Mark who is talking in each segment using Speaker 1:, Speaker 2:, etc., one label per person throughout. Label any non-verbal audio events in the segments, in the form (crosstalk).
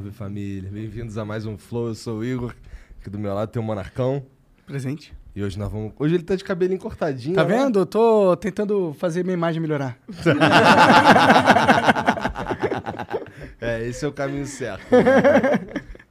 Speaker 1: Salve, família. Bem-vindos a mais um Flow. Eu sou o Igor. Aqui do meu lado tem o Monarcão.
Speaker 2: Presente.
Speaker 1: E hoje nós vamos. Hoje ele tá de cabelinho cortadinho.
Speaker 2: Tá
Speaker 1: né?
Speaker 2: vendo? Eu tô tentando fazer minha imagem melhorar. (laughs)
Speaker 1: É, esse é o caminho certo.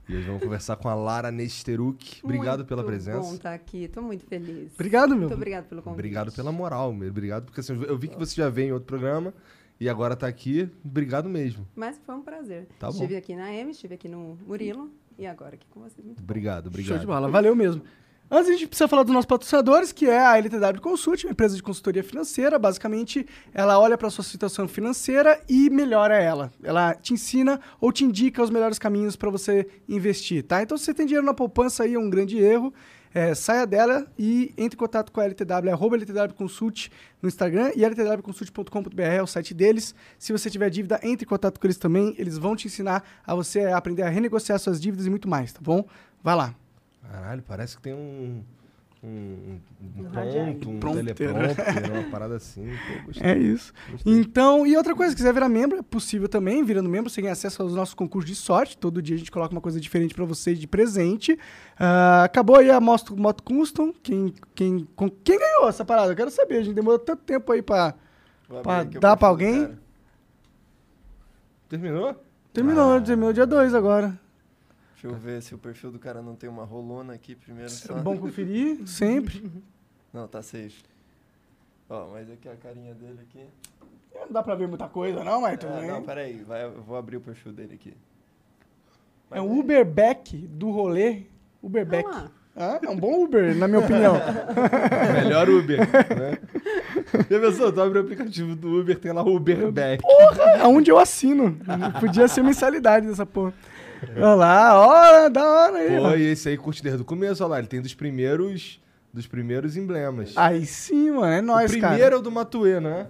Speaker 1: e hoje vamos conversar com a Lara Nesteruk. Obrigado pela
Speaker 3: Muito
Speaker 1: presença.
Speaker 3: bom estar aqui, tô muito feliz.
Speaker 2: Obrigado, meu.
Speaker 3: Muito obrigado pelo convite.
Speaker 1: Obrigado pela moral, meu. Obrigado, porque assim, eu vi que você já veio em outro programa e agora tá aqui. Obrigado mesmo.
Speaker 3: Mas foi um prazer.
Speaker 1: Tá bom.
Speaker 3: estive aqui na M, estive aqui no Murilo e agora aqui com vocês. Muito bom.
Speaker 1: Obrigado, obrigado.
Speaker 2: Show de bola, valeu mesmo. Antes a gente precisa falar dos nossos patrocinadores, que é a LTW Consult, uma empresa de consultoria financeira. Basicamente, ela olha para sua situação financeira e melhora ela. Ela te ensina ou te indica os melhores caminhos para você investir, tá? Então, se você tem dinheiro na poupança aí, é um grande erro. É, saia dela e entre em contato com a LTW, arroba LTW Consult no Instagram e ltwconsult.com.br é o site deles. Se você tiver dívida, entre em contato com eles também. Eles vão te ensinar a você aprender a renegociar suas dívidas e muito mais, tá bom? Vai lá.
Speaker 1: Caralho, parece que tem um. Um, um
Speaker 3: Um
Speaker 1: ponto, um
Speaker 2: Prompter.
Speaker 1: teleprompter, uma parada assim. Pô. (laughs)
Speaker 2: É isso.
Speaker 1: Gostei.
Speaker 2: Então, e outra coisa, se quiser virar membro, é possível também. Virando membro, você ganha acesso aos nossos concursos de sorte. Todo dia a gente coloca uma coisa diferente pra vocês de presente. Ah, acabou aí a Moto, Moto Custom. Quem, quem, com- quem ganhou essa parada? Eu quero saber. A gente demorou tanto tempo aí pra. Dar pra alguém?
Speaker 4: cara.
Speaker 1: Terminou?
Speaker 2: Terminou, terminou dia 2 agora.
Speaker 4: Deixa eu ver se o perfil do cara não tem uma rolona aqui primeiro. Só.
Speaker 2: É bom conferir, sempre.
Speaker 4: Não, tá safe. Ó, mas aqui a carinha dele aqui.
Speaker 2: Não dá pra ver muita coisa, não, mas tudo
Speaker 4: Ah,
Speaker 2: bem.
Speaker 4: não, peraí, vai, eu vou abrir o perfil dele aqui.
Speaker 2: É um Uberback do rolê. Uberback.
Speaker 3: Lá.
Speaker 2: Ah, é um bom Uber, na minha opinião. (laughs)
Speaker 1: Melhor Uber, né? Já pensou? Tu abre o aplicativo do Uber, tem lá o Uberback.
Speaker 2: Porra, aonde eu assino. Podia ser mensalidade dessa porra. (laughs) Olha lá, ó, da hora aí.
Speaker 1: Pô, e esse aí curte desde o começo, olha lá. Ele tem dos primeiros, dos primeiros emblemas.
Speaker 2: Aí sim, mano, é
Speaker 1: o
Speaker 2: nóis,
Speaker 1: primeiro
Speaker 2: cara.
Speaker 1: é o do Matuê, né?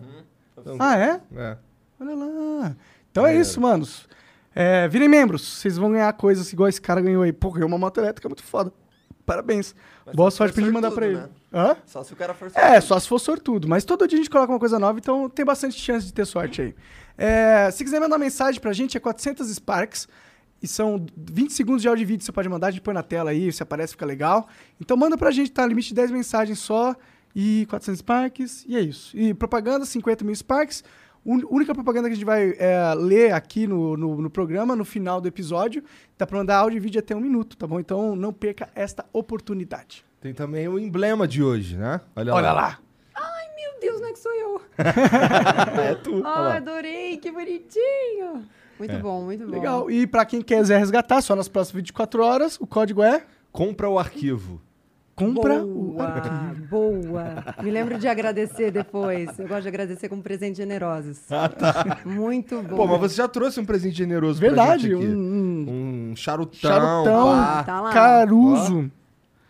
Speaker 1: Então,
Speaker 2: Ah, é?
Speaker 1: é.
Speaker 2: Olha lá. Então é
Speaker 1: Maneiro.
Speaker 2: isso, manos. É, virem membros, vocês vão ganhar coisas igual esse cara ganhou aí. Pô, ganhou uma moto elétrica muito foda. Parabéns.
Speaker 4: Mas
Speaker 2: Boa sorte pra gente mandar pra ele.
Speaker 4: sortudo,
Speaker 2: Hã?
Speaker 4: Só se o cara for
Speaker 2: É, só se for sortudo. Mas todo dia a gente coloca uma coisa nova, então tem bastante chance de ter sorte aí. É, se quiser mandar mensagem pra gente, é 400 Sparks. E são 20 segundos de áudio e vídeo, você pode mandar, a gente põe na tela aí, se aparece, fica legal. Então manda pra gente, tá? Limite de 10 mensagens só e 400 Sparks, e é isso. E propaganda, 50 mil Sparks. Única propaganda que a gente vai é, ler aqui no, no, no programa, no final do episódio. Dá pra mandar áudio e vídeo até um minuto, tá bom? Então não perca esta oportunidade.
Speaker 1: Tem também o emblema de hoje, né? Olha,
Speaker 2: Olha lá.
Speaker 3: Meu Deus, não é que sou eu. (laughs)
Speaker 1: É tu. (laughs)
Speaker 3: Ai,
Speaker 1: lá.
Speaker 3: adorei, que bonitinho. Muito bom, muito bom.
Speaker 2: Legal. E pra quem quiser resgatar, só nas próximas 24 horas, o código é
Speaker 1: Compra o arquivo.
Speaker 2: compra o
Speaker 3: Boa, boa. Me lembro de agradecer depois. Eu gosto de agradecer com presentes generosos.
Speaker 1: Ah, tá.
Speaker 3: Muito bom.
Speaker 1: Pô, mas você já trouxe um presente generoso
Speaker 2: Verdade,
Speaker 1: pra gente aqui.
Speaker 2: um,
Speaker 1: Um charutão.
Speaker 2: Charutão.
Speaker 3: Tá lá.
Speaker 2: caruso.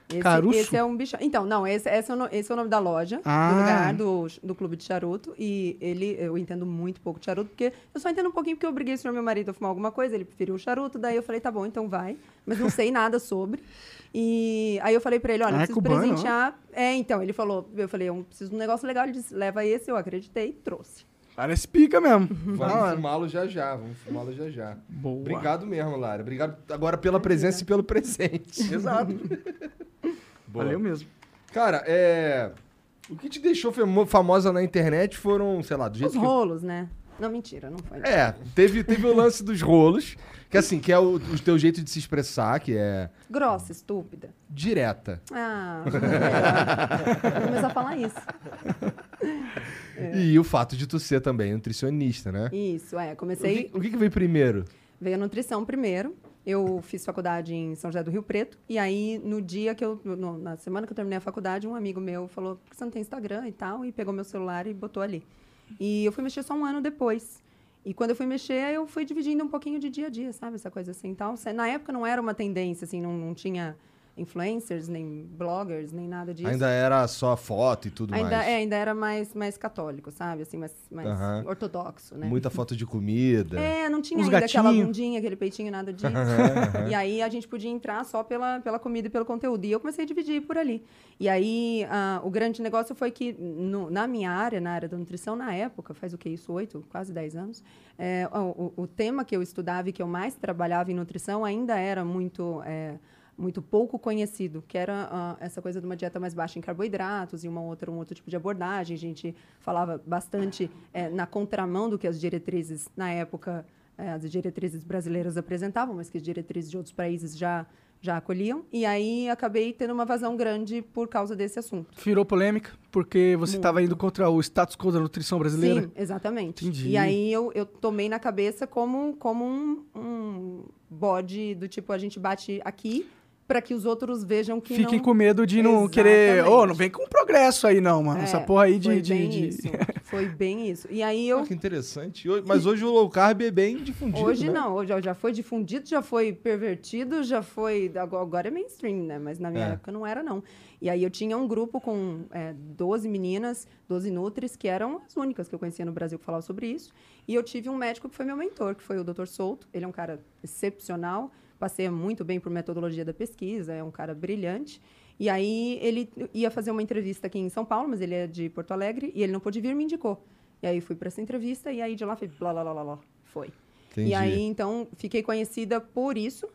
Speaker 3: Esse,
Speaker 2: Caruço?
Speaker 3: esse é um bicho. Então, não, esse, esse, é, o, no- esse é o nome da loja,
Speaker 2: Ah.
Speaker 3: do lugar, do, do clube de charuto. E ele, eu entendo muito pouco de charuto, porque eu só entendo um pouquinho porque eu obriguei o senhor meu marido a fumar alguma coisa, ele preferiu o charuto, daí eu falei, tá bom, então vai. Mas não sei nada sobre. E aí eu falei pra ele, olha,
Speaker 2: Ah,
Speaker 3: eu
Speaker 2: é
Speaker 3: preciso
Speaker 2: cubano,
Speaker 3: presentear. É, então, ele falou, eu falei, eu preciso de um negócio legal. Ele disse, leva esse, eu acreditei trouxe.
Speaker 2: Parece pica mesmo.
Speaker 1: Vamos fumá-lo já já, vamos fumá-lo já já.
Speaker 2: Boa.
Speaker 1: Obrigado mesmo, Lara. Obrigado agora pela presença e pelo presente. (laughs)
Speaker 2: Exato.
Speaker 1: Boa.
Speaker 2: Valeu mesmo.
Speaker 1: Cara, é... O que te deixou famo- famosa na internet foram, sei lá, do jeito
Speaker 3: Os
Speaker 1: que...
Speaker 3: rolos, né? Não, mentira, não foi.
Speaker 1: É, teve, teve o lance dos rolos, que assim, que é o, o teu jeito de se expressar, que é
Speaker 3: Grossa, estúpida.
Speaker 1: direta.
Speaker 3: Ah, é. começar a falar isso.
Speaker 1: E o fato de tu ser também nutricionista, né?
Speaker 3: Isso, é.
Speaker 1: O
Speaker 3: Comecei.
Speaker 1: que, o que que veio primeiro?
Speaker 3: Veio a nutrição primeiro. Eu fiz faculdade em São José do Rio Preto. E aí, no dia que eu. no- na semana que eu terminei a faculdade, um amigo meu falou: por que você não tem Instagram e tal? E pegou meu celular e botou ali. E eu fui mexer só um ano depois. E quando eu fui mexer, eu fui dividindo um pouquinho de dia a dia, sabe? Essa coisa assim. Tal. Na época não era uma tendência, assim, não, não tinha influencers, nem bloggers, nem nada disso.
Speaker 1: Ainda era só foto e tudo
Speaker 3: Ainda,
Speaker 1: mais.
Speaker 3: é, ainda era mais, mais católico, sabe? Assim, mais, mais ortodoxo, né?
Speaker 1: Muita foto de comida.
Speaker 3: É, não tinha
Speaker 2: Uns
Speaker 3: ainda aquela
Speaker 2: gatinhos.
Speaker 3: bundinha, aquele peitinho, nada disso. e aí a gente podia entrar só pela, pela comida e pelo conteúdo. E eu comecei a dividir por ali. E aí ah, o grande negócio foi que no- na minha área, na área da nutrição, na época, faz o que isso? Oito, quase dez anos, é, o, o- o tema que eu estudava e que eu mais trabalhava em nutrição ainda era muito. é, muito pouco conhecido, que era ah, essa coisa de uma dieta mais baixa em carboidratos e uma outra, um outro tipo de abordagem. A gente falava bastante eh, na contramão do que as diretrizes, na época, eh, as diretrizes brasileiras apresentavam, mas que as diretrizes de outros países já, já acolhiam. E aí acabei tendo uma vazão grande por causa desse assunto.
Speaker 2: Virou polêmica, porque você estava indo contra o status quo da nutrição brasileira.
Speaker 3: Sim, exatamente.
Speaker 2: Entendi.
Speaker 3: E aí eu, eu tomei na cabeça como, como um, um bode do tipo, a gente bate aqui para que os outros vejam que
Speaker 2: Fiquem
Speaker 3: não...
Speaker 2: com medo de não querer.
Speaker 3: Exatamente.
Speaker 2: Ô, não vem com progresso aí, não, mano.
Speaker 3: É,
Speaker 2: Essa porra aí de.
Speaker 3: foi
Speaker 2: de-
Speaker 3: bem
Speaker 2: de-
Speaker 3: isso. (laughs) Foi bem isso. E aí
Speaker 1: Ah,
Speaker 3: eu...
Speaker 1: que interessante. Mas hoje o low carb é bem difundido.
Speaker 3: Hoje
Speaker 1: né?
Speaker 3: não, hoje já foi difundido, já foi pervertido, já foi. Agora agora é mainstream, né? Mas na minha
Speaker 1: É.
Speaker 3: época não era, não. E aí eu tinha um grupo com é, 12 meninas, 12 nutris, que eram as únicas que eu conhecia no Brasil que falavam sobre isso. E eu tive um médico que foi meu mentor, que foi o Dr. Souto. Ele é um cara excepcional, passeia muito bem por metodologia da pesquisa, é um cara brilhante. E aí ele ia fazer uma entrevista aqui em São Paulo, mas ele é de Porto Alegre, e ele não pôde vir, me indicou. E aí fui para essa entrevista, e aí de lá foi blá, blá, blá, blá, blá. Foi.
Speaker 1: Entendi.
Speaker 3: E aí, então, fiquei conhecida por isso.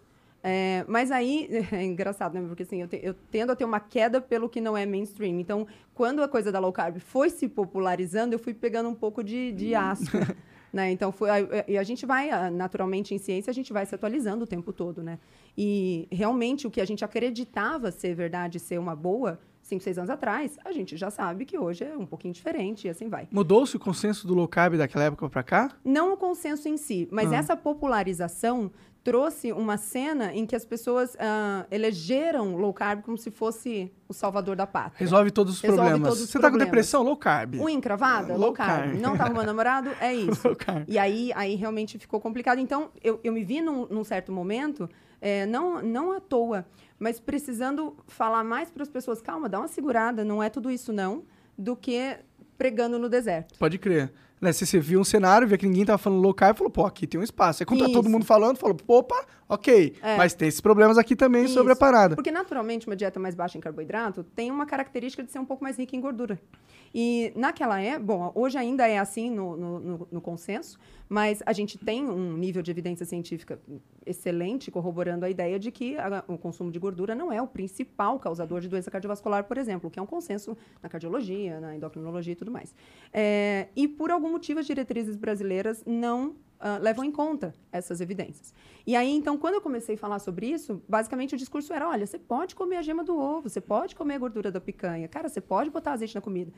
Speaker 3: É, mas aí, (laughs) é engraçado, né? Porque assim, eu, te- eu tendo a ter uma queda pelo que não é mainstream. Então, quando a coisa da low carb foi se popularizando, eu fui pegando um pouco de, de asco. (laughs) né? Então, foi, a- e a gente vai, ah, naturalmente, em ciência, a gente vai se atualizando o tempo todo, né? E realmente o que a gente acreditava ser verdade, ser uma boa, cinco, seis anos atrás, a gente já sabe que hoje é um pouquinho diferente e assim vai.
Speaker 2: Mudou-se o consenso do low carb daquela época pra cá?
Speaker 3: Não o consenso em si, mas
Speaker 2: Ah.
Speaker 3: essa popularização trouxe uma cena em que as pessoas ah, elegeram low carb como se fosse o salvador da pátria.
Speaker 2: Resolve todos os
Speaker 3: Resolve
Speaker 2: problemas.
Speaker 3: todos os
Speaker 2: Você tá com
Speaker 3: problemas.
Speaker 2: depressão? Low carb.
Speaker 3: Unha encravada?
Speaker 2: Low
Speaker 3: Low carb.
Speaker 2: carb.
Speaker 3: Não tá arrumando namorado? É (laughs) isso.
Speaker 2: Low carb.
Speaker 3: E aí, aí realmente ficou complicado. Então, eu, eu me vi num, num certo momento, é, não, não à toa, mas precisando falar mais para as pessoas, calma, dá uma segurada, não é tudo isso não, do que pregando no deserto.
Speaker 2: Pode crer. Né, se você viu um cenário, via que ninguém tava falando low carb, falou, pô, aqui tem um espaço. Aí quando tá todo
Speaker 3: Isso.
Speaker 2: mundo falando, falou, opa, ok.
Speaker 3: É.
Speaker 2: Mas tem esses problemas aqui também sobre a
Speaker 3: Isso.
Speaker 2: parada.
Speaker 3: Porque, naturalmente, uma dieta mais baixa em carboidrato tem uma característica de ser um pouco mais rica em gordura. E naquela é, bom, hoje ainda é assim no, no, no- no consenso, mas a gente tem um nível de evidência científica excelente corroborando a ideia de que a- o consumo de gordura não é o principal causador de doença cardiovascular, por exemplo, que é um consenso na cardiologia, na endocrinologia e tudo mais. É, e por algum motivo as diretrizes brasileiras não ah, levam em conta essas evidências. E aí, então, quando eu comecei a falar sobre isso, basicamente o discurso era: olha, você pode comer a gema do ovo, você pode comer a gordura da picanha, cara, você pode botar azeite na comida.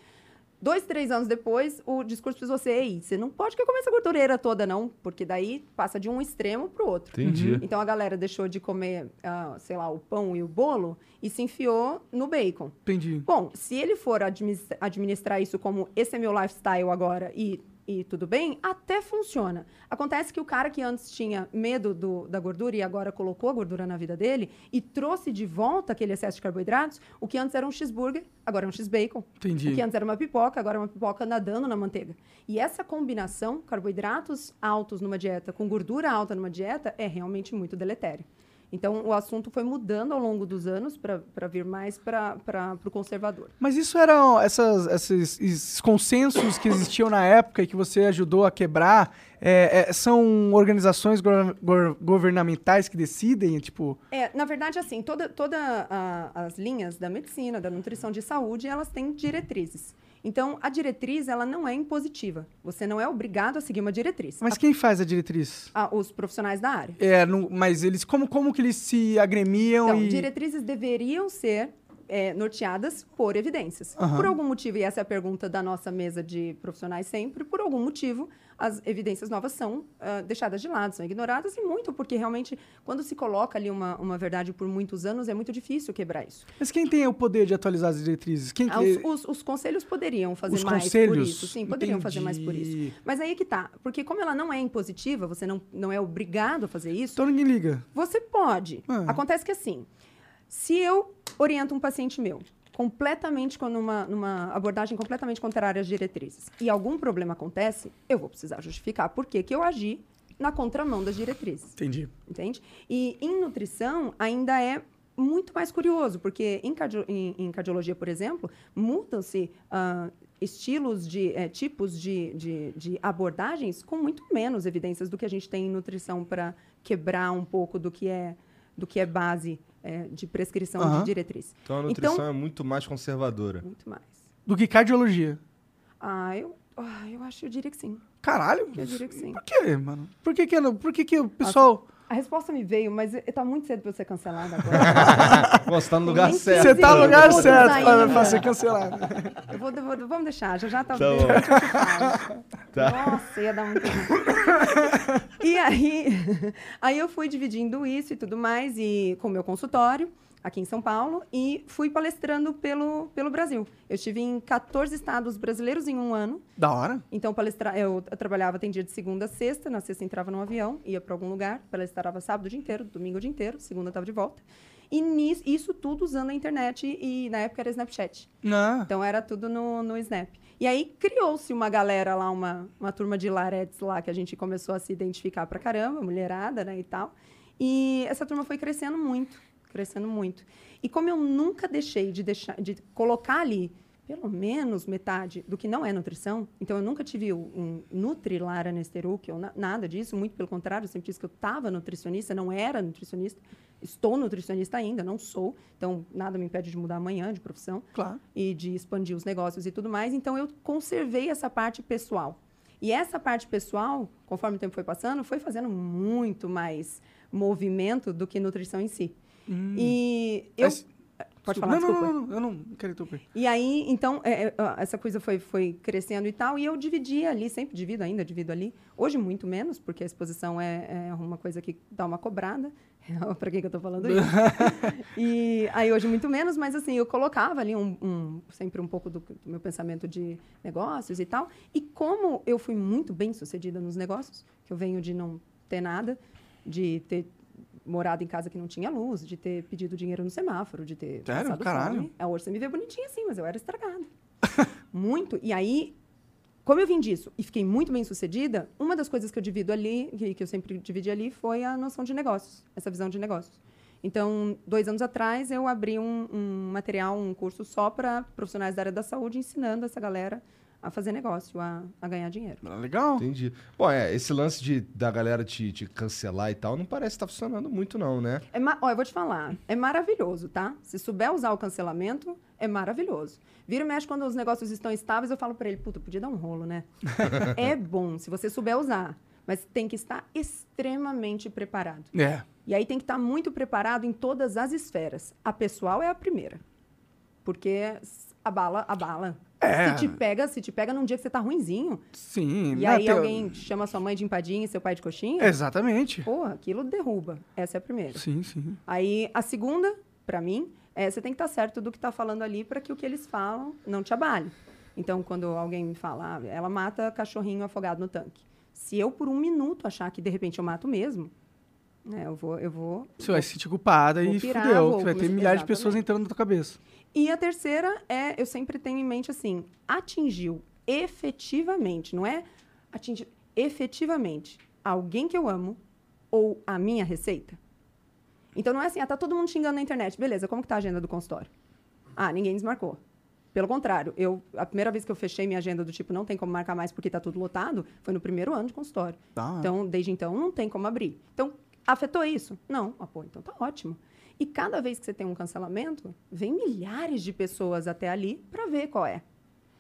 Speaker 3: Dois, três anos depois, o discurso precisou ser: ei, você não pode comer essa gordureira toda, não, porque daí passa de um extremo para o outro.
Speaker 1: Entendi.
Speaker 3: Então a galera deixou de comer, ah, sei lá, o pão e o bolo e se enfiou no bacon.
Speaker 2: Entendi.
Speaker 3: Bom, se ele for administrar isso como esse é meu lifestyle agora e, e tudo bem, até funciona. Acontece que o cara que antes tinha medo do- da gordura e agora colocou a gordura na vida dele e trouxe de volta aquele excesso de carboidratos, o que antes era um cheeseburger, agora é um x-bacon.
Speaker 2: Entendi.
Speaker 3: O que antes era uma pipoca, agora é uma pipoca nadando na manteiga. E essa combinação, carboidratos altos numa dieta com gordura alta numa dieta, é realmente muito deletério. Então, o assunto foi mudando ao longo dos anos para vir mais para o conservador.
Speaker 2: Mas isso eram essas, esses, esses consensos que existiam na época e que você ajudou a quebrar, é, é, são organizações gor- gor- governamentais que decidem, tipo...
Speaker 3: É, na verdade, assim, toda, toda a- as linhas da medicina, da nutrição de saúde, elas têm diretrizes. Então, a diretriz, ela não é impositiva. Você não é obrigado a seguir uma diretriz.
Speaker 2: Mas quem faz a diretriz?
Speaker 3: A- os profissionais da área.
Speaker 2: É, no- mas eles como, como que eles se agremiam
Speaker 3: Então,
Speaker 2: e...
Speaker 3: diretrizes deveriam ser é, norteadas por evidências.
Speaker 2: Aham.
Speaker 3: Por algum motivo, e essa é a pergunta da nossa mesa de profissionais sempre, por algum motivo, as evidências novas são ah, deixadas de lado, são ignoradas, e muito porque realmente, quando se coloca ali uma, uma verdade por muitos anos, é muito difícil quebrar isso.
Speaker 2: Mas quem tem o poder de atualizar as diretrizes? Quem
Speaker 3: Ah. Os, os- os conselhos poderiam fazer
Speaker 2: Os
Speaker 3: mais por
Speaker 2: conselhos?
Speaker 3: isso. Sim, poderiam fazer mais por
Speaker 2: Entendi.
Speaker 3: isso. Mas aí é que tá. Porque como ela não é impositiva, você não, não é obrigado a fazer isso,
Speaker 2: Então ninguém liga.
Speaker 3: você pode.
Speaker 2: Ah.
Speaker 3: Acontece que assim, se eu oriento um paciente meu completamente com numa, numa abordagem completamente contrária às diretrizes e algum problema acontece, eu vou precisar justificar por que que eu agi na contramão das diretrizes
Speaker 2: Entendi.
Speaker 3: entende? E em nutrição ainda é muito mais curioso, porque em, cardio- em- em cardiologia, por exemplo, mudam-se ah, estilos de eh, tipos de, de, de abordagens com muito menos evidências do que a gente tem em nutrição para quebrar um pouco do que é do que é base eh, de prescrição de diretriz.
Speaker 1: Então a nutrição
Speaker 3: Então-
Speaker 1: é muito mais conservadora.
Speaker 3: Muito mais.
Speaker 2: Do que cardiologia.
Speaker 3: Ah, eu, ah, eu acho, eu diria que sim.
Speaker 2: Caralho.
Speaker 3: Eu diria que sim.
Speaker 2: Por quê, mano? Por que que, por que, que o pessoal...
Speaker 3: A resposta me veio, mas está muito cedo para eu ser cancelada agora. (laughs)
Speaker 1: Você tá no lugar
Speaker 3: Nem
Speaker 1: certo.
Speaker 2: Você tá no lugar certo pra, pra ser cancelado.
Speaker 3: Eu vou, vou- vamos deixar, já já tá.
Speaker 1: Tá
Speaker 3: falar.
Speaker 1: Tá.
Speaker 3: Nossa, ia dar muito. e aí, (laughs) aí eu fui dividindo isso e tudo mais, e com o meu consultório aqui em São Paulo, e fui palestrando pelo, pelo Brasil. Eu estive em 14 estados brasileiros em um ano.
Speaker 2: Da hora.
Speaker 3: Então, palestra... eu, trabalhava, tem dia de segunda a sexta. Na sexta entrava num avião, ia para algum lugar, palestrava sábado o dia inteiro, domingo o dia inteiro, segunda estava de volta. E nis- isso tudo usando a internet e na época era Snapchat.
Speaker 2: Não.
Speaker 3: Então era tudo no, no Snap. E aí criou-se uma galera lá, uma, uma turma de laretes lá, que a gente começou a se identificar pra caramba, mulherada, né, e tal. E essa turma foi crescendo muito, crescendo muito. E como eu nunca deixei de deixar de colocar ali pelo menos metade do que não é nutrição, então eu nunca tive um Nutri Lara Nesteruk ou na- nada disso, muito pelo contrário, eu sempre disse que eu estava nutricionista, não era nutricionista, estou nutricionista ainda, não sou, então nada me impede de mudar amanhã de profissão
Speaker 2: Claro.
Speaker 3: e de expandir os negócios e tudo mais. Então, eu conservei essa parte pessoal. E essa parte pessoal, conforme o tempo foi passando, foi fazendo muito mais movimento do que nutrição em si. E eu...
Speaker 2: Mas-
Speaker 3: Pode falar,
Speaker 2: não, não,
Speaker 3: desculpa.
Speaker 2: não, não, eu não quero interromper.
Speaker 3: E aí, então, é, é, essa coisa foi, foi crescendo e tal, e eu dividi ali, sempre divido ainda, divido ali. Hoje, muito menos, porque a exposição é, é uma coisa que dá uma cobrada. (laughs) Para quem que eu tô falando isso? (laughs) e aí, hoje, muito menos, mas assim, eu colocava ali um, um- sempre um pouco do, do meu pensamento de negócios e tal. E como eu fui muito bem sucedida nos negócios, que eu venho de não ter nada, de ter morado em casa que não tinha luz, de ter pedido dinheiro no semáforo, de ter
Speaker 2: Sério? Caralho.
Speaker 3: fome. A Orça me vê bonitinha assim, mas eu era estragada. (laughs) muito. E aí, como eu vim disso e fiquei muito bem sucedida, uma das coisas que eu divido ali, que, que eu sempre dividi ali, foi a noção de negócios, essa visão de negócios. Então, dois anos atrás, eu abri um, um material, um curso só para profissionais da área da saúde, ensinando essa galera a fazer negócio, a, a ganhar dinheiro.
Speaker 2: Ah, Legal.
Speaker 1: Entendi. Bom, é, esse lance de, da galera te, te cancelar e tal, não parece estar funcionando muito, não, né?
Speaker 3: É ó, eu vou te falar, é maravilhoso, tá? Se souber usar o cancelamento, é maravilhoso. Vira e mexe quando os negócios estão estáveis, eu falo pra ele, puta, podia dar um rolo, né? (laughs) é bom, se você souber usar. Mas tem que estar extremamente preparado.
Speaker 2: É.
Speaker 3: E aí tem que estar muito preparado em todas as esferas. A pessoal é a primeira. Porque abala, abala.
Speaker 2: É.
Speaker 3: Se te pega, se te pega num dia que você tá ruinzinho,
Speaker 2: Sim.
Speaker 3: e
Speaker 2: né,
Speaker 3: aí alguém chama sua mãe de empadinha e seu pai de coxinha,
Speaker 2: Exatamente.
Speaker 3: porra, aquilo derruba. Essa é a primeira.
Speaker 2: Sim, sim.
Speaker 3: Aí a segunda, pra mim, é você tem que estar certo do que tá falando ali para que o que eles falam não te abale. Então, quando alguém me fala, ah, ela mata cachorrinho afogado no tanque. Se eu por um minuto achar que de repente eu mato mesmo, né, eu vou, eu vou.
Speaker 2: Você vai se sentir culpada e
Speaker 3: pirar,
Speaker 2: fudeu.
Speaker 3: vou
Speaker 2: que vai ter milhares de pessoas entrando na tua cabeça.
Speaker 3: E a terceira é, eu sempre tenho em mente assim, atingiu efetivamente, não é atingir efetivamente alguém que eu amo ou a minha receita. Então não é assim, ah, tá todo mundo xingando na internet. Beleza, como que tá a agenda do consultório? Ah, ninguém desmarcou. Pelo contrário, eu, a primeira vez que eu fechei minha agenda do tipo não tem como marcar mais porque tá tudo lotado, foi no primeiro ano de consultório.
Speaker 2: Tá.
Speaker 3: Então, desde então, não tem como abrir. Então, afetou isso? Não. Ah, pô, então tá ótimo. E cada vez que você tem um cancelamento, vem milhares de pessoas até ali para ver qual é.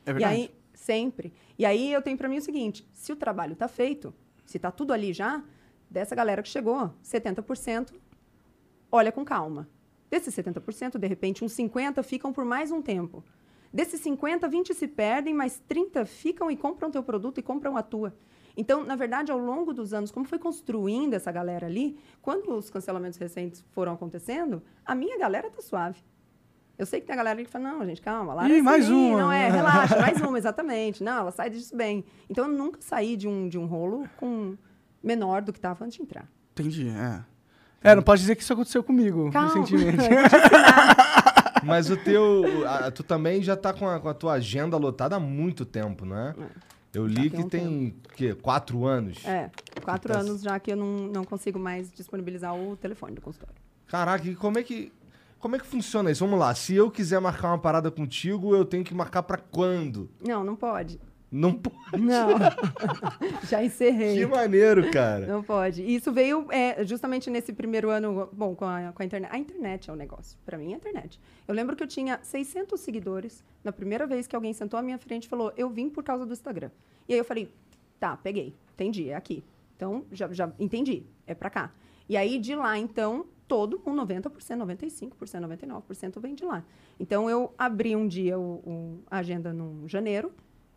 Speaker 2: É
Speaker 3: e
Speaker 2: verdade.
Speaker 3: aí, sempre. E aí eu tenho pra mim o seguinte: se o trabalho tá feito, se tá tudo ali já, dessa galera que chegou, 70% olha com calma. Desses 70%, de repente, uns 50 ficam por mais um tempo. Desses 50, 20 se perdem, mas 30 ficam e compram teu produto e compram a tua. Então, na verdade, ao longo dos anos, como foi construindo essa galera ali, quando os cancelamentos recentes foram acontecendo, a minha galera tá suave. Eu sei que tem a galera que fala, não, gente, calma, lá
Speaker 2: Ih, mais
Speaker 3: assim,
Speaker 2: uma.
Speaker 3: Não é, relaxa, mais uma, (laughs) exatamente. Não, ela sai disso bem. Então, eu nunca saí de um, de um rolo com menor do que estava antes de entrar.
Speaker 2: Entendi, é. É, não pode dizer que isso aconteceu comigo
Speaker 3: Calma.
Speaker 2: recentemente.
Speaker 1: Mas o teu. a- tu também já tá com a, com a tua agenda lotada há muito tempo, não é? Eu li
Speaker 3: tem
Speaker 1: que
Speaker 3: um
Speaker 1: tem, o quê? Quatro anos?
Speaker 3: É, quatro
Speaker 1: Tá-
Speaker 3: anos já que eu não, não consigo mais disponibilizar o telefone do consultório.
Speaker 1: Caraca, e como é que. Como é que funciona isso? Vamos lá, se eu quiser marcar uma parada contigo, eu tenho que marcar pra quando?
Speaker 3: Não, não pode.
Speaker 1: Não pode.
Speaker 3: Não. (laughs) já encerrei.
Speaker 1: Que maneiro, cara.
Speaker 3: Não pode. E Isso veio é, justamente nesse primeiro ano, bom, com a, com a internet. A internet é o negócio. Para mim, é a internet. Eu lembro que eu tinha 600 seguidores na primeira vez que alguém sentou à minha frente e falou: Eu vim por causa do Instagram. E aí eu falei: Tá, peguei. Entendi, é aqui. Então, já, já entendi. É para cá. E aí, de lá, então, todo mundo, 90%, 95%, 99% vem de lá. Então, eu abri um dia o, o- a agenda no janeiro.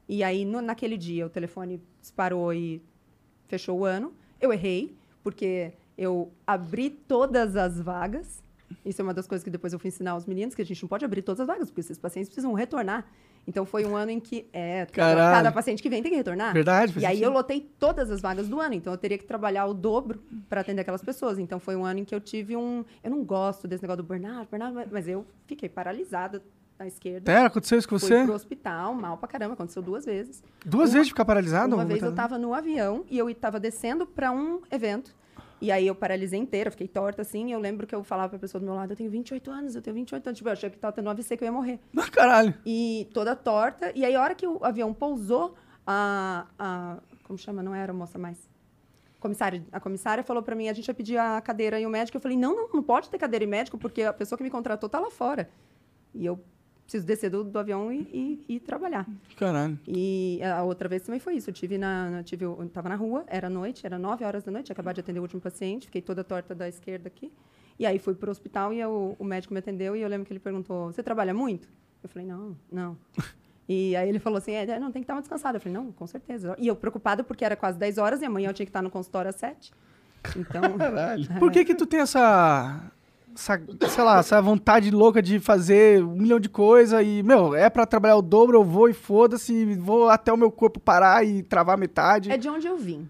Speaker 3: E aí, no- naquele dia, o telefone disparou e fechou o ano. Eu errei, porque eu abri todas as vagas. Isso é uma das coisas que depois eu fui ensinar aos meninos, que a gente não pode abrir todas as vagas, porque esses pacientes precisam retornar. Então foi um ano em que é, cada, cada paciente que vem tem que retornar.
Speaker 2: Verdade,
Speaker 3: E aí
Speaker 2: sentido.
Speaker 3: eu lotei todas as vagas do ano, então eu teria que trabalhar o dobro para atender aquelas pessoas. Então foi um ano em que eu tive um, eu não gosto desse negócio do burnout, burnout, mas eu fiquei paralisada na esquerda.
Speaker 2: Pera, aconteceu isso com
Speaker 3: Fui
Speaker 2: você?
Speaker 3: pro hospital, mal pra caramba, aconteceu duas vezes.
Speaker 2: Duas
Speaker 3: Uma-
Speaker 2: vezes de ficar paralisado?
Speaker 3: Uma vez eu tava no avião e eu estava descendo para um evento. E aí eu paralisei inteira, fiquei torta assim. E eu lembro que eu falava pra pessoa do meu lado: eu tenho 28 anos, eu tenho 28 anos. Tipo, eu achei que tava tendo um AVC, que eu ia morrer. (laughs)
Speaker 2: Ah, caralho.
Speaker 3: E toda torta. E aí, a hora que o avião pousou, a. a como chama? Não era moça mais. Comissária, a comissária falou pra mim: a gente vai pedir a cadeira e o médico. Eu falei: não, não, não pode ter cadeira e médico, porque a pessoa que me contratou tá lá fora. E eu preciso descer do, do avião e, e- e trabalhar.
Speaker 2: Caralho.
Speaker 3: E a outra vez também foi isso. Eu tive na, na- tive, eu tava na rua, era noite, era 9 horas da noite, acabado de atender o último paciente, fiquei toda torta da esquerda aqui. E aí fui pro hospital e eu- o médico me atendeu e eu lembro que ele perguntou: "Você trabalha muito?" Eu falei: "Não, não". (laughs) E aí ele falou assim: é, não, tem que estar mais descansada. Eu falei: "Não, com certeza". E eu preocupada porque era quase 10 horas e amanhã eu tinha que estar no consultório às 7. Então,
Speaker 1: Caralho. (laughs)
Speaker 2: Por que que tu tem essa, essa, sei lá, essa vontade louca de fazer um milhão de coisas e, meu, é pra trabalhar o dobro, eu vou e foda-se, vou até o meu corpo parar e travar metade.
Speaker 3: É de onde eu vim.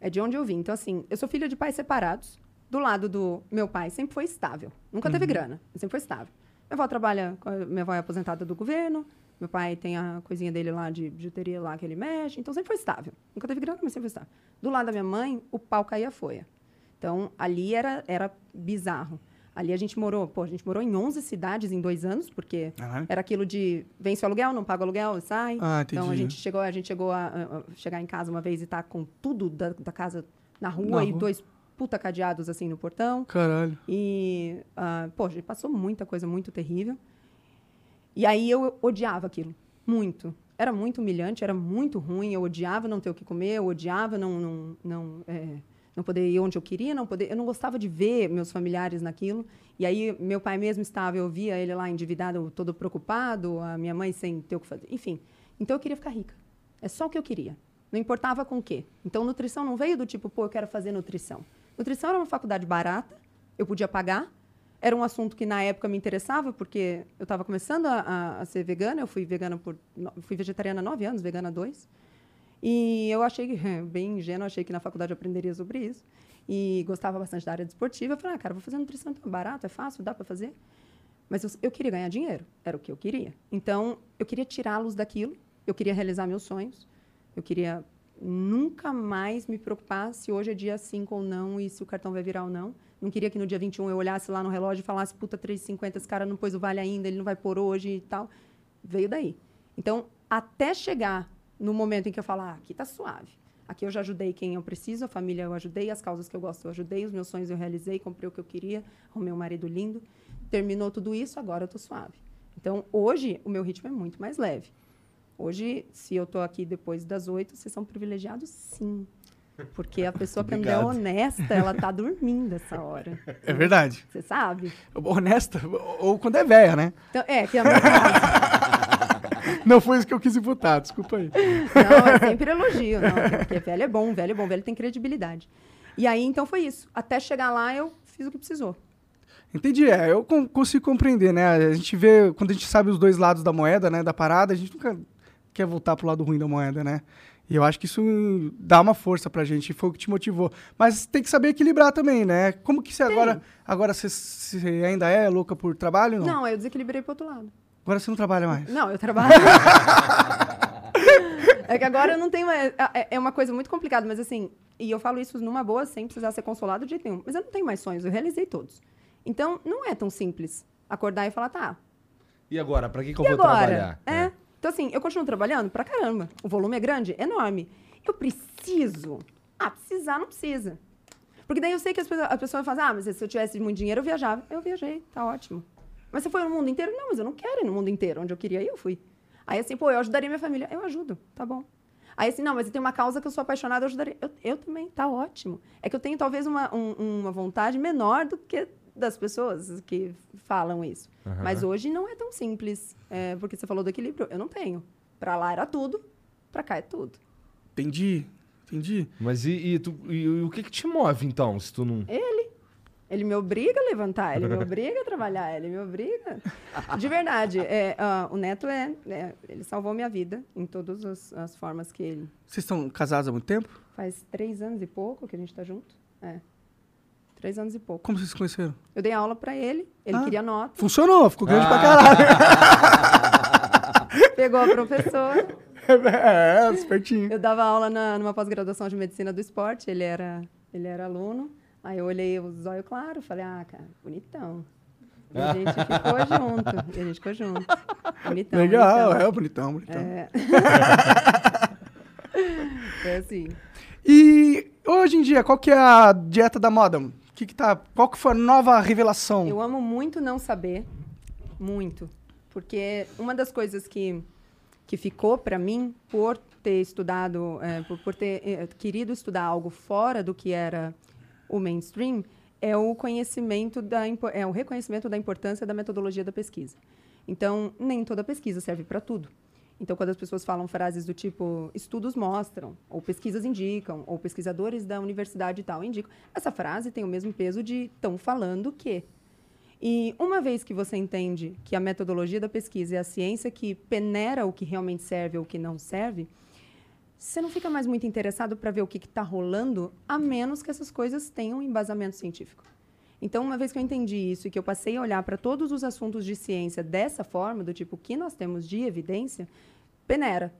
Speaker 3: É de onde eu vim. Então, assim, eu sou filha de pais separados. Do lado do meu pai, sempre foi estável. Nunca teve grana, sempre foi estável. Minha avó trabalha, minha avó é aposentada do governo, meu pai tem a coisinha dele lá de bijuteria lá que ele mexe, então sempre foi estável. Nunca teve grana, mas sempre foi estável. Do lado da minha mãe, o pau caía a folha. Então, ali era, era bizarro. Ali a gente morou, pô, a gente morou em 11 cidades em dois anos, porque
Speaker 2: Caralho.
Speaker 3: era aquilo de vence o aluguel, não paga o aluguel, sai.
Speaker 2: Ah.
Speaker 3: Então a gente chegou, a gente chegou a, a- chegar em casa uma vez e tá com tudo da, da casa na rua
Speaker 2: Na
Speaker 3: e
Speaker 2: rua.
Speaker 3: dois puta cadeados assim no portão.
Speaker 2: Caralho.
Speaker 3: E, ah, pô, a gente passou muita coisa muito terrível. E aí eu odiava aquilo, muito. Era muito humilhante, era muito ruim. Eu odiava não ter o que comer, eu odiava não, não, não, é, não poder ir onde eu queria, não poder. Eu não gostava de ver meus familiares naquilo. E aí meu pai mesmo estava, eu via ele lá endividado, todo preocupado, a minha mãe sem ter o que fazer. Enfim, então eu queria ficar rica. É só o que eu queria. Não importava com o quê. Então nutrição não veio do tipo, pô, eu quero fazer nutrição. Nutrição era uma faculdade barata, eu podia pagar. Era um assunto que na época me interessava, porque eu estava começando a, a- a ser vegana. Eu fui vegana por. Fui vegetariana há nove anos, vegana há dois. E eu achei, (laughs) bem ingênua, achei que na faculdade eu aprenderia sobre isso. E gostava bastante da área desportiva. Eu falei, ah, cara, vou fazer nutrição então, é barato, é fácil, dá para fazer. Mas eu, eu queria ganhar dinheiro, era o que eu queria. Então, eu queria tirá-los daquilo, eu queria realizar meus sonhos, eu queria nunca mais me preocupar se hoje é dia 5 ou não e se o cartão vai virar ou não. Não queria que no dia 21 eu olhasse lá no relógio e falasse, puta, 3,50, esse cara não pôs o vale ainda, ele não vai pôr hoje e tal. Veio daí. Então, até chegar no momento em que eu falar, ah, aqui tá suave. Aqui eu já ajudei quem eu preciso, a família eu ajudei, as causas que eu gosto eu ajudei, os meus sonhos eu realizei, comprei o que eu queria, arrumei um marido lindo. Terminou tudo isso, agora eu tô suave. Então, hoje, o meu ritmo é muito mais leve. Hoje, se eu tô aqui depois das oito, vocês são privilegiados sim. Porque a pessoa (laughs) que é honesta, ela tá dormindo essa hora.
Speaker 2: É verdade.
Speaker 3: Você sabe?
Speaker 2: Honesta, ou quando é velha, né?
Speaker 3: Então, é, que é. (laughs)
Speaker 2: Não foi isso que eu quis imputar, desculpa aí.
Speaker 3: Não, é sempre elogio, não. Porque velho é bom, velho é bom, velho tem credibilidade. E aí, então, foi isso. Até chegar lá, eu fiz o que precisou.
Speaker 2: Entendi, é, eu con- consigo compreender, né? A gente vê, quando a gente sabe os dois lados da moeda, né, da parada, a gente nunca quer voltar pro lado ruim da moeda, né? E eu acho que isso dá uma força pra gente, foi o que te motivou. Mas tem que saber equilibrar também, né? Como que você agora, agora você, você ainda é louca por trabalho não?
Speaker 3: Não, eu desequilibrei pro outro lado.
Speaker 2: Agora você não trabalha mais.
Speaker 3: Não, eu trabalho. (laughs) é que agora eu não tenho mais. É, é uma coisa muito complicada, mas assim, e eu falo isso numa boa, sem precisar ser consolado de jeito nenhum. Mas eu não tenho mais sonhos, eu realizei todos. Então, não é tão simples acordar e falar, tá.
Speaker 1: E agora, pra que, que eu vou
Speaker 3: agora?
Speaker 1: trabalhar?
Speaker 3: É. Então, assim, eu continuo trabalhando pra caramba. O volume é grande, enorme. Eu preciso. Ah, precisar não precisa. Porque daí eu sei que as pessoas, a pessoa fala, ah, mas se eu tivesse muito dinheiro, eu viajava. Eu viajei, tá ótimo. Mas você foi no mundo inteiro? Não, mas eu não quero ir no mundo inteiro. Onde eu queria ir, eu fui. Aí assim, pô, eu ajudaria minha família. Eu ajudo, tá bom. Aí assim, não, mas eu tenho uma causa que eu sou apaixonada, eu ajudaria. Eu, eu também, tá ótimo. É que eu tenho talvez uma, um- uma vontade menor do que das pessoas que falam isso. Mas hoje não é tão simples. É, porque você falou do equilíbrio, eu não tenho. Pra lá era tudo, pra cá é tudo.
Speaker 2: Entendi, entendi.
Speaker 1: Mas e, e tu- e- e o que que te move, então, se tu não...
Speaker 3: Ele me obriga a levantar, ele me obriga a trabalhar, ele me obriga. De verdade, é, ah, o Neto é, é- Ele salvou minha vida em todas as, as formas que ele.
Speaker 2: Vocês estão casados há muito tempo?
Speaker 3: Faz três anos e pouco que a gente tá junto. É. Três anos e pouco.
Speaker 2: Como vocês se conheceram?
Speaker 3: Eu dei aula pra ele, ele
Speaker 2: Ah.
Speaker 3: queria nota,
Speaker 2: Funcionou, ficou grande pra
Speaker 1: Ah.
Speaker 2: caralho. (laughs)
Speaker 3: pegou a professora. (laughs)
Speaker 2: é, espertinho.
Speaker 3: Eu dava aula na, numa pós-graduação de medicina do esporte, ele era, ele era aluno. Aí eu olhei os olhos claros, falei, ah, cara, bonitão. E a gente ficou junto, e a gente ficou junto. Bonitão.
Speaker 2: Legal,
Speaker 3: bonitão.
Speaker 2: é bonitão, bonitão.
Speaker 3: É. (laughs) é assim.
Speaker 2: E hoje em dia, qual que é a dieta da moda? Que que tá, qual que foi a nova revelação?
Speaker 3: Eu amo muito não saber, muito, porque uma das coisas que que ficou para mim por ter estudado, é, por, por ter é, querido estudar algo fora do que era o mainstream, é o conhecimento da é o reconhecimento da importância da metodologia da pesquisa. Então, nem toda pesquisa serve para tudo. Então, quando as pessoas falam frases do tipo estudos mostram, ou pesquisas indicam, ou pesquisadores da universidade tal indicam, essa frase tem o mesmo peso de estão falando que. E uma vez que você entende que a metodologia da pesquisa é a ciência que peneira o que realmente serve ou o que não serve, você não fica mais muito interessado para ver o que está rolando, a menos que essas coisas tenham um embasamento científico. Então, uma vez que eu entendi isso e que eu passei a olhar para todos os assuntos de ciência dessa forma, do tipo, o que nós temos de evidência, peneira.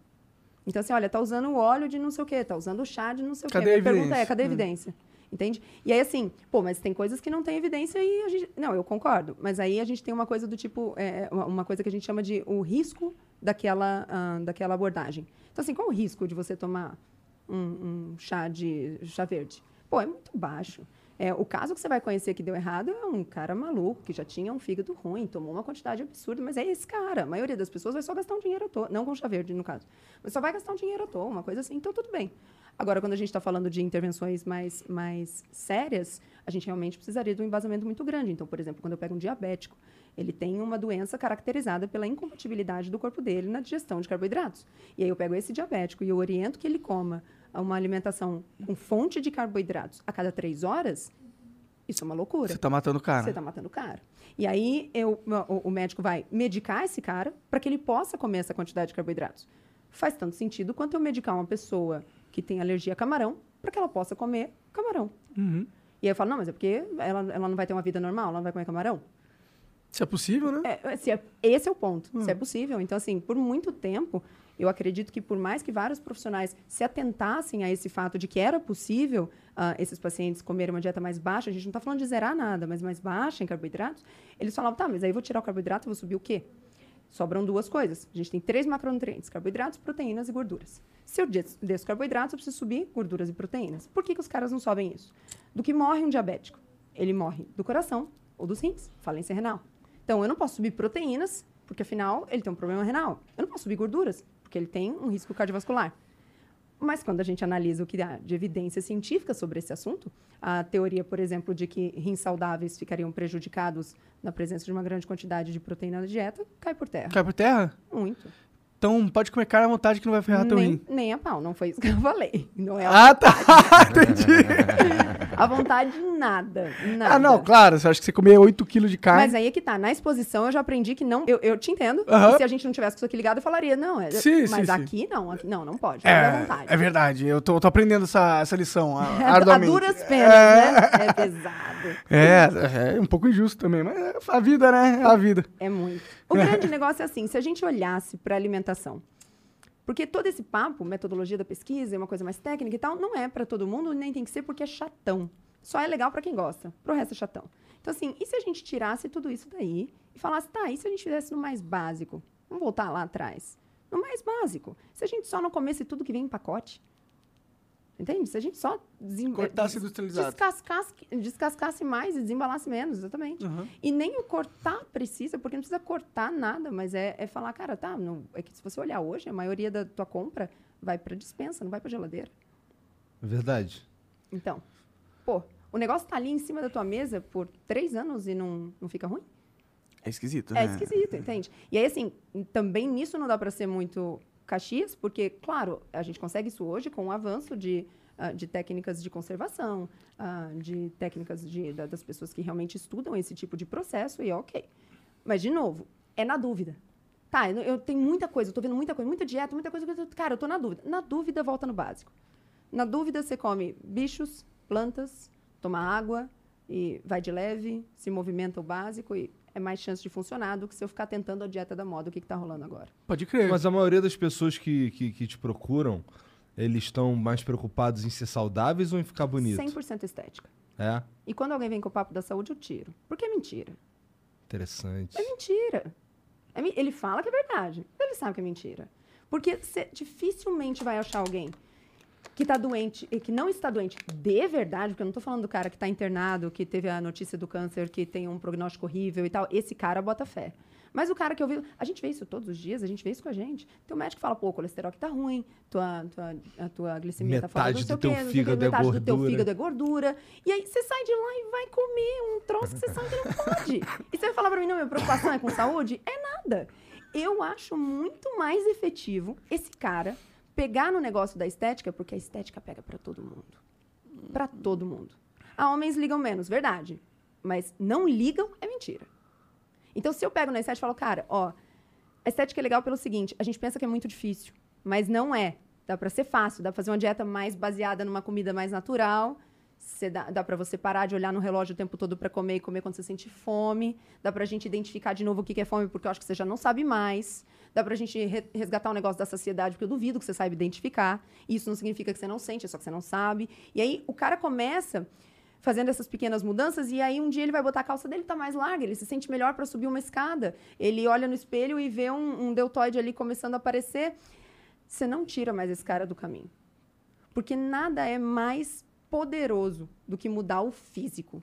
Speaker 3: Então, assim, olha, tá usando o óleo de não sei o quê, tá usando o chá de não sei o
Speaker 2: Cadê
Speaker 3: quê.
Speaker 2: a
Speaker 3: Minha pergunta é, cadê a
Speaker 2: Hum.
Speaker 3: evidência? Entende? E aí, assim, pô, mas tem coisas que não tem evidência e a gente... Não, eu concordo. Mas aí a gente tem uma coisa do tipo... é, uma- uma coisa que a gente chama de o risco daquela, ah, daquela abordagem. Então, assim, qual o risco de você tomar um, um chá de chá verde? Pô, é muito baixo. É, o caso que você vai conhecer que deu errado é um cara maluco, que já tinha um fígado ruim, tomou uma quantidade absurda, mas é esse cara. A maioria das pessoas vai só gastar um dinheiro à toa. Não com chá verde, no caso. Mas só vai gastar um dinheiro à toa, uma coisa assim. Então, tudo bem. Agora, quando a gente está falando de intervenções mais, mais sérias, a gente realmente precisaria de um embasamento muito grande. Então, por exemplo, quando eu pego um diabético, ele tem uma doença caracterizada pela incompatibilidade do corpo dele na digestão de carboidratos. E aí eu pego esse diabético e eu oriento que ele coma uma alimentação com fonte de carboidratos a cada três horas, isso é uma loucura.
Speaker 2: Você tá matando o cara.
Speaker 3: Você está matando o cara. E aí eu, o, o médico vai medicar esse cara para que ele possa comer essa quantidade de carboidratos. Faz tanto sentido quanto eu medicar uma pessoa que tem alergia a camarão para que ela possa comer camarão.
Speaker 2: Uhum.
Speaker 3: E aí eu falo, não, mas é porque ela, ela não vai ter uma vida normal, ela não vai comer camarão.
Speaker 2: Se é possível, né?
Speaker 3: É, se é- esse é o ponto, se é possível. Então, assim, por muito tempo, eu acredito que por mais que vários profissionais se atentassem a esse fato de que era possível ah, esses pacientes comerem uma dieta mais baixa, a gente não está falando de zerar nada, mas mais baixa em carboidratos, eles falavam, tá, mas aí eu vou tirar o carboidrato e vou subir o quê? Sobram duas coisas. A gente tem três macronutrientes: carboidratos, proteínas e gorduras. Se eu des- desço carboidratos, eu preciso subir gorduras e proteínas. Por que, que os caras não sobem isso? Do que morre um diabético? Ele morre do coração ou dos rins, falência renal. Então, eu não posso subir proteínas, porque afinal ele tem um problema renal. Eu não posso subir gorduras, porque ele tem um risco cardiovascular. Mas quando a gente analisa o que há de evidência científica sobre esse assunto, a teoria, por exemplo, de que rins saudáveis ficariam prejudicados na presença de uma grande quantidade de proteína na dieta, cai por terra.
Speaker 2: Cai por terra?
Speaker 3: Muito.
Speaker 2: Então pode comer carne à vontade que não vai ferrar teu
Speaker 3: nem,
Speaker 2: rim.
Speaker 3: nem a pau, não foi isso que eu falei. Não é a,
Speaker 2: Ah, tá. (laughs) Entendi. (laughs)
Speaker 3: a vontade, nada. Nada.
Speaker 2: Ah, não, claro. Você acha que você comer 8 quilos de carne.
Speaker 3: Mas aí é que tá. Na exposição eu já aprendi que não. Eu, eu te entendo. Se a gente não tivesse com isso aqui ligado, eu falaria, não. É,
Speaker 2: Sim,
Speaker 3: mas
Speaker 2: sim,
Speaker 3: aqui não. Aqui, não, não pode. É, vontade.
Speaker 2: É, é verdade. Eu tô, tô aprendendo essa, essa lição a- (laughs)
Speaker 3: a
Speaker 2: arduamente.
Speaker 3: duras penas, né? É pesado.
Speaker 2: É, é um pouco injusto também, mas é a vida, né? É a vida.
Speaker 3: É muito. O grande negócio é assim: se a gente olhasse para alimentação, porque todo esse papo, metodologia da pesquisa, é uma coisa mais técnica e tal, não é para todo mundo, nem tem que ser porque é chatão. Só é legal para quem gosta. Pro resto é chatão. Então, assim, e se a gente tirasse tudo isso daí e falasse, tá, e se a gente fizesse no mais básico? Vamos voltar lá atrás. No mais básico. Se a gente só não comesse tudo que vem em pacote. Entende? Se a gente só desem-
Speaker 2: Cortasse
Speaker 3: des-
Speaker 2: industrializado.
Speaker 3: Descascasse, descascasse mais e desembalasse menos, exatamente.
Speaker 2: Uhum.
Speaker 3: E nem o cortar precisa, porque não precisa cortar nada, mas é, é falar, cara, tá, não, é que se você olhar hoje, a maioria da tua compra vai para dispensa, não vai para geladeira.
Speaker 1: Verdade.
Speaker 3: Então, pô, o negócio tá ali em cima da tua mesa por três anos e não, não fica ruim?
Speaker 5: É esquisito,
Speaker 3: É
Speaker 5: né?
Speaker 3: esquisito, entende? E aí, assim, também nisso não dá para ser muito caxias, porque, claro, a gente consegue isso hoje com o avanço de, ah, de técnicas de conservação, ah, de técnicas de, da- das pessoas que realmente estudam esse tipo de processo, e é ok. Mas, de novo, é na dúvida. Tá, eu, eu tenho muita coisa, eu tô vendo muita coisa, muita dieta, muita coisa. Cara, eu tô na dúvida. Na dúvida, volta no básico. Na dúvida, você come bichos, plantas, toma água e vai de leve, se movimenta o básico e é mais chance de funcionar do que se eu ficar tentando a dieta da moda, o que, que tá rolando agora.
Speaker 2: Pode crer.
Speaker 1: Mas a maioria das pessoas que, que, que te procuram, eles estão mais preocupados em ser saudáveis ou em ficar bonito?
Speaker 3: 100% estética.
Speaker 1: É?
Speaker 3: E quando alguém vem com o papo da saúde, eu tiro. Porque é mentira.
Speaker 1: Interessante.
Speaker 3: É mentira. É ele fala que é verdade. Ele sabe que é mentira. Porque você dificilmente vai achar alguém que está doente e que não está doente de verdade, porque eu não estou falando do cara que está internado, que teve a notícia do câncer, que tem um prognóstico horrível e tal. Esse cara bota fé. Mas o cara que eu vi. A gente vê isso todos os dias, a gente vê isso com a gente. Tem um médico que fala, pô, o colesterol que tá ruim, tua, tua, a tua glicemia tá fora
Speaker 1: Metade
Speaker 3: do seu
Speaker 1: do teu
Speaker 3: quê, não sei o quê,
Speaker 1: fígado é
Speaker 3: metade do teu
Speaker 1: gordura.
Speaker 3: fígado é gordura. E aí você sai de lá e vai comer um troço que você sabe que não pode. E você vai falar pra mim, não, minha preocupação é com saúde? É nada. Eu acho muito mais efetivo esse cara pegar no negócio da estética, porque a estética pega pra todo mundo. Pra todo mundo. Ah, homens ligam menos, verdade. Mas não ligam é mentira. Então, se eu pego na estética e falo, cara, ó, a estética é legal pelo seguinte, a gente pensa que é muito difícil, mas não é. Dá pra ser fácil, dá pra fazer uma dieta mais baseada numa comida mais natural. Dá, dá para você parar de olhar no relógio o tempo todo para comer e comer quando você sente fome. Dá pra gente identificar de novo o que que é fome, porque eu acho que você já não sabe mais. Dá pra gente re- resgatar o negócio da saciedade, porque eu duvido que você saiba identificar. Isso não significa que você não sente, é só que você não sabe. E aí o cara começa fazendo essas pequenas mudanças e aí um dia ele vai botar a calça dele tá mais larga, ele se sente melhor para subir uma escada. Ele olha no espelho e vê um, um deltoide ali começando a aparecer. Você não tira mais esse cara do caminho. Porque nada é mais poderoso do que mudar o físico.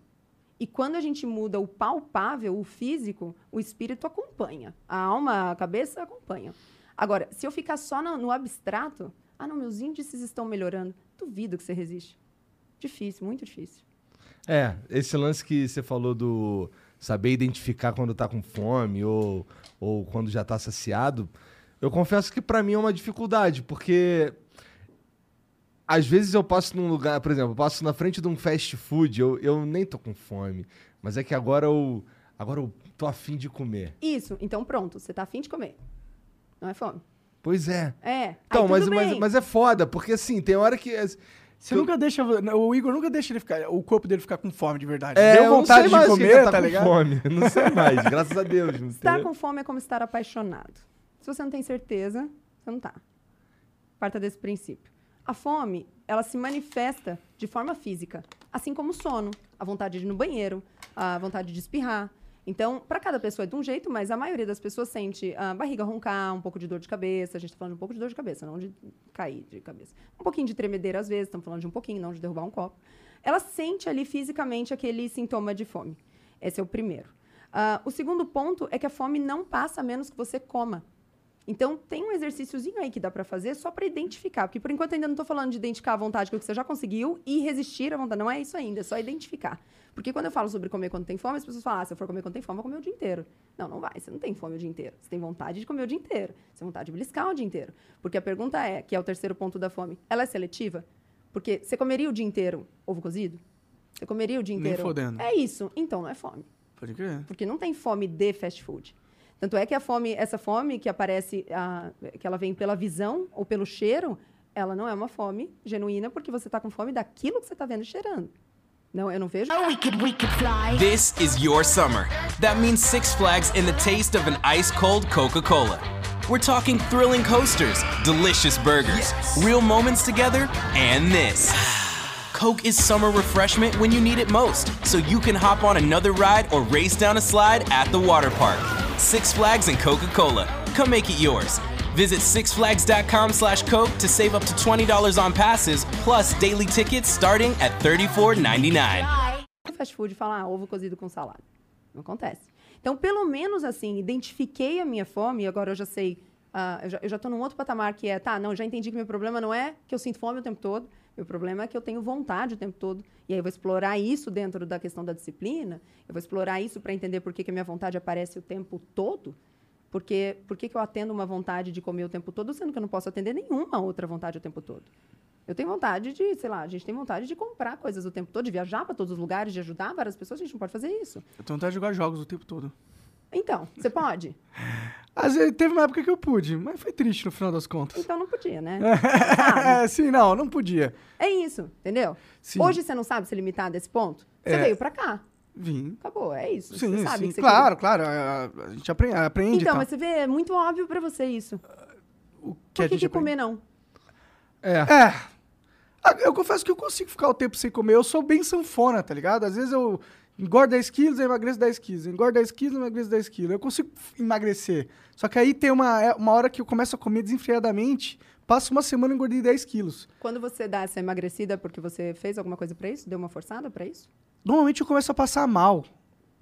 Speaker 3: E quando a gente muda o palpável, o físico, o espírito acompanha. A alma, a cabeça acompanha. Agora, se eu ficar só no, no abstrato, ah, não, meus índices estão melhorando. Duvido que você resiste. Difícil, muito difícil.
Speaker 1: É, esse lance que você falou do saber identificar quando tá com fome ou, ou quando já tá saciado, eu confesso que pra mim é uma dificuldade, porque às vezes eu passo num lugar, por exemplo, eu passo na frente de um fast food, eu, eu nem tô com fome, mas é que agora eu, agora eu tô afim de comer.
Speaker 3: Isso, então pronto, você tá afim de comer. Não é fome.
Speaker 1: Pois é.
Speaker 3: É.
Speaker 1: Então,
Speaker 3: aí
Speaker 1: mas,
Speaker 3: tudo
Speaker 1: mas,
Speaker 3: bem.
Speaker 1: mas é foda, porque assim, tem hora que.
Speaker 2: Você nunca deixa. O Igor nunca deixa ele ficar. O corpo dele ficar com fome de verdade.
Speaker 1: É,
Speaker 2: Deu
Speaker 1: eu não
Speaker 2: vontade de comer,
Speaker 1: tá,
Speaker 2: tá
Speaker 1: com
Speaker 2: ligado?
Speaker 1: fome. Não sei mais, (laughs) graças a Deus. não
Speaker 3: Estar com fome é como estar apaixonado. Se você não tem certeza, você não tá. Parta desse princípio. A fome, ela se manifesta de forma física, assim como o sono, a vontade de ir no banheiro, a vontade de espirrar. Então, para cada pessoa é de um jeito, mas a maioria das pessoas sente a barriga roncar, um pouco de dor de cabeça. A gente está falando de um pouco de dor de cabeça, não de cair de cabeça. Um pouquinho de tremedeira às vezes, estamos falando de um pouquinho, não de derrubar um copo. Ela sente ali fisicamente aquele sintoma de fome. Esse é o primeiro. Ah, o segundo ponto é que a fome não passa a menos que você coma. Então, tem um exercíciozinho aí que dá pra fazer só pra identificar. Porque, por enquanto, ainda não tô falando de identificar a vontade que você já conseguiu e resistir à vontade. Não é isso ainda, é só identificar. Porque quando eu falo sobre comer quando tem fome, as pessoas falam, ah, se eu for comer quando tem fome, eu vou comer o dia inteiro. Não, não vai. Você não tem fome o dia inteiro. Você tem vontade de comer o dia inteiro. Você tem vontade de beliscar o dia inteiro. Porque a pergunta é, que é o terceiro ponto da fome, ela é seletiva? Porque você comeria o dia inteiro ovo cozido? Você comeria o dia
Speaker 2: Nem
Speaker 3: inteiro?
Speaker 2: fodendo.
Speaker 3: É isso. Então, não é fome.
Speaker 2: Pode crer.
Speaker 3: Porque não tem fome de fast food. Tanto é que a fome, essa fome que aparece, ah, que ela vem pela visão ou pelo cheiro, ela não é uma fome genuína, porque você está com fome daquilo que você está vendo e cheirando. Não, eu não vejo.
Speaker 5: We could, we could fly.
Speaker 6: This is your summer. That means Six Flags and the taste of an ice cold Coca Cola. We're talking thrilling coasters, delicious burgers, real moments together, and this. (sighs) Coke is summer refreshment when you need it most, so you can hop on another ride or race down a slide at the water park. Six Flags and Coca Cola. Come make it yours. Visit sixflags.com slash Coke to save up to $20 on passes, plus daily tickets starting at $34.99.
Speaker 3: no fast food falar ah, ovo cozido com salada. Não acontece. Então, pelo menos assim, identifiquei a minha fome e agora eu já sei. já, eu já tô num outro patamar que é, tá, não, já entendi que meu problema não é que eu sinto fome o tempo todo, meu problema é que eu tenho vontade o tempo todo. E aí eu vou explorar isso dentro da questão da disciplina, eu vou explorar isso para entender por que, que a minha vontade aparece o tempo todo. Porque por que, que eu atendo uma vontade de comer o tempo todo, sendo que eu não posso atender nenhuma outra vontade o tempo todo? Eu tenho vontade de, sei lá, a gente tem vontade de comprar coisas o tempo todo, de viajar para todos os lugares, de ajudar várias pessoas, a gente não pode fazer isso.
Speaker 2: Eu tenho vontade de jogar jogos o tempo todo.
Speaker 3: Então, você pode?
Speaker 2: Às vezes, teve uma época que eu pude, mas foi triste no final das contas.
Speaker 3: Então não podia, né? (laughs)
Speaker 2: É, sim, não, não podia.
Speaker 3: É isso, entendeu?
Speaker 2: Sim.
Speaker 3: Hoje você não sabe se limitar desse ponto? Você
Speaker 2: É.
Speaker 3: veio pra cá.
Speaker 2: Vim.
Speaker 3: Acabou, é isso.
Speaker 2: Sim,
Speaker 3: você sabe
Speaker 2: sim.
Speaker 3: que você
Speaker 2: claro, claro. A, a gente aprende, aprende
Speaker 3: Então, mas você vê, é muito óbvio pra você isso.
Speaker 2: O
Speaker 3: Por
Speaker 2: a
Speaker 3: que, que
Speaker 2: aprende?
Speaker 3: comer não?
Speaker 1: É.
Speaker 2: É. Ah, Eu confesso que eu consigo ficar o tempo sem comer. Eu sou bem sanfona, tá ligado? Às vezes eu engordo 10 quilos, eu emagreço 10 quilos. Engordo 10 quilos, eu emagreço 10 quilos. Eu consigo emagrecer. Só que aí tem uma, é- uma hora que eu começo a comer desenfreadamente. Passo uma semana e engordei 10 quilos.
Speaker 3: Quando você dá essa emagrecida porque você fez alguma coisa pra isso? Deu uma forçada pra isso?
Speaker 2: Normalmente eu começo a passar mal.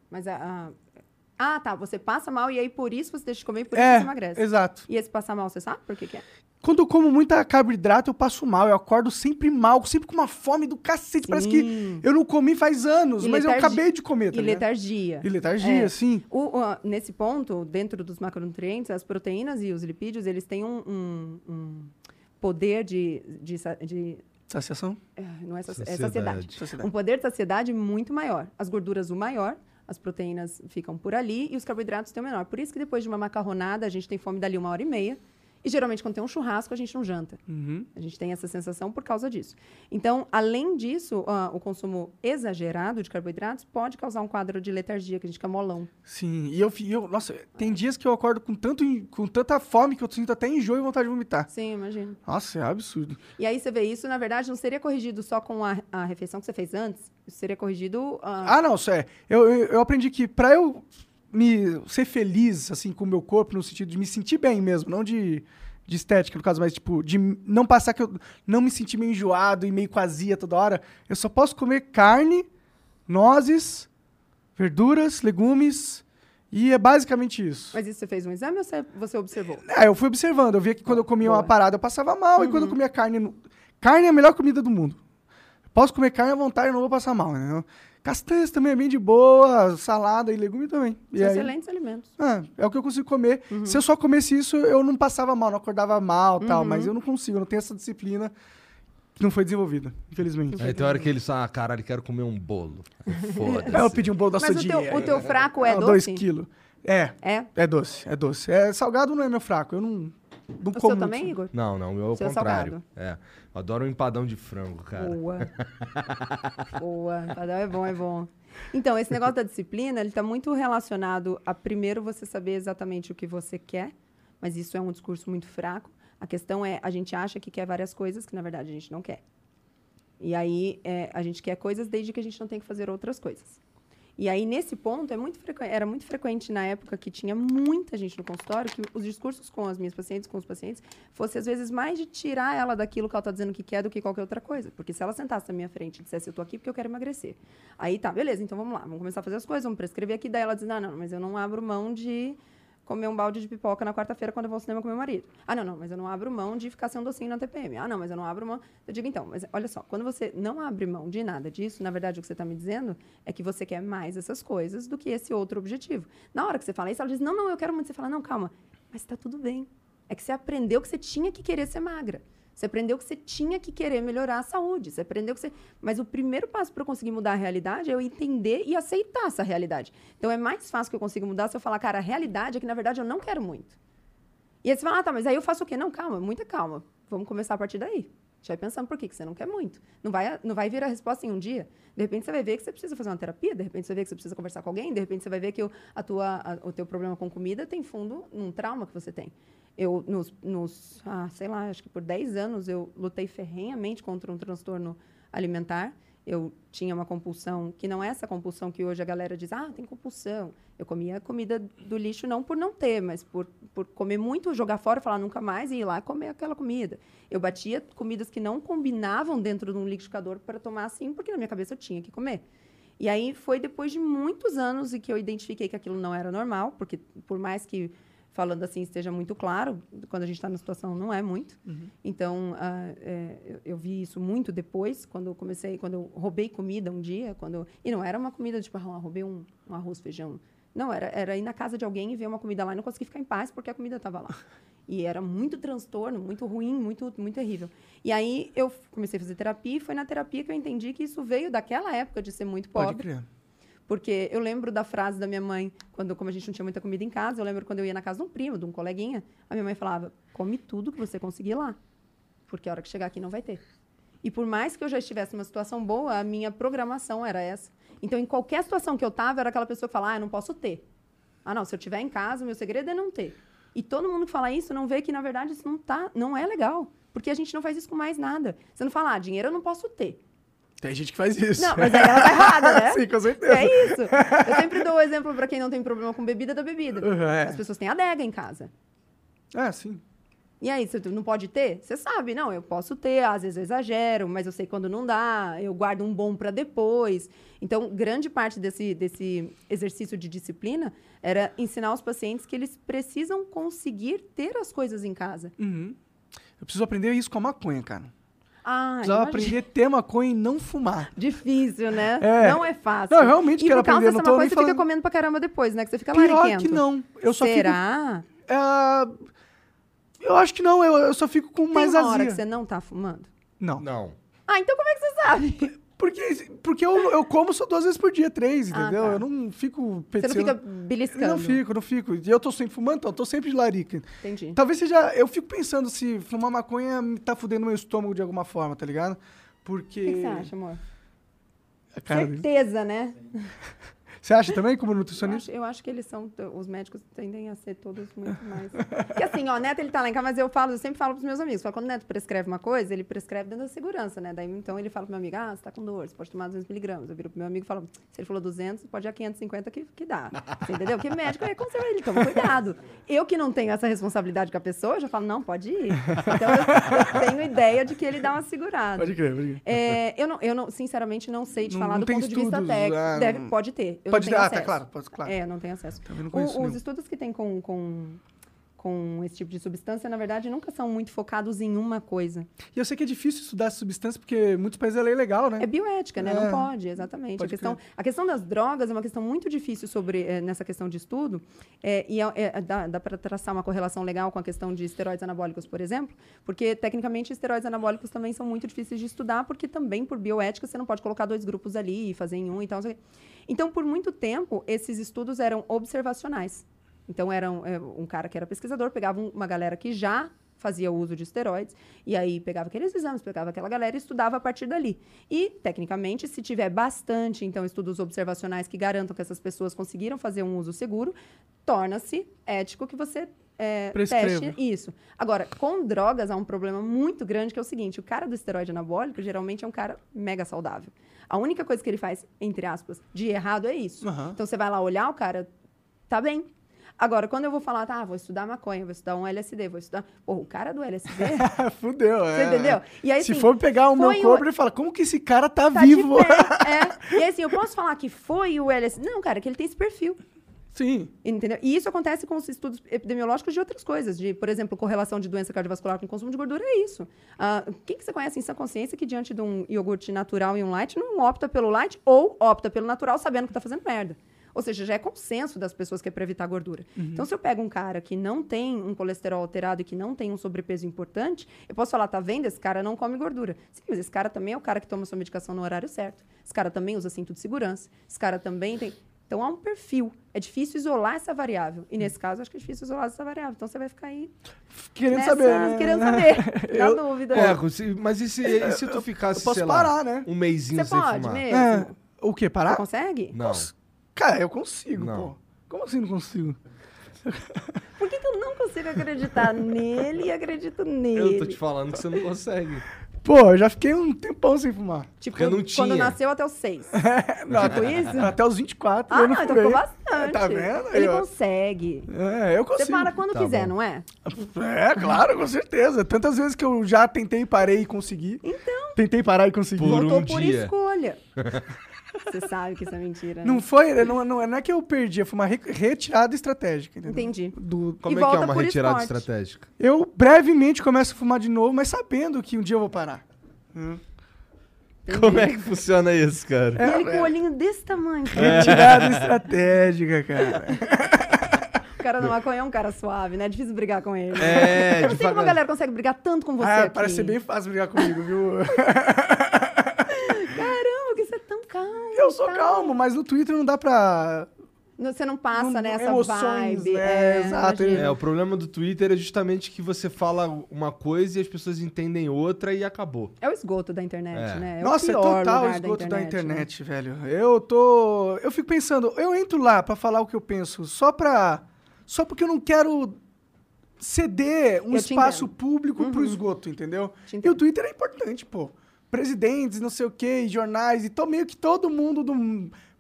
Speaker 3: Mas a, a- Ah, tá. Você passa mal e aí por isso você deixa de comer e por isso
Speaker 2: é,
Speaker 3: você emagrece.
Speaker 2: exato.
Speaker 3: E esse passar mal, você sabe por que, que é?
Speaker 2: Quando eu como muita carboidrato, eu passo mal. Eu acordo sempre mal, sempre com uma fome do cacete. Parece que
Speaker 3: Sim.
Speaker 2: eu não comi faz anos,
Speaker 3: E
Speaker 2: mas eu
Speaker 3: letargia-
Speaker 2: acabei de comer, tá
Speaker 3: e letargia.
Speaker 2: E letargia,
Speaker 3: É.
Speaker 2: sim.
Speaker 3: O- o- nesse ponto, dentro dos macronutrientes, as proteínas e os lipídios, eles têm um, um- um poder de, de, de-
Speaker 2: Saciação?
Speaker 3: é, não é, saci- é
Speaker 1: saciedade.
Speaker 3: Saciedade. Um poder de saciedade muito maior. As gorduras o maior, as proteínas ficam por ali e os carboidratos têm o menor. Por isso que depois de uma macarronada, a gente tem fome dali uma hora e meia. E geralmente, quando tem um churrasco, a gente não janta.
Speaker 2: Uhum.
Speaker 3: A gente tem essa sensação por causa disso. Então, além disso, ah, o consumo exagerado de carboidratos pode causar um quadro de letargia, que a gente fica molão.
Speaker 2: Sim, e eu, eu. Nossa, tem dias que eu acordo com, tanto, com tanta fome que eu sinto até enjoo e vontade de vomitar.
Speaker 3: Sim, imagino.
Speaker 2: Nossa, é absurdo.
Speaker 3: E aí você vê isso, na verdade, não seria corrigido só com a, a refeição que você fez antes. Isso seria corrigido. ah,
Speaker 2: Ah, não, isso é. Eu, eu, eu aprendi que pra eu me ser feliz, assim, com o meu corpo, no sentido de me sentir bem mesmo, não de, de estética, no caso, mas, tipo, de não passar que eu não me sentir meio enjoado e meio azia toda hora, eu só posso comer carne, nozes, verduras, legumes, e é basicamente isso.
Speaker 3: Mas isso você fez um exame ou você, você observou?
Speaker 2: É, eu fui observando. Eu via que quando eu comia
Speaker 3: Boa.
Speaker 2: uma parada eu passava mal, e quando eu comia carne. Carne é a melhor comida do mundo. Posso comer carne à vontade, eu não vou passar mal, né? Castanhas também é bem de boa, salada e legume também. E
Speaker 3: São
Speaker 2: aí-
Speaker 3: excelentes alimentos.
Speaker 2: Ah, é o que eu consigo comer.
Speaker 3: Uhum.
Speaker 2: Se eu só comesse isso, eu não passava mal, não acordava mal tal, mas eu não consigo, eu não tenho essa disciplina que não foi desenvolvida, infelizmente.
Speaker 1: Aí tem hora que ele só, ah, caralho, quero comer um bolo. Foda-se.
Speaker 2: Aí eu pedi um bolo da
Speaker 3: Mas o teu, o teu fraco é
Speaker 2: Ah, Dois
Speaker 3: doce?
Speaker 2: quilos. É,
Speaker 3: É?
Speaker 2: é doce, é doce. É, salgado não é meu fraco, eu não, não
Speaker 3: O
Speaker 2: como
Speaker 3: seu também, Igor?
Speaker 1: Não, não, o meu é o
Speaker 3: Seu
Speaker 1: contrário. É. Eu adoro um empadão de frango, cara.
Speaker 3: Boa. (laughs) Boa. Padrão É bom, é bom. Então, esse negócio da disciplina, ele está muito relacionado a, primeiro, você saber exatamente o que você quer, mas isso é um discurso muito fraco. A questão é, a gente acha que quer várias coisas que, na verdade, a gente não quer. E aí, é, a gente quer coisas desde que a gente não tem que fazer outras coisas. E aí, nesse ponto, é muito era muito frequente na época que tinha muita gente no consultório, que os discursos com as minhas pacientes, com os pacientes, fosse às vezes mais de tirar ela daquilo que ela está dizendo que quer do que qualquer outra coisa. Porque se ela sentasse na minha frente e dissesse, eu tô aqui porque eu quero emagrecer. Aí tá, beleza, então vamos lá, vamos começar a fazer as coisas, vamos prescrever aqui. Daí ela diz, não, não, mas eu não abro mão de comer um balde de pipoca na quarta-feira quando eu vou ao cinema com meu marido. Ah, não, não, mas eu não abro mão de ficar sem um docinho na TPM. Ah, não, mas eu não abro mão. Eu digo, então, mas olha só, quando você não abre mão de nada disso, na verdade o que você está me dizendo é que você quer mais essas coisas do que esse outro objetivo. Na hora que você fala isso, ela diz, não, não, eu quero muito. Você fala, não, calma, mas está tudo bem. É que você aprendeu que você tinha que querer ser magra. Você aprendeu que você tinha que querer melhorar a saúde. Você aprendeu que você. Mas o primeiro passo para eu conseguir mudar a realidade é eu entender e aceitar essa realidade. Então é mais fácil que eu consiga mudar se eu falar, cara, a realidade é que na verdade eu não quero muito. E aí você fala, ah, tá, mas aí eu faço o quê? Não, calma, muita calma. Vamos começar a partir daí. Já vai pensando por quê? que você não quer muito. Não vai, não vai vir a resposta em um dia. De repente você vai ver que você precisa fazer uma terapia, de repente você vai ver que você precisa conversar com alguém, de repente você vai ver que o, a tua, a- o teu problema com comida tem fundo num trauma que você tem. Eu, nos, nos ah, sei lá, acho que por 10 anos eu lutei ferrenhamente contra um transtorno alimentar. Eu tinha uma compulsão, que não é essa compulsão que hoje a galera diz, ah, tem compulsão. Eu comia comida do lixo não por não ter, mas por, por comer muito, jogar fora, falar nunca mais e ir lá comer aquela comida. Eu batia comidas que não combinavam dentro de um liquidificador para tomar assim, porque na minha cabeça eu tinha que comer. E aí foi depois de muitos anos e que eu identifiquei que aquilo não era normal, porque por mais que falando assim esteja muito claro, quando a gente está na situação não é muito. Então ah, é, eu, eu vi isso muito depois, quando eu comecei, quando eu roubei comida um dia, quando eu- e não era uma comida tipo, ah, roubei um, um arroz, feijão. Não, era, era ir na casa de alguém e ver uma comida lá e não conseguir ficar em paz porque a comida estava lá. (laughs) E era muito transtorno, muito ruim, muito, muito terrível. E aí eu comecei a fazer terapia e foi na terapia que eu entendi que isso veio daquela época de ser muito
Speaker 2: Pode
Speaker 3: pobre.
Speaker 2: crer.
Speaker 3: Porque eu lembro da frase da minha mãe, quando como a gente não tinha muita comida em casa, eu lembro quando eu ia na casa de um primo, de um coleguinha, a minha mãe falava: "Come tudo que você conseguir lá, porque a hora que chegar aqui não vai ter". E por mais que eu já estivesse numa situação boa, a minha programação era essa. Então, em qualquer situação que eu tava, era aquela pessoa que fala: "Ah, eu não posso ter". Ah, não, se eu tiver em casa, meu segredo é não ter. E todo mundo que fala isso não vê que na verdade isso não tá, não é legal, porque a gente não faz isso com mais nada. Você não fala: ah, "Dinheiro eu não posso ter".
Speaker 2: Tem gente que faz isso.
Speaker 3: Não, mas aí ela tá errada, né? (laughs)
Speaker 2: Sim, com certeza.
Speaker 3: É isso. Eu sempre dou o exemplo pra quem não tem problema com bebida da bebida.
Speaker 2: Uhum, é.
Speaker 3: As pessoas têm adega em casa.
Speaker 2: É, sim.
Speaker 3: E aí, você não pode ter? Você sabe, não, eu posso ter, às vezes eu exagero, mas eu sei quando não dá, eu guardo um bom pra depois. Então, grande parte desse, desse exercício de disciplina era ensinar os pacientes que eles precisam conseguir ter as coisas em casa.
Speaker 2: Uhum. Eu preciso aprender isso com a maconha, cara.
Speaker 3: Ah,
Speaker 2: Precisava
Speaker 3: imagina.
Speaker 2: aprender a ter maconha e não fumar.
Speaker 3: Difícil, né?
Speaker 2: É.
Speaker 3: Não é fácil.
Speaker 2: Não, eu realmente
Speaker 3: e
Speaker 2: quero
Speaker 3: por causa
Speaker 2: aprender, não
Speaker 3: dessa
Speaker 2: tô
Speaker 3: maconha,
Speaker 2: nem
Speaker 3: você
Speaker 2: falando-
Speaker 3: fica comendo pra caramba depois, né? Que você fica
Speaker 2: Pior
Speaker 3: lariquento.
Speaker 2: que não. Eu só
Speaker 3: Será?
Speaker 2: fico... É, Eu acho que não, eu, eu só fico com mais
Speaker 3: Tem uma hora
Speaker 2: azia.
Speaker 3: que você não tá fumando?
Speaker 2: Não.
Speaker 1: Não.
Speaker 3: Ah, então como é que você sabe? (laughs)
Speaker 2: Porque, porque eu, eu como só duas vezes por dia, três,
Speaker 3: Ah,
Speaker 2: entendeu?
Speaker 3: tá.
Speaker 2: Eu não fico
Speaker 3: Você não fica
Speaker 2: Eu
Speaker 3: beliscando?
Speaker 2: não fico, não fico. E eu tô sempre fumando, então eu tô sempre de larica.
Speaker 3: Entendi.
Speaker 2: Talvez seja. Eu fico pensando se fumar maconha me tá fudendo meu estômago de alguma forma, tá ligado? Porque.
Speaker 3: O que, que você acha, amor?
Speaker 2: Dele.
Speaker 3: Certeza, né?
Speaker 2: Você acha também, como
Speaker 3: Eu
Speaker 2: nutricionista?
Speaker 3: acho, eu acho que eles são, os médicos tendem a ser todos muito mais. Porque assim, ó, o Neto ele tá lá em casa, mas eu falo, eu sempre falo pros meus amigos, falo, quando o Neto prescreve uma coisa, ele prescreve dentro da segurança, né? Daí então ele fala pro meu amigo, ah, você tá com dor, você pode tomar 200 miligramas. Eu viro pro meu amigo e falo, se ele falou 200, você pode ir a 550 que, que dá. Você entendeu? Porque médico é conservador, ele toma cuidado. Eu que não tenho essa responsabilidade com a pessoa, eu já falo, não, pode ir. Então eu, eu tenho ideia de que ele dá uma segurada.
Speaker 2: Pode crer, pode crer.
Speaker 3: É, eu, não, eu não, sinceramente, não sei te
Speaker 2: Não-
Speaker 3: falar
Speaker 2: não
Speaker 3: do ponto de vista técnico.
Speaker 2: ah,
Speaker 3: Deve, pode ter. Eu
Speaker 2: Pode
Speaker 3: não
Speaker 2: ter, ah, tá claro, pode- claro.
Speaker 3: É, não tenho acesso.
Speaker 2: Também não
Speaker 3: O- os estudos que tem com, com, com esse tipo de substância, na verdade, nunca são muito focados em uma coisa.
Speaker 2: E eu sei que é difícil estudar essa substância, porque muitos países ela é legal, né?
Speaker 3: É bioética, né?
Speaker 2: É.
Speaker 3: Não pode, exatamente.
Speaker 2: Pode
Speaker 3: a, questão, a questão das drogas é uma questão muito difícil sobre eh, nessa questão de estudo. eh, e é- é- dá, dá para traçar uma correlação legal com a questão de esteroides anabólicos, por exemplo, porque, tecnicamente, esteroides anabólicos também são muito difíceis de estudar, porque também, por bioética, você não pode colocar dois grupos ali e fazer em um e tal. Então, por muito tempo, esses estudos eram observacionais. Então, eram eh, um cara que era pesquisador, pegava um- uma galera que já fazia uso de esteroides, e aí pegava aqueles exames, pegava aquela galera e estudava a partir dali. E, tecnicamente, se tiver bastante, então, estudos observacionais que garantam que essas pessoas conseguiram fazer um uso seguro, torna-se ético que você é, teste isso. Agora, com drogas há um problema muito grande, que é o seguinte, o cara do esteroide anabólico, geralmente, é um cara mega saudável. A única coisa que ele faz, entre aspas, de errado é isso.
Speaker 2: Aham.
Speaker 3: Então, você vai lá olhar, o cara tá bem. Agora, quando eu vou falar, tá, vou estudar maconha, vou estudar um LSD, vou estudar... Pô, o cara do LSD... (laughs)
Speaker 2: Fudeu, é.
Speaker 3: Você entendeu? E aí,
Speaker 2: Se
Speaker 3: assim,
Speaker 2: for pegar o meu
Speaker 3: foi o-
Speaker 2: corpo, ele fala, como que esse cara tá,
Speaker 3: tá
Speaker 2: vivo? (laughs)
Speaker 3: é. E assim, eu posso falar que foi o LSD? Não, cara, que ele tem esse perfil.
Speaker 2: Sim.
Speaker 3: Entendeu? E isso acontece com os estudos epidemiológicos de outras coisas, de, por exemplo, correlação de doença cardiovascular com consumo de gordura, é isso. Ah, quem que você conhece em sã consciência que diante de um iogurte natural e um light não opta pelo light ou opta pelo natural sabendo que está fazendo merda? Ou seja, já é consenso das pessoas que é para evitar gordura. Então, se eu pego um cara que não tem um colesterol alterado e que não tem um sobrepeso importante, eu posso falar, tá vendo? Esse cara não come gordura. Sim, mas esse cara também é o cara que toma sua medicação no horário certo. Esse cara também usa cinto de segurança. Esse cara também tem. Então, há um perfil. É difícil isolar essa variável. E nesse caso, acho que é difícil isolar essa variável. Então, você vai ficar aí
Speaker 2: Querendo
Speaker 3: nessa,
Speaker 2: saber. né?
Speaker 3: querendo saber. (laughs) Na dúvida.
Speaker 1: É, se- mas e se, e se tu ficasse,
Speaker 2: eu posso
Speaker 1: sei lá,
Speaker 2: parar, né?
Speaker 1: um mêsinho
Speaker 3: Você
Speaker 1: sem
Speaker 3: pode
Speaker 1: fumar?
Speaker 3: mesmo?
Speaker 2: É, o quê?
Speaker 3: Você
Speaker 2: Parar?
Speaker 3: consegue?
Speaker 1: Não.
Speaker 2: Cara, eu consigo,
Speaker 1: Não.
Speaker 2: pô. Como assim não consigo? (laughs)
Speaker 3: Por que, que eu não consigo acreditar nele e acredito nele?
Speaker 1: Eu tô te falando que você não consegue.
Speaker 2: Pô, eu já fiquei um tempão sem fumar.
Speaker 3: Tipo,
Speaker 1: Porque não
Speaker 3: quando
Speaker 1: tinha.
Speaker 3: nasceu até os seis. (laughs)
Speaker 2: Não,
Speaker 3: Tipo isso?
Speaker 2: Até os 24
Speaker 3: Ah,
Speaker 2: eu não
Speaker 3: não, então ficou bastante.
Speaker 2: Tá vendo?
Speaker 3: Ele
Speaker 2: ó.
Speaker 3: consegue.
Speaker 2: É, eu consigo.
Speaker 3: Você para quando
Speaker 1: Tá
Speaker 3: quiser,
Speaker 1: bom.
Speaker 3: não é?
Speaker 2: É, claro, com certeza. Tantas vezes que eu já tentei, parei e consegui.
Speaker 3: Então,
Speaker 2: Tentei parar e consegui.
Speaker 1: Por
Speaker 3: voltou
Speaker 1: um
Speaker 3: por
Speaker 1: dia.
Speaker 3: escolha. (laughs) Você sabe que isso é mentira, né?
Speaker 2: Não foi, não, não, não é que eu perdi, foi uma re- retirada estratégica, entendeu?
Speaker 3: Entendi.
Speaker 2: Do,
Speaker 1: Como
Speaker 3: E
Speaker 1: é que é uma retirada
Speaker 3: esporte.
Speaker 1: estratégica?
Speaker 2: eu brevemente começo a fumar de novo, mas sabendo que um dia eu vou parar.
Speaker 1: Como é que funciona isso, cara?
Speaker 3: E ele com o olhinho desse tamanho.
Speaker 1: É. (laughs)
Speaker 2: Retirada estratégica, cara.
Speaker 3: O cara da maconha é um cara suave, né? É difícil brigar com ele.
Speaker 1: É,
Speaker 3: Eu não sei como a galera consegue brigar tanto com você
Speaker 2: Ah,
Speaker 3: aqui.
Speaker 2: parece ser bem fácil brigar comigo, viu? (laughs)
Speaker 3: Caramba, que você é tão calmo.
Speaker 2: Eu sou
Speaker 3: tá?
Speaker 2: calmo, mas no Twitter não dá pra.
Speaker 3: Você não passa,
Speaker 2: Não-
Speaker 3: né, essa
Speaker 2: emoções,
Speaker 3: vibe.
Speaker 2: né? Exato,
Speaker 3: imagino.
Speaker 1: É, o problema do Twitter é justamente que você fala uma coisa e as pessoas entendem outra e acabou.
Speaker 3: É o esgoto da internet,
Speaker 1: É.
Speaker 3: né? É
Speaker 2: Nossa,
Speaker 3: o
Speaker 2: é total o esgoto da
Speaker 3: né?
Speaker 2: internet, velho. Eu tô. Eu fico pensando, eu entro lá pra falar o que eu penso, só pra. Só porque eu não quero ceder um espaço
Speaker 3: entendo.
Speaker 2: público pro esgoto, entendeu?
Speaker 3: Te
Speaker 2: E o. Twitter é importante, pô. Presidentes, não sei o quê, jornais, e tô meio que todo mundo do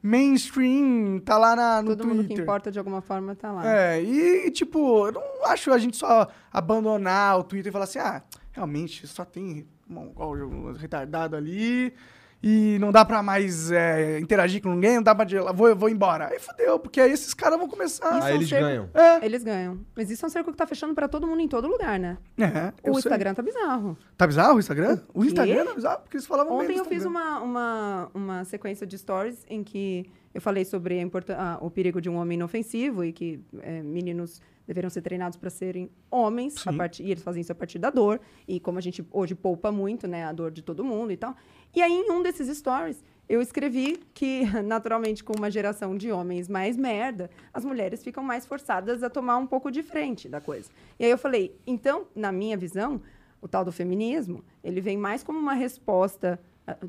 Speaker 2: mainstream tá lá na, no
Speaker 3: Todo
Speaker 2: Twitter.
Speaker 3: mundo que importa de alguma forma tá lá.
Speaker 2: É, e tipo, eu não acho a gente só abandonar o Twitter e falar assim, ah, realmente só tem mongol um retardado ali e não dá pra mais é, interagir com ninguém, não dá pra dizer, vou, vou embora. Aí fodeu, porque aí esses caras vão começar.
Speaker 1: Aí
Speaker 3: é um
Speaker 1: eles
Speaker 3: cerco-
Speaker 1: ganham.
Speaker 2: É,
Speaker 3: Eles ganham. Mas isso é um cerco que tá fechando pra todo mundo em todo lugar, né?
Speaker 2: é, eu
Speaker 3: O
Speaker 2: sei.
Speaker 3: Instagram tá bizarro.
Speaker 2: Tá bizarro o Instagram? O,
Speaker 3: quê?
Speaker 2: Instagram tá bizarro, porque eles falavam
Speaker 3: Ontem eu fiz uma, uma, uma sequência de stories em que eu falei sobre a ah, o perigo de um homem inofensivo e que eh, meninos deveriam ser treinados para serem homens, partir, e eles fazem isso a partir da dor, e como a gente hoje poupa muito, né, a dor de todo mundo e tal. E aí, em um desses stories, eu escrevi que, (laughs) naturalmente, com uma geração de homens mais merda, as mulheres ficam mais forçadas a tomar um pouco de frente da coisa. E aí eu falei, então, na minha visão, o tal do feminismo, ele vem mais como uma resposta,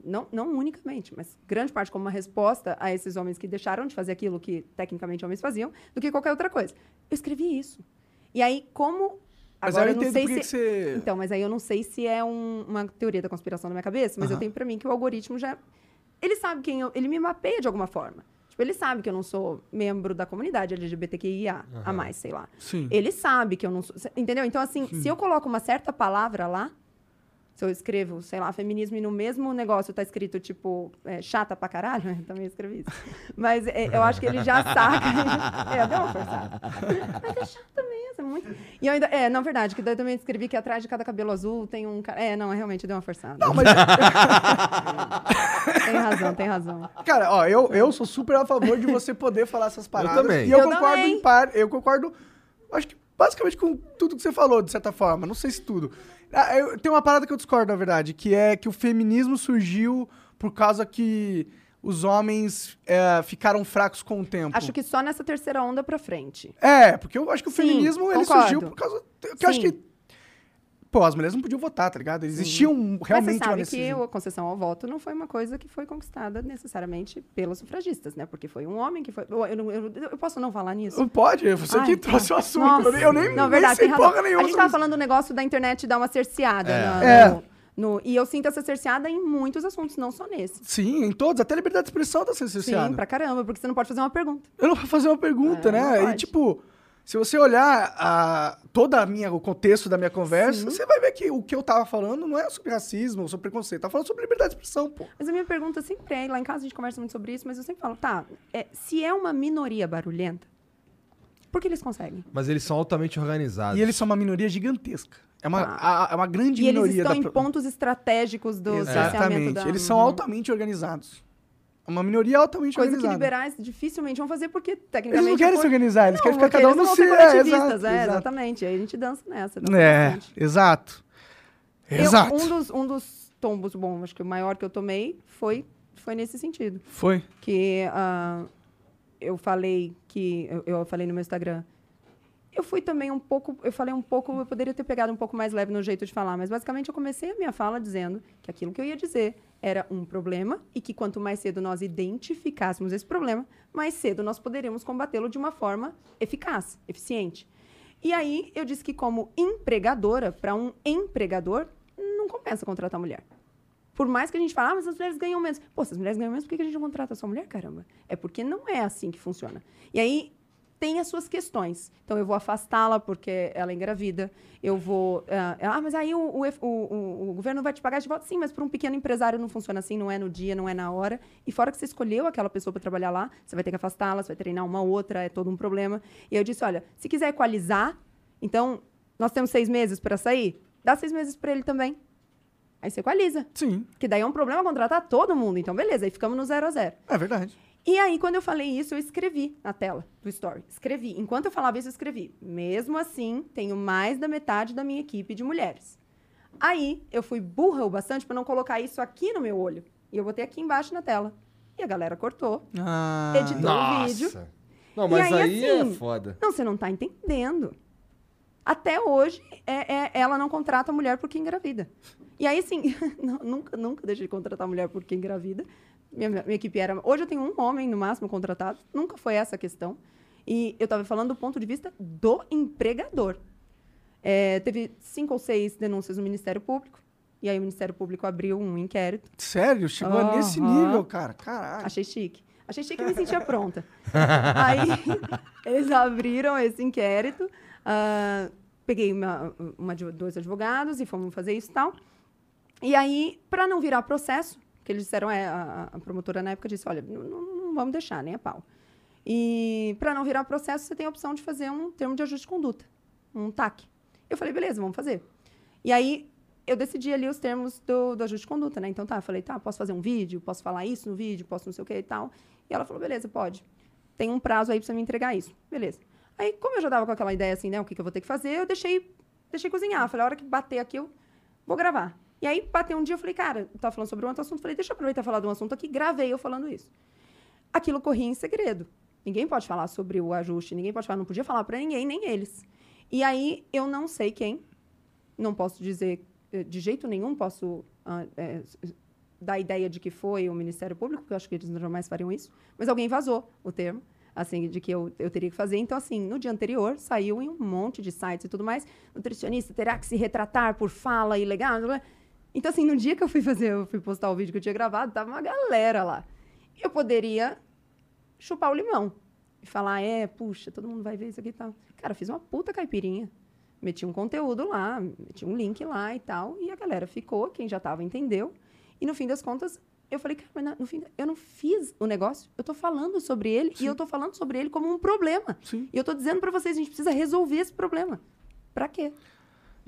Speaker 3: não, não unicamente, mas grande parte como uma resposta a esses homens que deixaram de fazer aquilo que tecnicamente homens faziam, do que qualquer outra coisa. Eu escrevi isso. E aí, como.
Speaker 2: Mas
Speaker 3: agora
Speaker 2: eu
Speaker 3: não sei se.
Speaker 2: você-
Speaker 3: Então, mas aí eu não sei se é um- uma teoria da conspiração na minha cabeça, mas eu tenho pra mim que o algoritmo já. Ele sabe quem eu. Ele me mapeia de alguma forma. Tipo, ele sabe que eu não sou membro da comunidade LGBTQIA, a mais, sei lá.
Speaker 2: Sim.
Speaker 3: Ele sabe que eu não sou. Entendeu? Então, assim, se eu coloco uma certa palavra lá, se eu escrevo, sei lá, feminismo e no mesmo negócio tá escrito, tipo, é, chata pra caralho, (laughs) eu também escrevi isso. Mas é, eu acho que ele já saca. (laughs) é, deu uma forçada. (laughs) Mas é chata mesmo, é muito. E eu ainda. É, na verdade, que daí eu também escrevi que atrás de cada cabelo azul tem um cara. É, não, realmente deu uma forçada.
Speaker 2: Não, mas,
Speaker 3: Tem razão, tem razão.
Speaker 2: cara, ó, eu, eu sou super a favor de você poder falar essas paradas.
Speaker 1: também.
Speaker 2: E eu,
Speaker 3: Eu
Speaker 2: concordo
Speaker 3: também.
Speaker 2: em par, eu concordo, acho que basicamente com tudo que você falou, de certa forma. Não sei se tudo. Ah, eu- tem uma parada que eu discordo, na verdade, que é que o feminismo surgiu por causa que os homens é, ficaram fracos com o tempo.
Speaker 3: Acho que só nessa terceira onda pra frente.
Speaker 2: É, porque eu acho que o
Speaker 3: Sim,
Speaker 2: feminismo ele
Speaker 3: concordo.
Speaker 2: surgiu por causa. Que eu acho que. Pô, as mulheres não podiam votar, tá ligado? Existia um,
Speaker 3: Mas
Speaker 2: realmente
Speaker 3: você
Speaker 2: uma
Speaker 3: sabe que a concessão ao voto não foi uma coisa que foi conquistada necessariamente pelos sufragistas, né? Porque foi um homem que foi. Eu, eu- eu posso não falar nisso?
Speaker 2: Pode, você
Speaker 3: Ai,
Speaker 2: que
Speaker 3: tá.
Speaker 2: trouxe o assunto.
Speaker 3: Nossa.
Speaker 2: Eu nem, eu nem,
Speaker 3: Não, verdade,
Speaker 2: sei
Speaker 3: razão.
Speaker 2: porra nenhuma
Speaker 3: A gente tava
Speaker 2: isso.
Speaker 3: falando do negócio da internet dar uma cerceada.
Speaker 1: É.
Speaker 3: na-
Speaker 2: É.
Speaker 3: no- no- e eu sinto essa cerceada em muitos assuntos, não só nesse.
Speaker 2: Sim, em todos. Até a liberdade de expressão tá sendo
Speaker 3: Sim,
Speaker 2: cerceada.
Speaker 3: pra caramba, porque você não pode fazer uma pergunta.
Speaker 2: Eu não vou fazer uma pergunta,
Speaker 3: É,
Speaker 2: né? E tipo, se você olhar a, toda a minha, o contexto da minha conversa, você vai ver que o que eu tava falando não é sobre racismo ou sobre preconceito. Tá falando sobre liberdade de expressão, pô.
Speaker 3: Mas a minha pergunta sempre é, lá em casa a gente conversa muito sobre isso, mas eu sempre falo, tá, é, se é uma minoria barulhenta, Porque eles conseguem.
Speaker 1: Mas eles são altamente organizados.
Speaker 2: E eles são uma minoria gigantesca. É uma, a- é uma grande
Speaker 3: E eles
Speaker 2: minoria
Speaker 3: estão
Speaker 2: da
Speaker 3: em pontos estratégicos do
Speaker 2: Exatamente.
Speaker 3: da...
Speaker 2: Eles são
Speaker 3: Uhum.
Speaker 2: altamente organizados. Uma minoria altamente
Speaker 3: Coisa que
Speaker 2: organizada.
Speaker 3: liberais dificilmente vão fazer, porque
Speaker 2: Eles
Speaker 3: tecnicamente...
Speaker 2: não querem se organizar, eles
Speaker 3: Não,
Speaker 2: querem ficar cada um
Speaker 3: eles
Speaker 2: no seu. É, exato,
Speaker 3: é,
Speaker 2: exato.
Speaker 3: exatamente. Aí a gente dança nessa.
Speaker 2: É,
Speaker 3: bastante.
Speaker 2: exato.
Speaker 3: Eu-
Speaker 2: Exato.
Speaker 3: um, dos, um dos tombos, bom, acho que o maior que eu tomei foi, foi nesse sentido.
Speaker 2: Foi.
Speaker 3: Que ah, eu falei que. Eu, eu falei no meu Instagram. Eu fui também um pouco. Eu falei um pouco. Eu poderia ter pegado um pouco mais leve no jeito de falar, mas basicamente eu comecei a minha fala dizendo que aquilo que eu ia dizer era um problema e que quanto mais cedo nós identificássemos esse problema, mais cedo nós poderíamos combatê-lo de uma forma eficaz, eficiente. E aí eu disse que, como empregadora, para um empregador, não compensa contratar mulher. Por mais que a gente fale, ah, mas as mulheres ganham menos. Pô, se as mulheres ganham menos, por que a gente não contrata só mulher, caramba? É porque não é assim que funciona. E aí tem as suas questões. Então eu vou afastá-la porque ela é engravida. Eu vou. ah, ah, mas aí o, o, o, o- o governo vai te pagar de volta. Sim, mas para um pequeno empresário não funciona assim, não é no dia, não é na hora. E fora que você escolheu aquela pessoa para trabalhar lá, você vai ter que afastá-la, você vai treinar uma outra, é todo um problema. E eu disse: olha, se quiser equalizar, então nós temos seis meses para sair, dá seis meses para ele também. Aí você equaliza.
Speaker 2: Sim,
Speaker 3: Que daí é um problema contratar todo mundo. Então, beleza, aí ficamos no zero a zero.
Speaker 2: é verdade.
Speaker 3: E aí, quando eu falei isso, eu escrevi na tela do Story. Escrevi. Enquanto eu falava isso, eu escrevi. Mesmo assim, tenho mais da metade da minha equipe de mulheres. Aí, eu fui burra o bastante para não colocar isso aqui no meu olho. E eu botei aqui embaixo na tela. E a galera cortou.
Speaker 2: Ah,
Speaker 3: Editou o vídeo.
Speaker 1: Não,
Speaker 3: E
Speaker 1: mas
Speaker 3: aí,
Speaker 1: aí,
Speaker 3: assim,
Speaker 1: é foda.
Speaker 3: Não, você não tá entendendo. Até hoje, é, é- ela não contrata mulher porque engravida. E aí, assim, (laughs) nunca, nunca deixei de contratar mulher porque engravida. Minha, minha equipe era. Hoje eu tenho um homem, no máximo, contratado. Nunca foi essa a questão. E eu estava falando do ponto de vista do empregador. É, teve cinco ou seis denúncias no Ministério Público. E aí o Ministério Público abriu um inquérito.
Speaker 2: sério? Chegou
Speaker 3: Aham.
Speaker 2: nesse nível, cara. Caralho.
Speaker 3: Achei chique. Achei chique e me sentia pronta. (laughs) Aí eles abriram esse inquérito. ah, peguei uma, uma dois advogados e fomos fazer isso e tal. E aí, para não virar processo, que eles disseram, é, a, a promotora na época disse, olha, não, vamos deixar, nem a pau. E para não virar processo, você tem a opção de fazer um termo de ajuste de conduta, um TAC. Eu falei, beleza, vamos fazer. E aí, eu decidi ali os termos do, do ajuste de conduta, né? Então, tá, falei, tá, posso fazer um vídeo, posso falar isso no vídeo, posso não sei o que e tal. E ela falou, beleza, pode. Tem um prazo aí pra você me entregar isso. Beleza. Aí, como eu já tava com aquela ideia assim, né, o que, que eu vou ter que fazer, eu deixei, deixei cozinhar. Falei, a hora que bater aqui, eu vou gravar. E aí, bateu um dia, eu falei, cara, tava falando sobre um outro assunto, falei, deixa eu aproveitar e falar de um assunto aqui, gravei eu falando isso. Aquilo corria em segredo. Ninguém pode falar sobre o ajuste, ninguém pode falar, não podia falar pra ninguém, nem eles. E aí, eu não sei quem, não posso dizer eh, de jeito nenhum, posso eh, s- dar ideia de que foi o Ministério Público, porque eu acho que eles jamais fariam isso, mas alguém vazou o termo, assim, de que eu, eu teria que fazer. Então, assim, no dia anterior, saiu em um monte de sites e tudo mais, nutricionista terá que se retratar por fala ilegal. Então, assim, no dia que eu fui fazer, eu fui postar o vídeo que eu tinha gravado, tava uma galera lá. Eu poderia chupar o limão e falar, é, puxa, todo mundo vai ver isso aqui e tal. Cara, eu fiz uma puta caipirinha. Meti um conteúdo lá, meti um link lá e tal, e a galera ficou, quem já tava entendeu. E no fim das contas, eu falei, cara, mas no fim, eu não fiz o negócio, eu tô falando sobre ele e eu tô falando sobre ele como um problema.
Speaker 2: Sim.
Speaker 3: E eu tô dizendo pra vocês, a gente precisa resolver esse problema. Pra quê?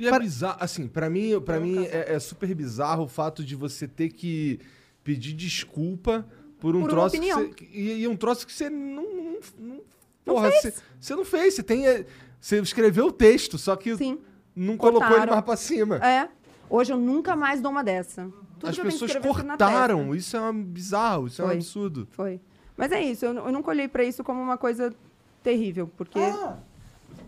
Speaker 1: E é
Speaker 2: Para-
Speaker 1: bizarro, assim, pra mim, pra mim é, é super bizarro o fato de você ter que pedir desculpa por um
Speaker 3: Por
Speaker 1: troço que você, e, e um troço que você não, não, não- porra, você, você não fez, você tem é, você escreveu o texto, só que
Speaker 3: Sim.
Speaker 1: não colocou ele mais pra cima.
Speaker 3: É. Hoje eu nunca mais dou uma dessa. Tudo
Speaker 1: As pessoas cortaram, isso é um bizarro, isso é um
Speaker 3: Foi.
Speaker 1: absurdo.
Speaker 3: Foi. Mas é isso, eu, eu nunca olhei pra isso como uma coisa terrível, porque.
Speaker 2: Ah,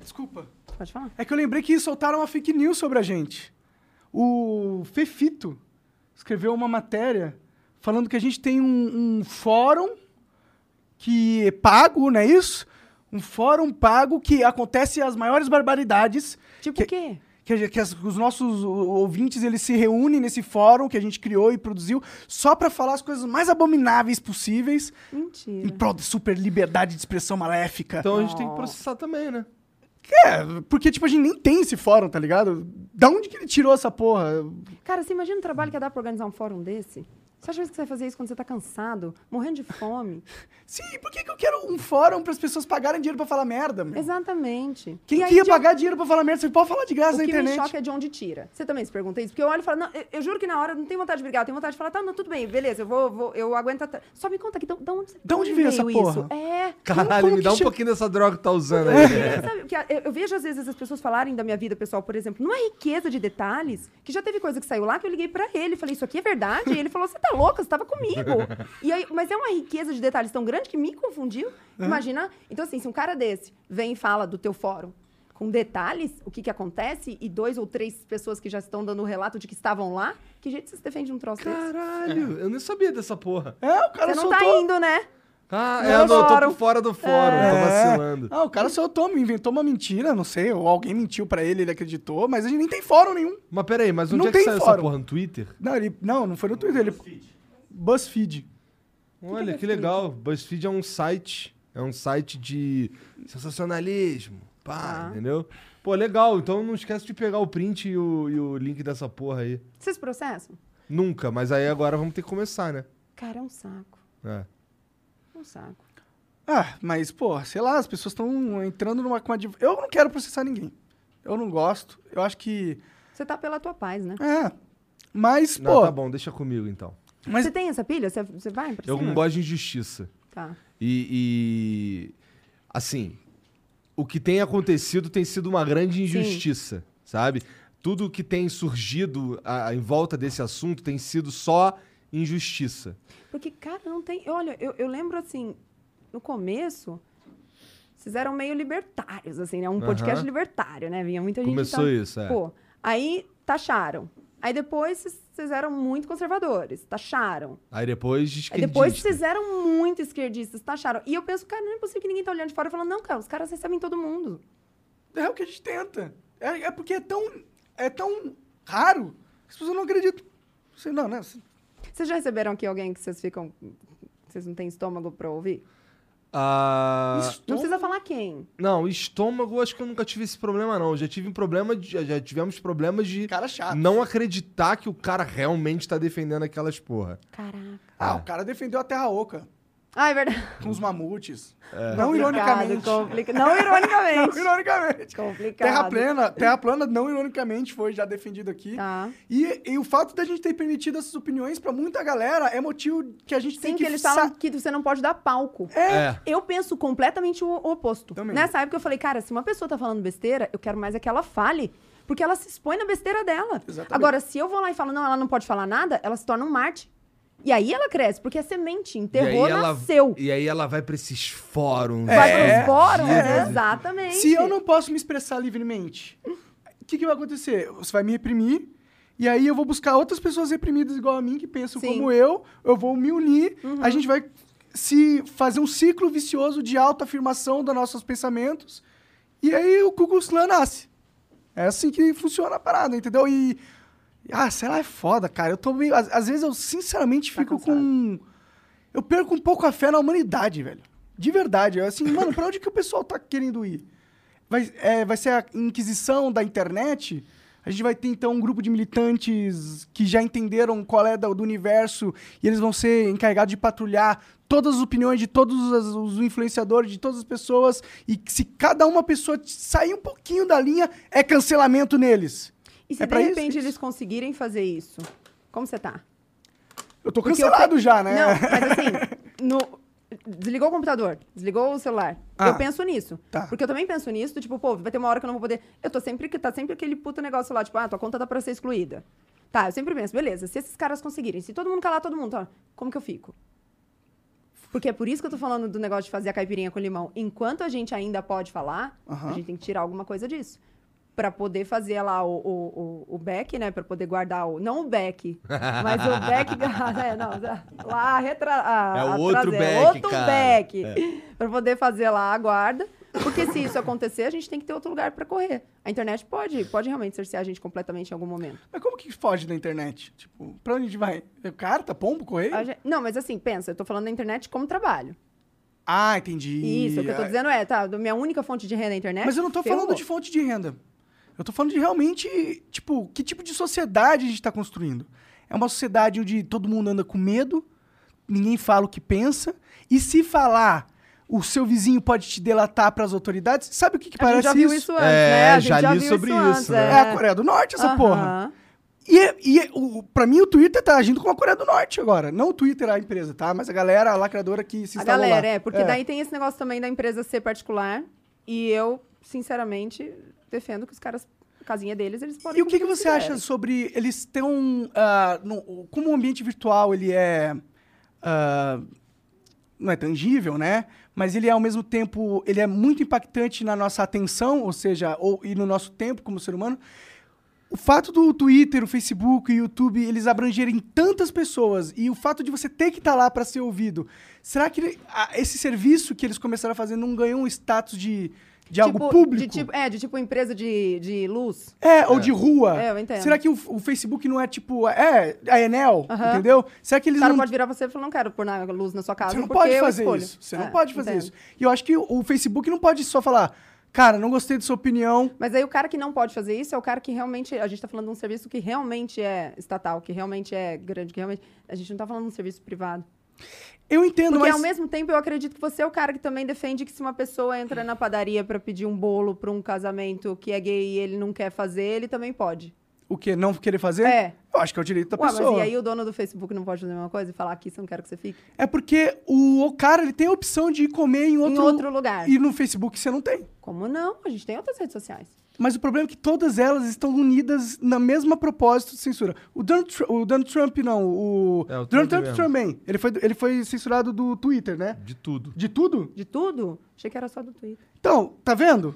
Speaker 2: desculpa.
Speaker 3: Pode falar?
Speaker 2: É que eu lembrei que soltaram uma fake news sobre a gente. O Fefito escreveu uma matéria falando que a gente tem um, um fórum que é pago, não é isso? Um fórum pago que acontece as maiores barbaridades.
Speaker 3: Tipo
Speaker 2: que,
Speaker 3: o quê?
Speaker 2: Que, que as- os nossos ouvintes eles se reúnem nesse fórum que a gente criou e produziu só pra falar as coisas mais abomináveis possíveis em
Speaker 3: Mentira.
Speaker 2: prol da super liberdade de expressão maléfica.
Speaker 1: Então a gente tem que processar também, né?
Speaker 2: É, porque, tipo, a gente nem tem esse fórum, tá ligado? Da onde que ele tirou essa porra?
Speaker 3: Cara, você imagina o trabalho que ia dar pra organizar um fórum desse? Você acha que você vai fazer isso quando você tá cansado, morrendo de fome? (laughs)
Speaker 2: Sim, por que, que eu quero um fórum para as pessoas pagarem dinheiro para falar merda, meu?
Speaker 3: Exatamente.
Speaker 2: Quem que ia
Speaker 3: de-
Speaker 2: pagar dinheiro pra falar merda? Você pode falar de graça
Speaker 3: O
Speaker 2: na
Speaker 3: que
Speaker 2: internet.
Speaker 3: me choca é de onde tira. Você também se pergunta isso? Porque eu olho e falo, não, eu, eu juro que na hora não tenho vontade de brigar, eu tenho vontade de falar, tá, não, tudo bem, beleza, eu vou, vou- eu aguento até. Só me conta aqui, da onde,
Speaker 2: Da onde veio essa porra?
Speaker 3: isso? É.
Speaker 1: Caralho,
Speaker 2: como
Speaker 1: me
Speaker 2: que
Speaker 1: dá um
Speaker 2: che-
Speaker 1: pouquinho dessa droga que tá usando aí.
Speaker 3: Sabe, porque eu, eu vejo às vezes as pessoas falarem da minha vida pessoal, por exemplo, numa riqueza de detalhes, que já teve coisa que saiu lá que eu liguei pra ele, falei, isso aqui é verdade? E ele falou, você tá louca, você tava comigo. (laughs) E aí, mas é uma riqueza de detalhes tão grande que me confundiu. Imagina, então assim, se um cara desse vem e fala do teu fórum com detalhes, o que que acontece, e dois ou três pessoas que já estão dando o relato de que estavam lá, que jeito você se defende de um troço desse?
Speaker 1: Caralho, eu nem sabia dessa porra.
Speaker 2: É, o cara
Speaker 3: Você não
Speaker 2: soltou...
Speaker 3: tá indo, né?
Speaker 1: Ah, é, não, eu tô fora do fórum, tô vacilando.
Speaker 2: Ah, o cara soltou, me inventou uma mentira, não sei, ou alguém mentiu pra ele, ele acreditou, mas a gente nem tem fórum nenhum.
Speaker 1: Mas peraí, mas onde
Speaker 2: Não
Speaker 1: é que
Speaker 2: tem
Speaker 1: saiu essa
Speaker 2: fórum.
Speaker 1: porra? No Twitter?
Speaker 2: Não, ele, não, não foi no Twitter, ele... BuzzFeed.
Speaker 1: Olha, que legal. BuzzFeed é um site. É um site de sensacionalismo. Pá,
Speaker 3: Ah.
Speaker 1: entendeu? Pô, legal. Então não esquece de pegar o print e o, e o link dessa porra aí.
Speaker 3: Vocês processam?
Speaker 1: Nunca, mas aí agora vamos ter que começar, né?
Speaker 3: Cara, é um saco.
Speaker 1: É.
Speaker 3: Um saco.
Speaker 2: Ah, mas, pô, sei lá, as pessoas estão entrando numa... com uma div- Eu não quero processar ninguém. Eu não gosto. Eu acho que...
Speaker 3: Você tá pela tua paz, né?
Speaker 2: É. Mas,
Speaker 1: Não,
Speaker 2: pô...
Speaker 1: tá bom, deixa comigo então.
Speaker 2: Mas
Speaker 3: Você tem essa pilha? Você, você vai pra
Speaker 1: Eu
Speaker 3: cima?
Speaker 1: não gosto de injustiça.
Speaker 3: Tá.
Speaker 1: E, e, assim, o que tem acontecido tem sido uma grande injustiça, sabe? Tudo que tem surgido a- em volta desse assunto tem sido só injustiça.
Speaker 3: Porque, cara, não tem... Olha, eu, eu lembro, assim, no começo, vocês eram meio libertários, assim, né? Um podcast libertário, né? Vinha muita gente...
Speaker 1: Começou isso, é.
Speaker 3: Pô, aí taxaram. Aí depois vocês- eram muito conservadores, taxaram.
Speaker 1: Aí depois de
Speaker 3: Aí
Speaker 1: esquerdista.
Speaker 3: depois vocês eram muito esquerdistas, taxaram. E eu penso, cara, não é possível que ninguém tá olhando de fora e falando, não, cara, os caras recebem todo mundo.
Speaker 2: É o que a gente tenta. É, é porque é tão, é tão raro que as pessoas não acreditam. Não, né? Você-
Speaker 3: Vocês já receberam aqui alguém que vocês ficam... Vocês não têm estômago pra ouvir?
Speaker 1: Ah,
Speaker 3: Não precisa falar quem.
Speaker 1: não, estômago, acho que eu nunca tive esse problema, não. Já tive um problema de, já- tivemos problemas de
Speaker 2: Cara chato.
Speaker 1: não acreditar que o cara realmente tá defendendo aquelas porra.
Speaker 3: Caraca.
Speaker 2: Ah,
Speaker 1: Ah.
Speaker 2: o cara defendeu a Terra Oca
Speaker 3: Ah, é verdade.
Speaker 2: com os mamutes.
Speaker 1: É.
Speaker 2: Não ironicamente.
Speaker 3: Complica... Não ironicamente. (laughs)
Speaker 2: Não ironicamente.
Speaker 3: Complicado.
Speaker 2: Terra plana, terra plana, não ironicamente, foi já defendido aqui.
Speaker 3: Tá.
Speaker 2: E, e o fato da gente ter permitido essas opiniões pra muita galera é motivo que a gente tem
Speaker 3: Sim,
Speaker 2: que...
Speaker 3: que eles falam que você não pode dar palco.
Speaker 1: É.
Speaker 3: Eu penso completamente o oposto.
Speaker 2: Também.
Speaker 3: Nessa época eu falei, cara, se uma pessoa tá falando besteira, eu quero mais é que ela fale. Porque ela se expõe na besteira dela.
Speaker 2: Exatamente.
Speaker 3: Agora, se eu vou lá e falo, não, ela não pode falar nada, ela se torna um Marte. E aí ela cresce, porque a semente enterrou,
Speaker 1: e ela,
Speaker 3: nasceu.
Speaker 1: E aí ela vai pra esses fóruns.
Speaker 3: Vai
Speaker 2: É.
Speaker 3: pros fóruns,
Speaker 1: É.
Speaker 3: exatamente.
Speaker 2: Se eu não posso me expressar livremente, o que, que vai acontecer? Você vai me reprimir, e aí eu vou buscar outras pessoas reprimidas igual a mim, que pensam
Speaker 3: Sim. Uhum.
Speaker 2: como eu, eu vou me unir, a gente vai se fazer um ciclo vicioso de autoafirmação dos nossos pensamentos, e aí o Ku Klux Klan nasce. É assim que funciona a parada, entendeu? E. Ah, sei lá, é foda, cara. Eu tô meio. Às, às vezes eu sinceramente
Speaker 3: Tá
Speaker 2: fico
Speaker 3: cansado.
Speaker 2: com. Eu perco um pouco a fé na humanidade, velho. De verdade. Eu, assim, mano, pra onde que o pessoal tá querendo ir? Vai, é, vai ser a inquisição da internet? A gente vai ter, então, um grupo de militantes que já entenderam qual é do, do universo e eles vão ser encarregados de patrulhar todas as opiniões de todos os, os influenciadores, de todas as pessoas. E se cada uma pessoa sair um pouquinho da linha, é cancelamento neles.
Speaker 3: E se
Speaker 2: É
Speaker 3: de
Speaker 2: isso,
Speaker 3: repente
Speaker 2: isso.
Speaker 3: eles conseguirem fazer isso? Como você tá?
Speaker 2: Eu tô
Speaker 3: eu
Speaker 2: cancelado
Speaker 3: pe-
Speaker 2: já, né?
Speaker 3: Não, mas assim, (laughs) no- desligou o computador, desligou o celular.
Speaker 2: Ah,
Speaker 3: eu penso nisso.
Speaker 2: tá.
Speaker 3: Porque eu também penso nisso, tipo, pô, vai ter uma hora que eu não vou poder. Eu tô sempre que tá sempre aquele puto negócio lá, tipo, ah, tua conta tá pra ser excluída. Tá, eu sempre penso, beleza, se esses caras conseguirem, se todo mundo calar todo mundo, tá, como que eu fico? Porque é por isso que eu tô falando do negócio de fazer a caipirinha com limão. Enquanto a gente ainda pode falar, a
Speaker 2: Aham.
Speaker 3: gente tem que tirar alguma coisa disso. Pra poder fazer lá o, o, o, o back, né? Pra poder guardar o. Não o back, (laughs) mas o back. (laughs) é, não, lá a retra, a,
Speaker 1: É o outro
Speaker 3: traseira,
Speaker 1: back,
Speaker 3: Outro
Speaker 1: cara.
Speaker 3: back.
Speaker 1: É.
Speaker 3: Pra poder fazer lá a guarda. Porque se isso acontecer, a gente tem que ter outro lugar pra correr. A internet pode, pode realmente cercear a gente completamente em algum momento.
Speaker 2: Mas como que foge da internet? Tipo, pra onde a gente vai? Carta, pombo, correio?
Speaker 3: Gente- não, mas assim, pensa, eu tô falando da internet como trabalho.
Speaker 2: Ah, entendi.
Speaker 3: Isso, o que eu tô dizendo é, tá, minha única fonte de renda é a internet.
Speaker 2: Mas eu não tô
Speaker 3: ferrou.
Speaker 2: falando de fonte de renda. Eu tô falando de realmente, tipo, que tipo de sociedade a gente tá construindo. é uma sociedade onde todo mundo anda com medo, ninguém fala o que pensa, e se falar, o seu vizinho pode te delatar para as autoridades. Sabe o que, que
Speaker 3: A gente
Speaker 2: parece
Speaker 3: já viu
Speaker 2: isso?
Speaker 3: isso antes,
Speaker 1: É,
Speaker 3: né? A gente
Speaker 1: já
Speaker 3: já
Speaker 1: li
Speaker 3: viu
Speaker 1: sobre
Speaker 3: isso
Speaker 1: né?
Speaker 2: É a Coreia do Norte, essa porra.
Speaker 3: Aham.
Speaker 2: E, é- e é- o, pra mim o Twitter tá agindo como a Coreia do Norte agora. Não o Twitter, a empresa, tá? Mas a galera, a lacradora que se
Speaker 3: A
Speaker 2: instalou
Speaker 3: galera,
Speaker 2: lá.
Speaker 3: é, porque daí tem esse negócio também da empresa ser particular. E eu, sinceramente, defendo que os caras, a casinha deles, eles podem.
Speaker 2: E o que, que você acha sobre eles ter um... ah, no- como o ambiente virtual, ele é... ah, não é tangível, né? Mas ele é, ao mesmo tempo, ele é muito impactante na nossa atenção, ou seja, ou, e no nosso tempo como ser humano. O fato do Twitter, o Facebook e o YouTube, eles abrangerem tantas pessoas e o fato de você ter que estar lá para ser ouvido, será que ele- a- esse serviço que eles começaram a fazer não ganhou um status de, de algo
Speaker 3: Tipo,
Speaker 2: público?
Speaker 3: De tipo, é, de tipo empresa de, de luz.
Speaker 2: É, ou de rua.
Speaker 3: É, eu entendo.
Speaker 2: Será que o, o Facebook não é tipo. É, a Enel, entendeu? Será que
Speaker 3: O
Speaker 2: eles
Speaker 3: cara
Speaker 2: não.
Speaker 3: pode virar você e falar, não quero pôr na luz na sua casa.
Speaker 2: Você não
Speaker 3: porque
Speaker 2: pode
Speaker 3: eu
Speaker 2: fazer isso. Você
Speaker 3: É,
Speaker 2: não pode fazer
Speaker 3: entendo.
Speaker 2: isso. E eu acho que o, o Facebook não pode só falar, cara, não gostei da sua opinião.
Speaker 3: Mas aí o cara que não pode fazer isso é o cara que realmente. A gente tá falando de um serviço que realmente é estatal, que realmente é grande, que realmente. A gente não tá falando de um serviço privado.
Speaker 2: Eu entendo,
Speaker 3: Porque
Speaker 2: mas.
Speaker 3: ao mesmo tempo eu acredito que você é o cara que também defende que se uma pessoa entra na padaria pra pedir um bolo pra um casamento que é gay e ele não quer fazer, ele também pode.
Speaker 2: O quê? Não querer fazer?
Speaker 3: É.
Speaker 2: Eu acho que é o direito da
Speaker 3: Ué, mas
Speaker 2: pessoa.
Speaker 3: e aí o dono do Facebook não pode fazer a mesma coisa e falar aqui, você não quer que você fique?
Speaker 2: É porque o, o cara ele tem a opção de ir comer em outro,
Speaker 3: Em outro lugar.
Speaker 2: E no Facebook você não tem.
Speaker 3: Como não? A gente tem outras redes sociais.
Speaker 2: Mas o problema é que todas elas estão unidas na mesma propósito de censura. O Donald, Tru- o Donald Trump, não. O,
Speaker 1: É, o
Speaker 2: Donald
Speaker 1: Trump
Speaker 2: Trump também. Ele foi, ele foi censurado do Twitter, né?
Speaker 1: De tudo.
Speaker 2: De tudo?
Speaker 3: De tudo? Achei que era só do Twitter.
Speaker 2: Então, tá vendo?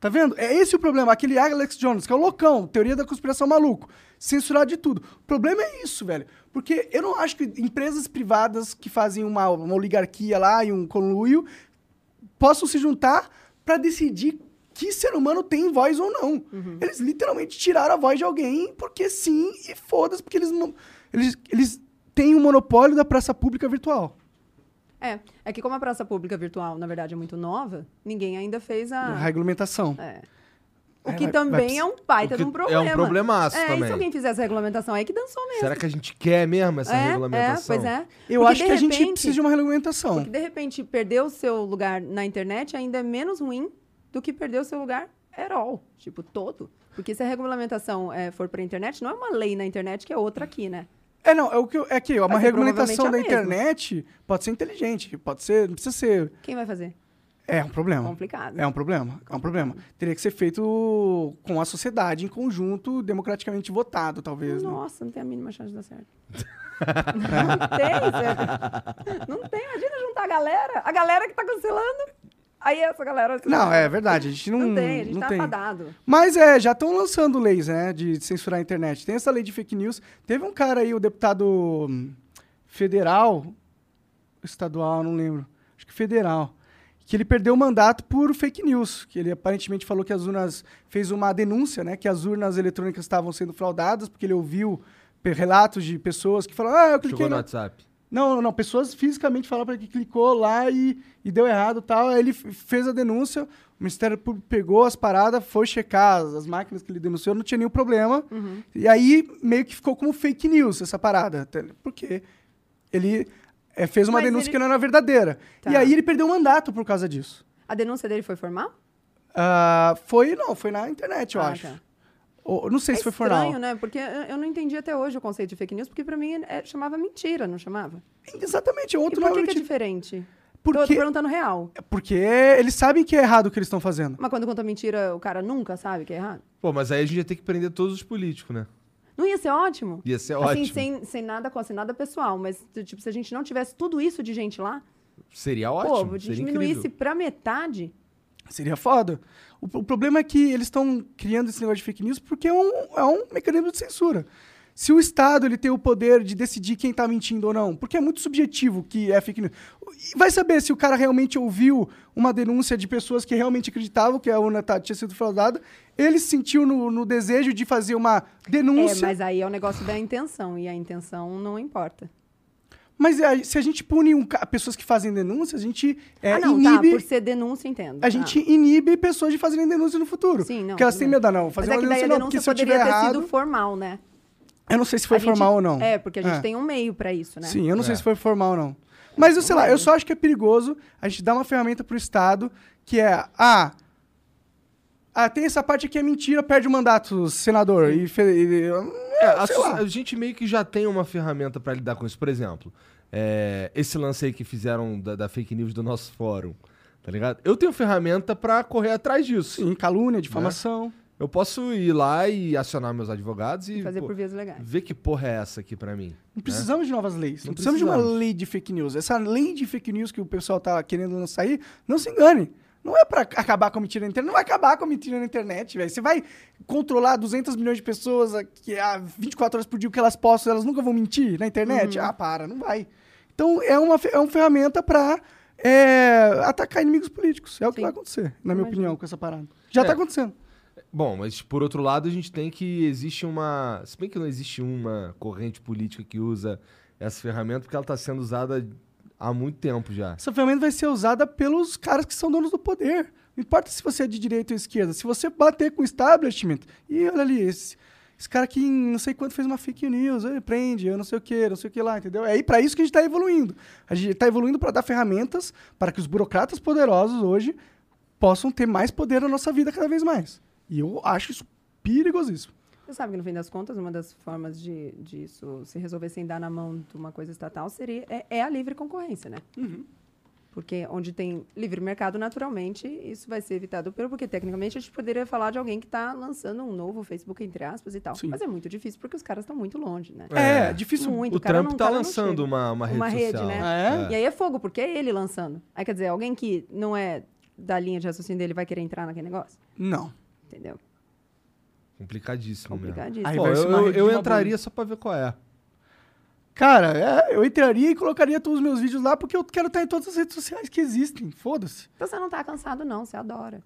Speaker 2: Tá vendo? É esse o problema. Aquele Alex Jones, que é o loucão, teoria da conspiração maluco. Censurado de tudo. O problema é isso, velho. Porque eu não acho que empresas privadas que fazem uma, uma oligarquia lá e um conluio possam se juntar pra decidir que ser humano tem voz ou não. Eles literalmente tiraram a voz de alguém porque sim e foda-se, porque eles não. Eles, eles têm o monopólio da praça pública virtual.
Speaker 3: É, é que como a praça pública virtual, na verdade, é muito nova, ninguém ainda fez a...
Speaker 2: Regulamentação.
Speaker 3: É. O
Speaker 2: É,
Speaker 3: que
Speaker 2: vai-
Speaker 3: também
Speaker 2: vai-
Speaker 3: é um baita de um problema.
Speaker 1: é um problemaço
Speaker 3: é,
Speaker 1: também.
Speaker 3: se alguém fizesse a regulamentação aí, que dançou mesmo.
Speaker 1: Será que a gente quer mesmo essa
Speaker 3: é,
Speaker 1: regulamentação?
Speaker 3: É, pois é.
Speaker 2: Eu
Speaker 3: Porque,
Speaker 2: acho que a gente
Speaker 3: repente-
Speaker 2: precisa de uma regulamentação.
Speaker 3: Porque, de repente, perder o seu lugar na internet ainda é menos ruim do que perder o seu lugar at all. Tipo, todo. Porque se a regulamentação é, for pra internet, não é uma lei na internet que é outra aqui, né?
Speaker 2: É, não, é o que eu- é que ó, uma
Speaker 3: ser
Speaker 2: regulamentação da
Speaker 3: a mesma.
Speaker 2: internet pode ser inteligente, pode ser, não precisa ser,
Speaker 3: Quem vai fazer?
Speaker 2: é um problema.
Speaker 3: Complicado.
Speaker 2: É um problema, é um problema. Teria que ser feito com a sociedade em conjunto, democraticamente votado, talvez, né?
Speaker 3: Nossa, não tem a mínima chance de dar certo. (laughs) não tem, Zé. Não tem. Imagina juntar a galera. A galera que tá cancelando. Aí essa galera...
Speaker 2: Não, é verdade, a gente não
Speaker 3: Não tem, a gente
Speaker 2: não
Speaker 3: tá
Speaker 2: tem.
Speaker 3: afadado.
Speaker 2: Mas é, já estão lançando leis, né, de censurar a internet. Tem essa lei de fake news. Teve um cara aí, o deputado hum, federal, estadual, não lembro, acho que federal, que ele perdeu o mandato por fake news, que ele aparentemente falou que as urnas fez uma denúncia, né, que as urnas eletrônicas estavam sendo fraudadas, porque ele ouviu relatos de pessoas que falaram: "Ah, eu cliquei
Speaker 1: Chegou no
Speaker 2: na...
Speaker 1: WhatsApp.
Speaker 2: Não, não, pessoas fisicamente falaram que clicou lá e, e deu errado tal. Aí ele fez a denúncia, o Ministério Público pegou as paradas, foi checar as, as máquinas que ele denunciou, não tinha nenhum problema. E aí meio que ficou como fake news essa parada, porque ele é, fez uma
Speaker 3: Mas
Speaker 2: denúncia
Speaker 3: ele-
Speaker 2: que não era verdadeira.
Speaker 3: Tá.
Speaker 2: E aí ele perdeu o mandato por causa disso.
Speaker 3: A denúncia dele foi formal?
Speaker 2: Ah, foi, não, foi na internet, eu
Speaker 3: Ah,
Speaker 2: acho.
Speaker 3: tá.
Speaker 2: Ou, não sei
Speaker 3: é
Speaker 2: se foi
Speaker 3: estranho,
Speaker 2: formal.
Speaker 3: né? Porque eu não entendi até hoje o conceito de fake news, porque pra mim é- chamava mentira, não chamava?
Speaker 2: Exatamente,
Speaker 3: E
Speaker 2: outro
Speaker 3: por que, que é diferente?
Speaker 2: Porque-
Speaker 3: Tô, tô perguntando real.
Speaker 2: Porque eles sabem que é errado o que eles estão fazendo.
Speaker 3: Mas quando conta mentira, o cara nunca sabe que é errado?
Speaker 1: Pô, mas aí a gente ia ter que prender todos os políticos, né?
Speaker 3: Não ia ser ótimo?
Speaker 1: Ia ser
Speaker 3: assim,
Speaker 1: ótimo.
Speaker 3: sem, sem nada com assim, nada pessoal, mas tipo, se a gente não tivesse tudo isso de gente lá,
Speaker 1: Seria
Speaker 3: pô,
Speaker 1: ótimo.
Speaker 3: se
Speaker 1: seria
Speaker 3: diminuísse
Speaker 1: incrível.
Speaker 3: pra metade,
Speaker 2: Seria foda. O, o problema é que eles estão criando esse negócio de fake news porque é um, é um mecanismo de censura. Se o Estado ele tem o poder de decidir quem tá mentindo ou não, porque é muito subjetivo que é fake news. E vai saber se o cara realmente ouviu uma denúncia de pessoas que realmente acreditavam que a urna tá- tinha sido fraudada, ele se sentiu no, no desejo de fazer uma
Speaker 3: é,
Speaker 2: denúncia.
Speaker 3: mas aí é o negócio da intenção, e a intenção não importa.
Speaker 2: Mas aí, se a gente pune um pessoas que fazem denúncias, a gente é,
Speaker 3: ah, não,
Speaker 2: inibe.
Speaker 3: tá, por ser denúncia, entendo.
Speaker 2: A gente inibe pessoas de fazerem denúncia no futuro.
Speaker 3: Sim, não.
Speaker 2: Porque elas
Speaker 3: tudo
Speaker 2: têm medo, ah, não.
Speaker 3: Mas
Speaker 2: Fazer
Speaker 3: é
Speaker 2: uma denúncia não,
Speaker 3: denúncia
Speaker 2: porque se eu
Speaker 3: poderia
Speaker 2: tiver
Speaker 3: ter
Speaker 2: errado...
Speaker 3: sido formal, né?
Speaker 2: Eu não sei se foi
Speaker 3: A gente-
Speaker 2: formal ou não.
Speaker 3: É, porque a gente
Speaker 2: É.
Speaker 3: tem um meio pra isso, né?
Speaker 2: Sim, eu não sei
Speaker 1: É.
Speaker 2: se foi formal ou não. Mas eu sei lá, eu só acho que é perigoso a gente dar uma ferramenta pro Estado que é, ah, ah tem essa parte aqui é mentira, perde o mandato, senador. E, e-
Speaker 1: É, a, a gente meio que já tem uma ferramenta pra lidar com isso. Por exemplo, é, esse lance aí que fizeram da, da fake news do nosso fórum, tá ligado? Eu tenho ferramenta pra correr atrás disso.
Speaker 2: Sim, calúnia, difamação.
Speaker 1: Eu posso ir lá e acionar meus advogados e
Speaker 3: Fazer
Speaker 1: pô,
Speaker 3: por vias legais.
Speaker 1: ver que porra é essa aqui pra mim.
Speaker 2: Não precisamos de novas leis. Não,
Speaker 1: Não
Speaker 2: precisamos, de uma
Speaker 1: precisamos.
Speaker 2: lei de fake news. Essa lei de fake news que o pessoal tá querendo lançar aí, não se engane. Não é pra acabar com a mentira na internet. Não vai acabar com a mentira na internet, velho. Você vai controlar 200 milhões de pessoas que há 24 horas por dia o que elas postam, elas nunca vão mentir na internet? Ah, para, não vai. Então é uma, é uma ferramenta pra é, atacar inimigos políticos. É o que
Speaker 3: Sim.
Speaker 2: vai acontecer, na minha
Speaker 3: Imagino.
Speaker 2: opinião, com essa parada. Já
Speaker 1: É.
Speaker 2: tá acontecendo.
Speaker 1: Bom, mas por outro lado, a gente tem que existe uma. Se bem que não existe uma corrente política que usa essa ferramenta, porque ela está sendo usada há muito tempo já.
Speaker 2: Essa ferramenta vai ser usada pelos caras que são donos do poder. Não importa se você é de direita ou esquerda. Se você bater com o establishment, e olha ali, esse, esse cara aqui em não sei quanto fez uma fake news, ele prende, eu não sei o que, não sei o que lá, entendeu? É aí para isso que a gente está evoluindo. A gente está evoluindo para dar ferramentas para que os burocratas poderosos hoje possam ter mais poder na nossa vida cada vez mais. E eu acho isso perigosíssimo.
Speaker 3: Você sabe que, no fim das contas, uma das formas de disso se resolver sem dar na mão de uma coisa estatal seria, é, é a livre concorrência, né? Porque onde tem livre mercado, naturalmente, isso vai ser evitado. Pelo, porque, tecnicamente, a gente poderia falar de alguém que está lançando um novo Facebook, entre aspas, e tal.
Speaker 2: Sim.
Speaker 3: Mas é muito difícil, porque os caras estão muito longe, né?
Speaker 2: É,
Speaker 1: É.
Speaker 2: difícil.
Speaker 3: Muito.
Speaker 1: o Trump tá
Speaker 3: não
Speaker 1: lançando uma, uma rede
Speaker 3: Uma rede,
Speaker 1: social.
Speaker 3: né?
Speaker 2: Ah, é?
Speaker 3: E aí é fogo, porque é ele lançando. Aí, quer dizer, alguém que não é da linha de raciocínio dele vai querer entrar naquele negócio?
Speaker 2: Não.
Speaker 3: Entendeu?
Speaker 1: Complicadíssimo, mesmo.
Speaker 3: Complicadíssimo.
Speaker 2: Aí
Speaker 1: Pô,
Speaker 2: vai ser
Speaker 1: eu,
Speaker 2: uma
Speaker 1: eu-
Speaker 2: rede
Speaker 1: entraria só pra ver qual é.
Speaker 2: Cara, é, eu entraria e colocaria todos os meus vídeos lá porque eu quero estar em todas as redes sociais que existem. Foda-se.
Speaker 3: Então você não tá cansado, não. Você adora.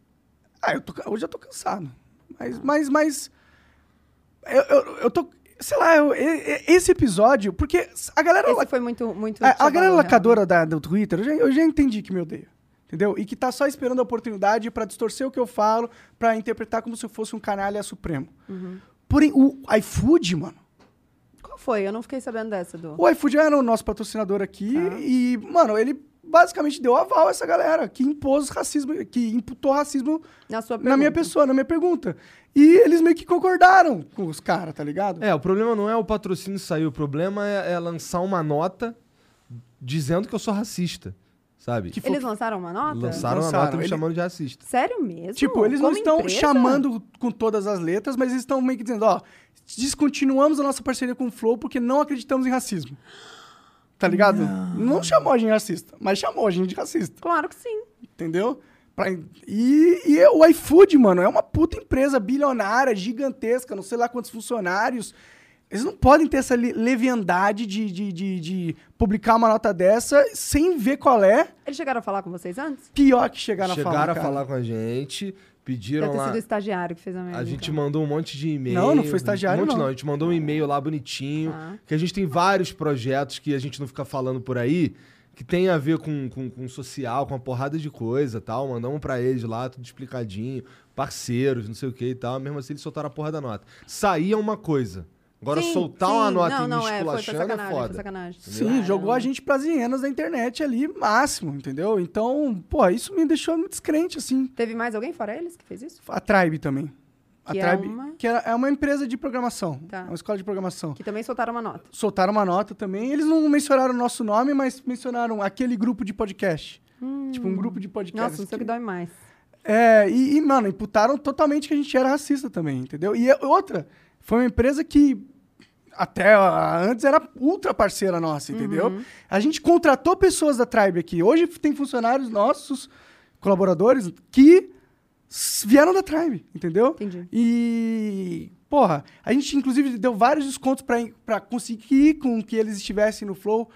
Speaker 2: Ah, eu tô, hoje eu tô cansado. Mas, mas, mas. Eu, eu, eu tô. Sei lá, eu- e- e- esse episódio. Porque a galera.
Speaker 3: Esse foi muito, muito.
Speaker 2: a, a
Speaker 3: te
Speaker 2: galera
Speaker 3: realmente.
Speaker 2: lacadora da, do Twitter, eu já, eu já entendi que me odeia. Entendeu? E que tá só esperando a oportunidade pra distorcer o que eu falo, pra interpretar como se eu fosse um canalha supremo.
Speaker 3: Uhum.
Speaker 2: Porém, o iFood, mano.
Speaker 3: Qual foi? Eu não fiquei sabendo dessa, do.
Speaker 2: O iFood era o nosso patrocinador aqui
Speaker 3: Tá.
Speaker 2: e, mano, ele basicamente deu aval a essa galera que impôs racismo, que imputou racismo
Speaker 3: Na sua
Speaker 2: na minha pessoa, na minha pergunta. E eles meio que concordaram com os caras, tá ligado?
Speaker 1: É, o problema não é o patrocínio sair, o problema é, é lançar uma nota dizendo que eu sou racista, sabe?
Speaker 2: Que
Speaker 3: Eles lançaram uma nota?
Speaker 1: Lançaram uma
Speaker 2: Lançaram,
Speaker 1: nota me
Speaker 2: ele-
Speaker 1: chamando de racista.
Speaker 3: Sério mesmo?
Speaker 2: Tipo, eles não
Speaker 3: Como
Speaker 2: estão
Speaker 3: empresa?
Speaker 2: chamando com todas as letras, mas eles estão meio que dizendo, ó, descontinuamos a nossa parceria com o Flow porque não acreditamos em racismo. Tá ligado? Não, chamou a gente de racista, mas chamou a gente de racista.
Speaker 3: Claro que sim.
Speaker 2: Entendeu? Pra- e, e o iFood, mano, é uma puta empresa bilionária, gigantesca, não sei lá quantos funcionários. Eles não podem ter essa le- leviandade de, de, de, de publicar uma nota dessa sem ver qual é.
Speaker 3: Eles chegaram a falar com vocês antes?
Speaker 2: Pior que chegaram,
Speaker 1: Chegaram
Speaker 2: a falar.
Speaker 1: a
Speaker 2: cara.
Speaker 1: falar com a gente, pediram
Speaker 3: Deve ter
Speaker 1: lá.
Speaker 3: sido o estagiário que fez a merda.
Speaker 1: A gente
Speaker 3: então.
Speaker 1: mandou um monte de e-mail.
Speaker 2: Não, não foi estagiário,
Speaker 1: um monte,
Speaker 2: não.
Speaker 1: A gente mandou um e-mail lá bonitinho.
Speaker 3: Ah.
Speaker 1: Que a gente tem vários projetos que a gente não fica falando por aí, que tem a ver com, com, com social, com uma porrada de coisa tal. Mandamos pra eles lá, tudo explicadinho. Parceiros, não sei o que e tal. Mesmo assim, eles soltaram a porra da nota. Saía uma coisa. Agora,
Speaker 3: Sim,
Speaker 1: soltar
Speaker 3: sim.
Speaker 1: uma nota
Speaker 3: não,
Speaker 1: e
Speaker 3: não,
Speaker 1: me
Speaker 3: é, foi, foi
Speaker 1: esculachando é,
Speaker 3: sacanagem, foi
Speaker 1: foda.
Speaker 3: sacanagem.
Speaker 2: Sim, jogou
Speaker 3: não.
Speaker 2: a gente pras hienas da internet ali, máximo, entendeu? Então, pô, isso me deixou muito descrente, assim.
Speaker 3: Teve mais alguém fora eles que fez isso?
Speaker 2: A Tribe também. A
Speaker 3: Que é
Speaker 2: Tribe,
Speaker 3: uma-
Speaker 2: que é, é uma empresa de programação.
Speaker 3: Tá.
Speaker 2: É uma escola de programação.
Speaker 3: Que também soltaram uma nota.
Speaker 2: Soltaram uma nota também. Eles não mencionaram o nosso nome, mas mencionaram aquele grupo de podcast. Tipo, um grupo de podcast.
Speaker 3: Nossa, não sei o que dói mais.
Speaker 2: É, e, e, mano, imputaram totalmente que a gente era racista também, entendeu? E é- outra, foi uma empresa que até ah, antes era ultra parceira nossa, entendeu? A gente contratou pessoas da Tribe aqui. Hoje tem funcionários nossos, colaboradores, que vieram da Tribe, entendeu?
Speaker 3: Entendi.
Speaker 2: E, porra, a gente inclusive deu vários descontos pra, pra conseguir com que eles estivessem no Flow.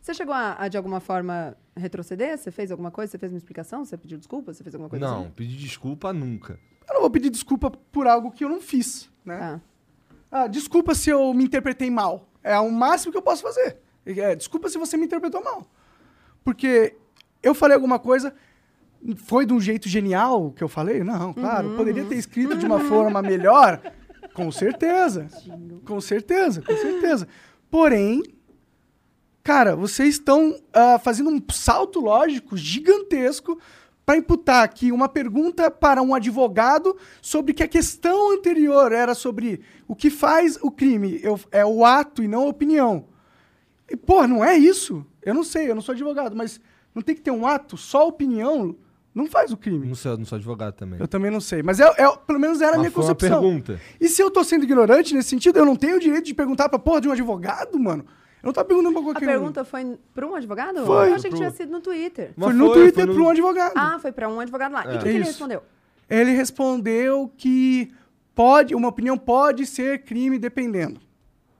Speaker 3: Você chegou a, a, de alguma forma, retroceder? Você fez alguma coisa? Você fez uma explicação? Você pediu desculpa? Você fez alguma coisa
Speaker 1: Não,
Speaker 3: assim?
Speaker 1: pedir desculpa nunca.
Speaker 2: Eu não vou pedir desculpa por algo que eu não fiz, né?
Speaker 3: Tá.
Speaker 2: Ah, desculpa se eu me interpretei mal. É o máximo que eu posso fazer. É, desculpa se você me interpretou mal. Porque eu falei alguma coisa, foi de um jeito genial que eu falei? Não, claro. Poderia ter escrito de uma forma melhor. Com certeza. com certeza, com certeza. Porém, cara, vocês estão ah, fazendo um salto lógico gigantesco para imputar aqui uma pergunta para um advogado sobre que a questão anterior era sobre o que faz o crime. Eu- é o ato e não a opinião. E, pô, não é isso? Eu não sei, eu não sou advogado, mas não tem que ter um ato, só opinião não faz o crime.
Speaker 1: Não sei, eu não sou advogado também.
Speaker 2: Eu também não sei, mas é, é- pelo menos era a minha
Speaker 1: foi uma
Speaker 2: concepção.
Speaker 1: pergunta.
Speaker 2: E se eu tô sendo ignorante nesse sentido, eu não tenho o direito de perguntar pra porra de um advogado, mano? Eu não tô perguntando pra
Speaker 3: A
Speaker 2: qualquer um.
Speaker 3: pergunta foi pra um advogado?
Speaker 2: Foi.
Speaker 3: Eu achei que
Speaker 1: Pro-
Speaker 3: tinha sido no Twitter.
Speaker 2: Foi no
Speaker 1: foi,
Speaker 2: Twitter
Speaker 1: foi no-
Speaker 2: pra um advogado.
Speaker 3: Ah, foi pra um advogado lá. E o que, que ele respondeu?
Speaker 2: Ele respondeu que pode, uma opinião pode ser crime dependendo.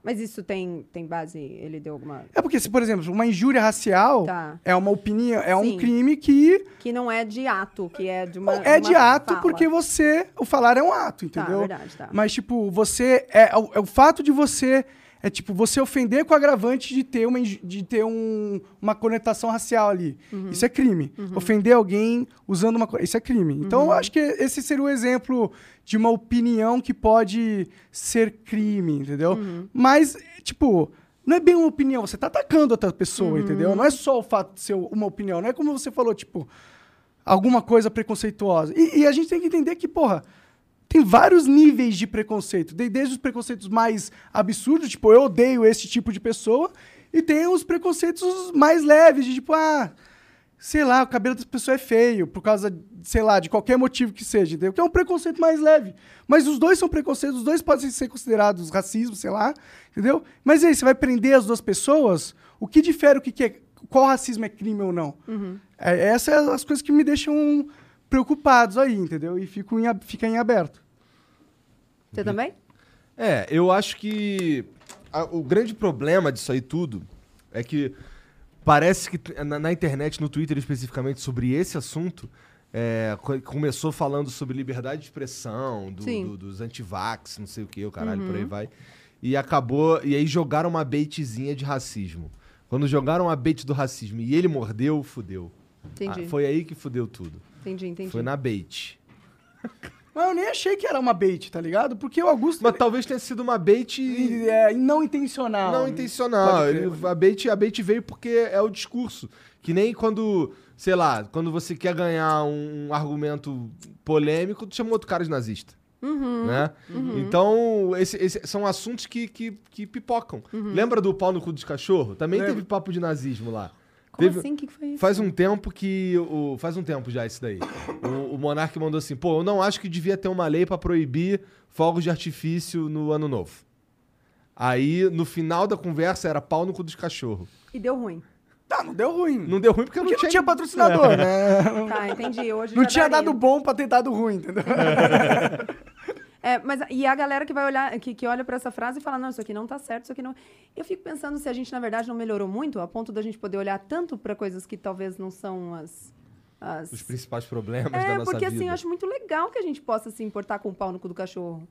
Speaker 3: Mas isso tem, tem base, ele deu alguma...
Speaker 2: É porque, se, por exemplo, uma injúria racial
Speaker 3: Tá.
Speaker 2: é uma opinião, é um
Speaker 3: Sim.
Speaker 2: crime que
Speaker 3: Que não é de ato, que é de uma
Speaker 2: é de
Speaker 3: uma
Speaker 2: ato
Speaker 3: fala.
Speaker 2: porque você. O falar é um ato, entendeu?
Speaker 3: verdade, tá.
Speaker 2: Mas, tipo, você. É, é o, é o fato de você. É tipo, você ofender com o agravante de ter uma, de ter um, uma conotação racial ali.
Speaker 3: Uhum.
Speaker 2: Isso é crime. Ofender alguém usando uma. Isso é crime. Então,
Speaker 3: Uhum.
Speaker 2: eu acho que esse seria o exemplo de uma opinião que pode ser crime, entendeu?
Speaker 3: Uhum.
Speaker 2: Mas, tipo. Não é bem uma opinião, você tá atacando outra pessoa,
Speaker 3: Uhum.
Speaker 2: entendeu? Não é só o fato de ser uma opinião, não é como você falou, tipo, alguma coisa preconceituosa. E, e a gente tem que entender que, porra, tem vários níveis de preconceito. De- Desde os preconceitos mais absurdos, tipo, eu odeio esse tipo de pessoa, e tem os preconceitos mais leves, de tipo, ah, sei lá, o cabelo dessa pessoa é feio, por causa, sei lá, de qualquer motivo que seja, entendeu? Que é um preconceito mais leve. Mas os dois são preconceitos, os dois podem ser considerados racismo, sei lá, entendeu? Mas e aí, você vai prender as duas pessoas? O que difere o que, que é. Qual racismo é crime ou não? É, essas são as coisas que me deixam preocupados aí, entendeu? E fico em, fica em aberto.
Speaker 3: Você também?
Speaker 1: É, eu acho que a- o grande problema disso aí tudo é que parece que na, na internet, no Twitter especificamente, sobre esse assunto, é, co- começou falando sobre liberdade de expressão, do- do- dos antivax, não sei o que, o caralho, por aí vai. E acabou. E aí jogaram uma baitzinha de racismo. Quando jogaram a bait do racismo e ele mordeu, fudeu.
Speaker 3: Entendi.
Speaker 1: Ah, foi aí que fudeu tudo.
Speaker 3: Entendi, entendi.
Speaker 1: Foi na bait.
Speaker 2: Mas eu nem achei que era uma bait, tá ligado? Porque o Augusto.
Speaker 1: Mas talvez tenha sido uma bait
Speaker 2: ele é não intencional.
Speaker 1: Não intencional.
Speaker 2: Pode crer,
Speaker 1: Ele- a, bait, a bait veio porque é o discurso. Que nem quando, sei lá, quando você quer ganhar um, argumento polêmico, tu chama outro cara de nazista.
Speaker 3: Uhum,
Speaker 1: Né? Então, esse- esse- são assuntos que, que, que pipocam.
Speaker 3: Uhum.
Speaker 1: Lembra do pau no cu dos cachorros? Também
Speaker 2: Lembro.
Speaker 1: teve papo de nazismo lá.
Speaker 3: Como
Speaker 1: Teve-
Speaker 3: assim? O que, que foi isso?
Speaker 1: Faz um tempo que. O, faz um tempo já isso daí. O, o Monark mandou assim: pô, eu não acho que devia ter uma lei pra proibir fogos de artifício no ano novo. Aí, no final da conversa, era pau no cu dos cachorros.
Speaker 3: E deu ruim.
Speaker 2: Tá, não deu ruim.
Speaker 1: Não deu ruim porque,
Speaker 2: Porque
Speaker 1: não
Speaker 2: não
Speaker 1: tinha.
Speaker 2: tinha patrocinador, né?
Speaker 3: Tá, entendi. Hoje
Speaker 2: Não tinha
Speaker 3: daria.
Speaker 2: dado bom pra ter dado ruim, entendeu? (laughs)
Speaker 3: É, mas e a galera que vai olhar, que, que olha pra essa frase e fala, não, isso aqui não tá certo, isso aqui não. Eu fico pensando se a gente, na verdade, não melhorou muito, a ponto da gente poder olhar tanto pra coisas que talvez não são as. as...
Speaker 1: Os principais problemas da
Speaker 3: É,
Speaker 1: nossa
Speaker 3: porque
Speaker 1: vida.
Speaker 3: assim, eu acho muito legal que a gente possa se importar com o pau no cu do cachorro.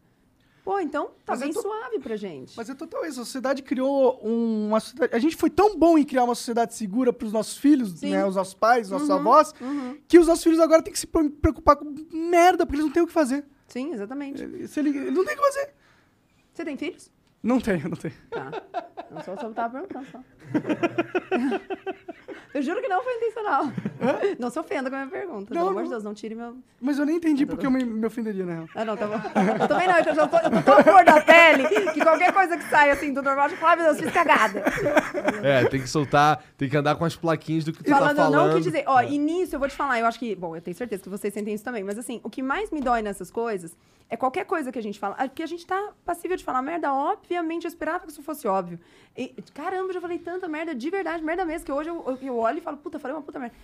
Speaker 3: Pô, então tá
Speaker 2: Mas
Speaker 3: bem
Speaker 2: tô-
Speaker 3: suave pra gente.
Speaker 2: Mas é total isso. A sociedade criou um- uma sociedade. A gente foi tão bom em criar uma sociedade segura pros nossos filhos,
Speaker 3: Sim.
Speaker 2: né? Os nossos pais, os nossos
Speaker 3: Uhum,
Speaker 2: avós,
Speaker 3: uhum.
Speaker 2: que os nossos filhos agora têm que se pre- preocupar com merda, porque eles não têm o que fazer.
Speaker 3: Sim, exatamente.
Speaker 2: Se ele, ele não tem o que fazer.
Speaker 3: Você tem filhos?
Speaker 2: Não tenho, não tenho.
Speaker 3: Tá. Não só só tava perguntando só. Eu juro que não foi intencional. Não se ofenda com a minha pergunta.
Speaker 2: Não,
Speaker 3: Pelo amor de Deus, não tire meu.
Speaker 2: Mas eu nem entendi porque eu me, me ofenderia, né?
Speaker 3: Ah, não, tá bom. Eu também não, eu, já tô, eu tô tão cor da pele que qualquer coisa que sai assim do normal, eu falo, ai meu Deus, fiz cagada.
Speaker 1: É, tem que soltar, tem que andar com as plaquinhas do que tu
Speaker 3: Falando,
Speaker 1: tá
Speaker 3: eu
Speaker 1: falando.
Speaker 3: não quis dizer. Ó, e nisso eu vou te falar, eu acho que. Bom, eu tenho certeza que vocês sentem isso também, mas assim, o que mais me dói nessas coisas é qualquer coisa que a gente fala. Porque a gente tá passível de falar merda, obviamente, eu esperava que isso fosse óbvio. E, caramba, eu já falei tanta merda de verdade, merda mesmo, que hoje eu, eu, eu olho e falo, puta, falei uma puta merda.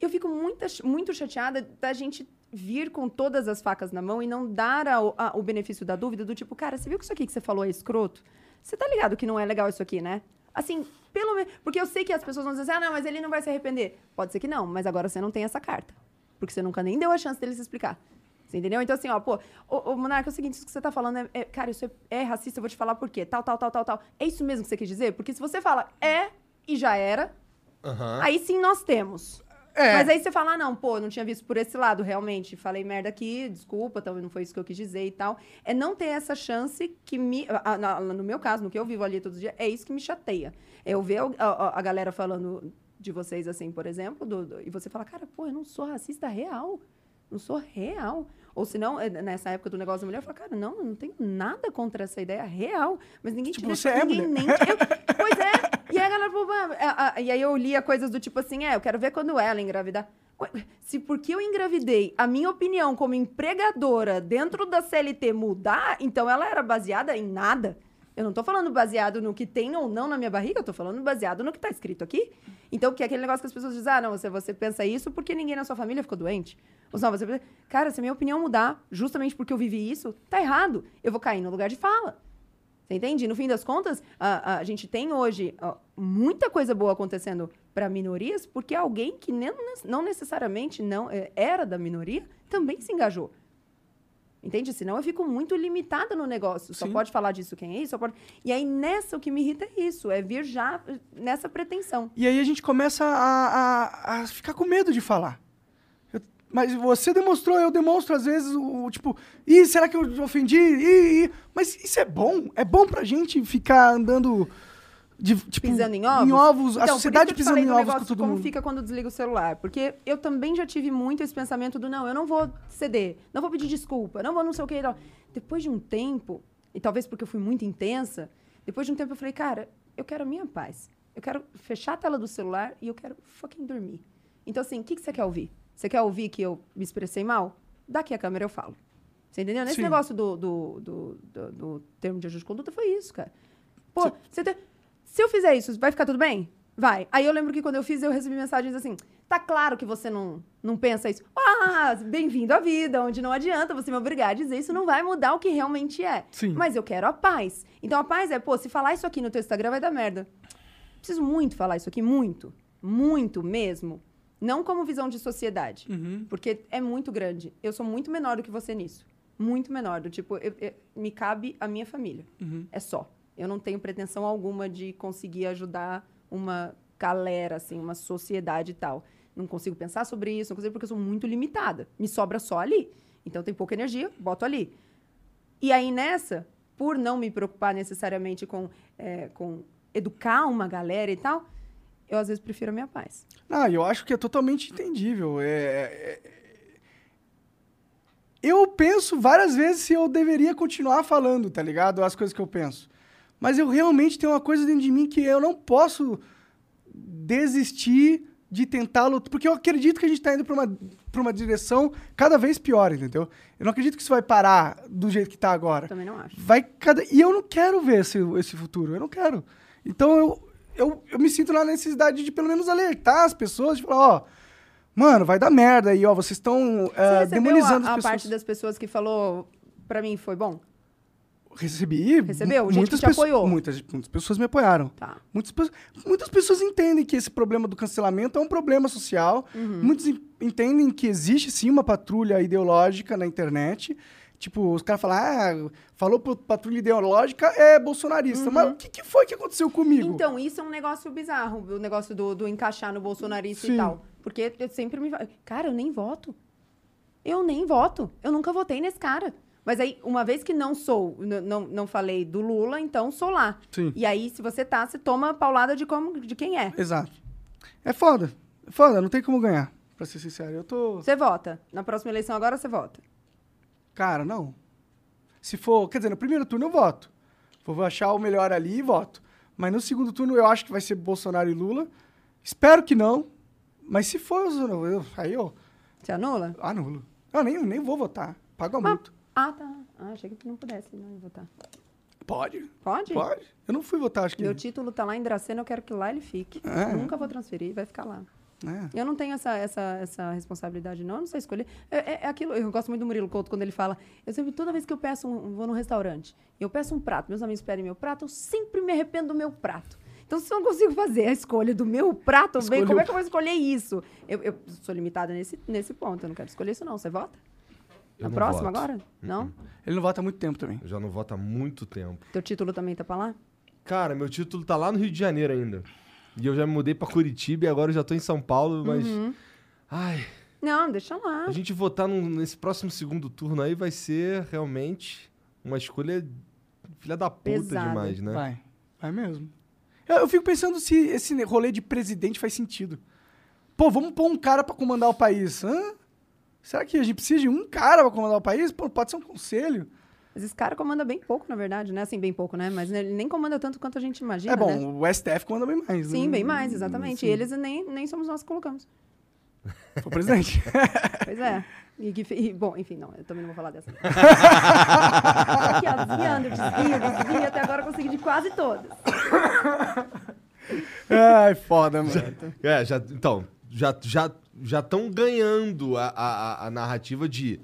Speaker 3: Eu fico muito, muito chateada da gente vir com todas as facas na mão e não dar a- a- o benefício da dúvida do tipo, cara, você viu que isso aqui que você falou é escroto? Você tá ligado que não é legal isso aqui, né? Assim, pelo menos. Porque eu sei que as pessoas vão dizer assim, ah, não, mas ele não vai se arrepender. Pode ser que não, mas agora você não tem essa carta. Porque você nunca nem deu a chance dele se explicar. Você entendeu? Então, assim, ó, pô, ô, ô Monarca, é o seguinte, isso que você tá falando é, é- cara, isso é, é racista, eu vou te falar por quê. Tal, tal, tal, tal, tal. É isso mesmo que você quis dizer? Porque se você fala é e já era,
Speaker 1: Aham.
Speaker 3: aí sim nós temos.
Speaker 2: É.
Speaker 3: Mas aí você fala, ah, não, pô, não tinha visto por esse lado, realmente. Falei merda aqui, desculpa, também não foi isso que eu quis dizer e tal. É não ter essa chance que me. no meu caso, no que eu vivo ali todos os dias, é isso que me chateia. É eu ver a, a- a galera falando de vocês assim, por exemplo, do- do- e você fala, cara, pô, eu não sou racista real. Não sou real. Ou se não, é, nessa época do negócio da mulher, eu falo, cara, não, eu não tenho nada contra essa ideia real. Mas ninguém
Speaker 2: Tipo,
Speaker 3: te deixa,
Speaker 2: é
Speaker 3: ninguém
Speaker 2: mulher.
Speaker 3: nem. eu- (laughs) pois é. E aí a galera falou, "Ah, ah, ah", e aí eu lia coisas do tipo assim, é, eu quero ver quando ela engravidar. Se porque eu engravidei, a minha opinião como empregadora dentro da CLT mudar, então ela era baseada em nada. Eu não tô falando baseado no que tem ou não na minha barriga, eu tô falando baseado no que tá escrito aqui. Então, que é aquele negócio que as pessoas dizem, ah, não, você, você pensa isso porque ninguém na sua família ficou doente. Ou não, você cara, se a minha opinião mudar, justamente porque eu vivi isso, tá errado. Eu vou cair no lugar de fala. Você entende? No fim das contas, a, a gente tem hoje ó, muita coisa boa acontecendo para minorias, porque alguém que nem- não necessariamente não é, era da minoria também se engajou. Entende? Senão eu fico muito limitada no negócio. Só
Speaker 2: Sim.
Speaker 3: pode falar disso quem é isso, pode... E aí, nessa, o que me irrita é isso, é vir já eh, nessa pretensão.
Speaker 2: E aí a gente começa a, a, a ficar com medo de falar. Eu- mas você demonstrou, eu demonstro às vezes o, o tipo, ih, será que eu ofendi? Ih, ih. Mas isso é bom? É bom pra gente ficar andando de, tipo,
Speaker 3: pisando em ovos?
Speaker 2: ovos, a
Speaker 3: Então, por
Speaker 2: sociedade pisando em ovos com todo
Speaker 3: como
Speaker 2: mundo.
Speaker 3: fica quando desliga o celular. Porque eu também já tive muito esse pensamento do não, eu não vou ceder, não vou pedir desculpa, não vou não sei o que. tal. Depois de um tempo, e talvez porque eu fui muito intensa, depois de um tempo eu falei, cara, eu quero a minha paz. Eu quero fechar a tela do celular e eu quero fucking dormir. Então, assim, o que, que você quer ouvir? Você quer ouvir que eu me expressei mal? Daqui a câmera eu falo. Você entendeu? Nesse
Speaker 2: Sim.
Speaker 3: negócio do, do, do, do- do termo de ajuste de conduta foi isso, cara. Pô, você tem- se eu fizer isso, vai ficar tudo bem? Vai. Aí eu lembro que quando eu fiz, eu recebi mensagens assim: tá claro que você não, não pensa isso. Ah, bem-vindo à vida, onde não adianta você me obrigar a dizer isso, não vai mudar o que realmente é.
Speaker 2: Sim.
Speaker 3: Mas eu quero a paz. Então a paz é, pô, se falar isso aqui no teu Instagram vai dar merda. Preciso muito falar isso aqui, muito. Muito mesmo. Não como visão de sociedade. Porque é muito grande. Eu sou muito menor do que você nisso. Muito menor. Do tipo, eu- eu- me cabe a minha família. É só. Eu não tenho pretensão alguma de conseguir ajudar uma galera, assim, uma sociedade e tal. Não consigo pensar sobre isso, não consigo porque eu sou muito limitada. Me sobra só ali. Então tem pouca energia, boto ali. E aí nessa, por não me preocupar necessariamente com, é, com educar uma galera e tal, eu às vezes prefiro a minha paz.
Speaker 2: Ah, eu acho que é totalmente entendível. É, é- Eu penso várias vezes se eu deveria continuar falando, tá ligado? As coisas que eu penso. Mas eu realmente tenho uma coisa dentro de mim que eu não posso desistir de tentar lutar. Porque eu acredito que a gente tá indo pra uma, pra uma direção cada vez pior, entendeu? Eu não acredito que isso vai parar do jeito que tá agora.
Speaker 3: Também não acho.
Speaker 2: Vai cada... E eu não quero ver esse, esse futuro, eu não quero. Então eu, eu, eu me sinto na necessidade de pelo menos alertar as pessoas, de falar, ó, mano, vai dar merda aí, ó, vocês estão
Speaker 3: Você
Speaker 2: eh, demonizando
Speaker 3: a, a
Speaker 2: as pessoas.
Speaker 3: parte das pessoas que falou pra mim foi bom?
Speaker 2: Recebi.
Speaker 3: Recebeu? Gente
Speaker 2: muitas
Speaker 3: que te
Speaker 2: pessoas-
Speaker 3: apoiou?
Speaker 2: Muitas, muitas pessoas me apoiaram.
Speaker 3: Tá.
Speaker 2: Muitas, muitas pessoas entendem que esse problema do cancelamento é um problema social.
Speaker 3: Uhum.
Speaker 2: Muitos en- entendem que existe sim uma patrulha ideológica na internet. Tipo, os caras falam, ah, falou patrulha ideológica, é bolsonarista. Mas o que, que foi que aconteceu comigo?
Speaker 3: Uhum. Então, isso é um negócio bizarro, o negócio do, do encaixar no bolsonarista
Speaker 2: Sim.
Speaker 3: e tal. Porque eu sempre me. Cara, eu nem voto. Eu nem voto. Eu nunca votei nesse cara. Mas aí, uma vez que não sou, não, não falei do Lula, então sou lá.
Speaker 2: Sim.
Speaker 3: E aí, se você tá, você toma paulada de, como, de quem é.
Speaker 2: Exato. É foda. É foda, não tem como ganhar, pra ser sincero. Eu tô.
Speaker 3: Você vota. Na próxima eleição agora, você vota.
Speaker 2: Cara, não. Se for. Quer dizer, no primeiro turno eu voto. Vou achar o melhor ali e voto. Mas no segundo turno eu acho que vai ser Bolsonaro e Lula. Espero que não. Mas se for, eu, aí eu
Speaker 3: Você anula?
Speaker 2: anulo. Eu nem, nem vou votar. Pago a multa.
Speaker 3: Ah, tá. Ah, achei que tu não pudesse não votar.
Speaker 2: Pode.
Speaker 3: Pode?
Speaker 2: Pode. Eu não fui votar, acho que.
Speaker 3: Meu título tá lá em Dracena, eu quero que lá ele fique.
Speaker 2: É.
Speaker 3: Nunca vou transferir, vai ficar lá.
Speaker 2: É.
Speaker 3: Eu não tenho essa, essa, essa responsabilidade, não. Eu não sei escolher. É, é- é aquilo, eu gosto muito do Murilo Couto quando ele fala. Eu sempre, toda vez que eu peço um, vou num restaurante e eu peço um prato, meus amigos pedem meu prato, eu sempre me arrependo do meu prato. Então, se eu não consigo fazer a escolha do meu prato, bem, como é que eu vou escolher isso? Eu, eu sou limitada nesse, nesse ponto. Eu não quero escolher isso, não. Você vota?
Speaker 1: Eu
Speaker 3: Na próxima
Speaker 1: voto.
Speaker 3: agora? Não?
Speaker 2: Ele não vota há muito tempo também.
Speaker 1: Eu já não voto há muito tempo.
Speaker 3: Teu título também tá pra lá?
Speaker 1: Cara, meu título tá lá no Rio de Janeiro ainda. E eu já me mudei pra Curitiba e agora eu já tô em São Paulo, mas. Ai,
Speaker 3: Não, deixa lá.
Speaker 1: a gente votar num- nesse próximo segundo turno aí vai ser realmente uma escolha filha da puta
Speaker 3: Pesada.
Speaker 1: demais, né?
Speaker 2: Vai. Vai mesmo. Eu, eu fico pensando se esse rolê de presidente faz sentido. Pô, vamos pôr um cara pra comandar o país. Hã? Será que a gente precisa de um cara pra comandar o país? Pô, pode ser um conselho.
Speaker 3: Mas esse cara comanda bem pouco, na verdade, né? Assim, bem pouco, né? Mas ele nem comanda tanto quanto a gente imagina,
Speaker 2: é bom,
Speaker 3: né?
Speaker 2: o STF comanda bem mais.
Speaker 3: Sim,
Speaker 2: né?
Speaker 3: bem mais, exatamente.
Speaker 2: Sim.
Speaker 3: E eles nem, nem somos nós que colocamos. (laughs)
Speaker 2: Foi o presidente. (laughs)
Speaker 3: Pois é. E que, e, bom, enfim, não, eu também não vou falar dessa. (laughs) Aqui, ó, desviando, desvio, desvio, até agora eu consegui de quase todas.
Speaker 2: Ai, foda, mano.
Speaker 1: É, já, então, já já já estão ganhando a, a, a- narrativa de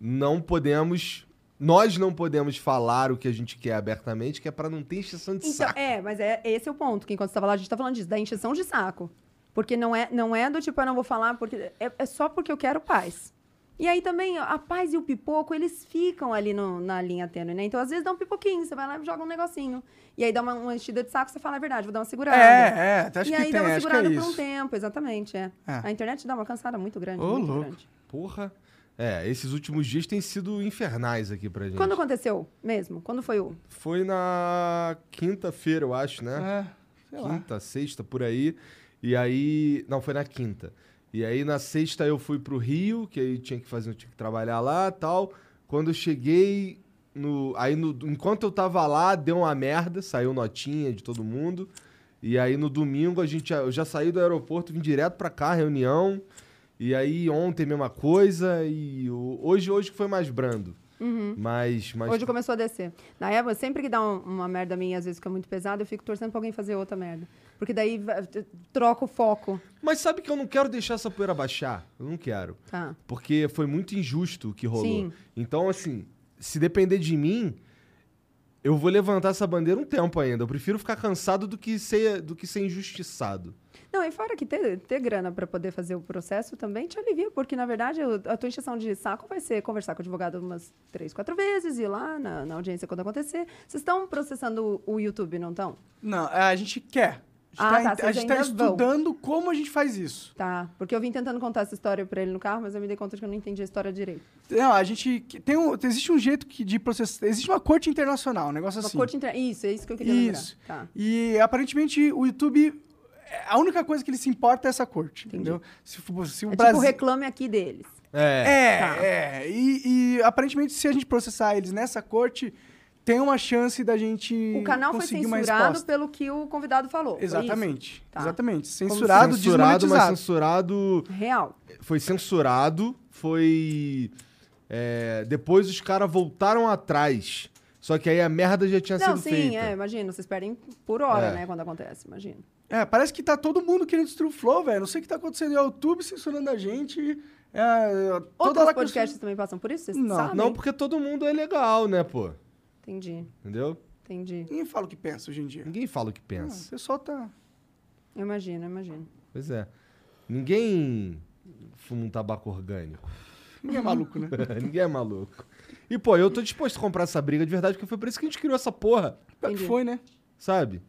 Speaker 1: não podemos, nós não podemos falar o que a gente quer abertamente, que é pra não ter encheção de
Speaker 3: Então,
Speaker 1: saco.
Speaker 3: é, mas é esse é o ponto, que enquanto você estava lá, a gente está falando disso, da encheção de saco. Porque não é, não é do tipo, eu não vou falar, porque é, é só porque eu quero paz. E aí também, a paz e o pipoco, eles ficam ali no- na linha tênue, né? Então, às vezes dá um pipoquinho, você vai lá e joga um negocinho. E aí dá uma, uma enchida de saco, você fala a verdade, vou dar uma segurada.
Speaker 2: É, é, até acho
Speaker 3: e
Speaker 2: que
Speaker 3: aí
Speaker 2: tem,
Speaker 3: dá uma
Speaker 2: acho que é
Speaker 3: segurada por um tempo, exatamente, é.
Speaker 2: É.
Speaker 3: A internet dá uma cansada muito grande,
Speaker 2: Ô,
Speaker 3: muito
Speaker 2: louco.
Speaker 3: grande.
Speaker 1: Porra. É, esses últimos dias têm sido infernais aqui pra gente.
Speaker 3: Quando aconteceu mesmo? Quando foi o...
Speaker 1: Foi na quinta-feira, eu acho, né?
Speaker 2: É, sei lá.
Speaker 1: quinta, sexta, por aí. E aí. Não, foi na quinta. E aí na sexta eu fui pro Rio, que aí tinha que fazer, tinha que trabalhar lá tal. Quando eu cheguei. No, aí no, enquanto eu tava lá, deu uma merda, saiu notinha de todo mundo. E aí no domingo a gente, eu já saí do aeroporto, vim direto pra cá, reunião. E aí ontem mesma coisa e hoje hoje que foi mais brando. Mas, mas
Speaker 3: Hoje começou a descer. Na época, sempre que dá um- uma merda minha, às vezes fica muito pesado, eu fico torcendo pra alguém fazer outra merda. Porque daí troca o foco.
Speaker 1: Mas sabe que eu não quero deixar essa poeira baixar? Eu não quero.
Speaker 3: Tá.
Speaker 1: Porque foi muito injusto o que rolou.
Speaker 3: Sim.
Speaker 1: Então, assim, se depender de mim, eu vou levantar essa bandeira um tempo ainda. Eu prefiro ficar cansado do que ser, do que ser injustiçado.
Speaker 3: Não, e fora que ter, ter grana pra poder fazer o processo também te alivia, porque, na verdade, a tua encheção de saco vai ser conversar com o advogado umas três, quatro vezes, ir lá na, na audiência quando acontecer. Vocês estão processando o, o YouTube, não estão?
Speaker 2: Não, a gente quer. A
Speaker 3: Ah,
Speaker 2: gente
Speaker 3: tá,
Speaker 2: tá,
Speaker 3: vocês
Speaker 2: a gente tá
Speaker 3: vão.
Speaker 2: estudando como a gente faz isso.
Speaker 3: Tá. Porque eu vim tentando contar essa história pra ele no carro, mas eu me dei conta de que eu não entendi a história direito.
Speaker 2: Não, a gente tem um, existe um jeito que de processar, existe uma corte internacional, um negócio
Speaker 3: Uma
Speaker 2: assim.
Speaker 3: corte inter... Isso, é isso que eu queria
Speaker 2: Isso.
Speaker 3: lembrar. Tá.
Speaker 2: E aparentemente o YouTube a única coisa que ele se importa é essa corte,
Speaker 3: Entendi.
Speaker 2: entendeu? Se, se o
Speaker 3: É
Speaker 2: Brasil
Speaker 3: tipo o reclame aqui deles.
Speaker 1: É.
Speaker 2: É,
Speaker 3: Tá.
Speaker 2: é. E, e, aparentemente, se a gente processar eles nessa corte, tem uma chance da gente
Speaker 3: O canal foi censurado pelo que o convidado falou.
Speaker 2: Exatamente.
Speaker 3: Tá.
Speaker 2: Exatamente. Censurado,
Speaker 1: censurado, mas censurado.
Speaker 3: Real.
Speaker 1: Foi censurado, foi. é, depois os caras voltaram atrás. Só que aí a merda já tinha
Speaker 3: Não,
Speaker 1: sido
Speaker 3: sim,
Speaker 1: feita.
Speaker 3: é, imagina, vocês perdem por hora,
Speaker 1: É.
Speaker 3: né, quando acontece, imagina.
Speaker 2: É, parece que tá todo mundo querendo destruir o Flow, velho. Não sei o que tá acontecendo. É o YouTube censurando a gente. É, toda
Speaker 3: Outros podcasts também passam por isso, vocês
Speaker 2: Não,
Speaker 3: sabem?
Speaker 1: Não, porque todo mundo é legal, né, pô?
Speaker 3: Entendi,
Speaker 1: Entendeu?
Speaker 3: entendi.
Speaker 2: Ninguém fala o que pensa hoje em dia.
Speaker 1: Ninguém fala o que
Speaker 2: Ah, o
Speaker 1: pensa.
Speaker 2: pessoal tá.
Speaker 3: Eu imagino, eu imagino.
Speaker 1: Pois é. Ninguém fuma um tabaco orgânico.
Speaker 2: Ninguém é maluco, né? (laughs)
Speaker 1: Ninguém é maluco. E, pô, eu tô disposto a comprar essa briga de verdade, porque foi por isso que a gente criou essa porra,
Speaker 2: Pior que
Speaker 3: Entendi.
Speaker 2: foi, né?
Speaker 1: sabe?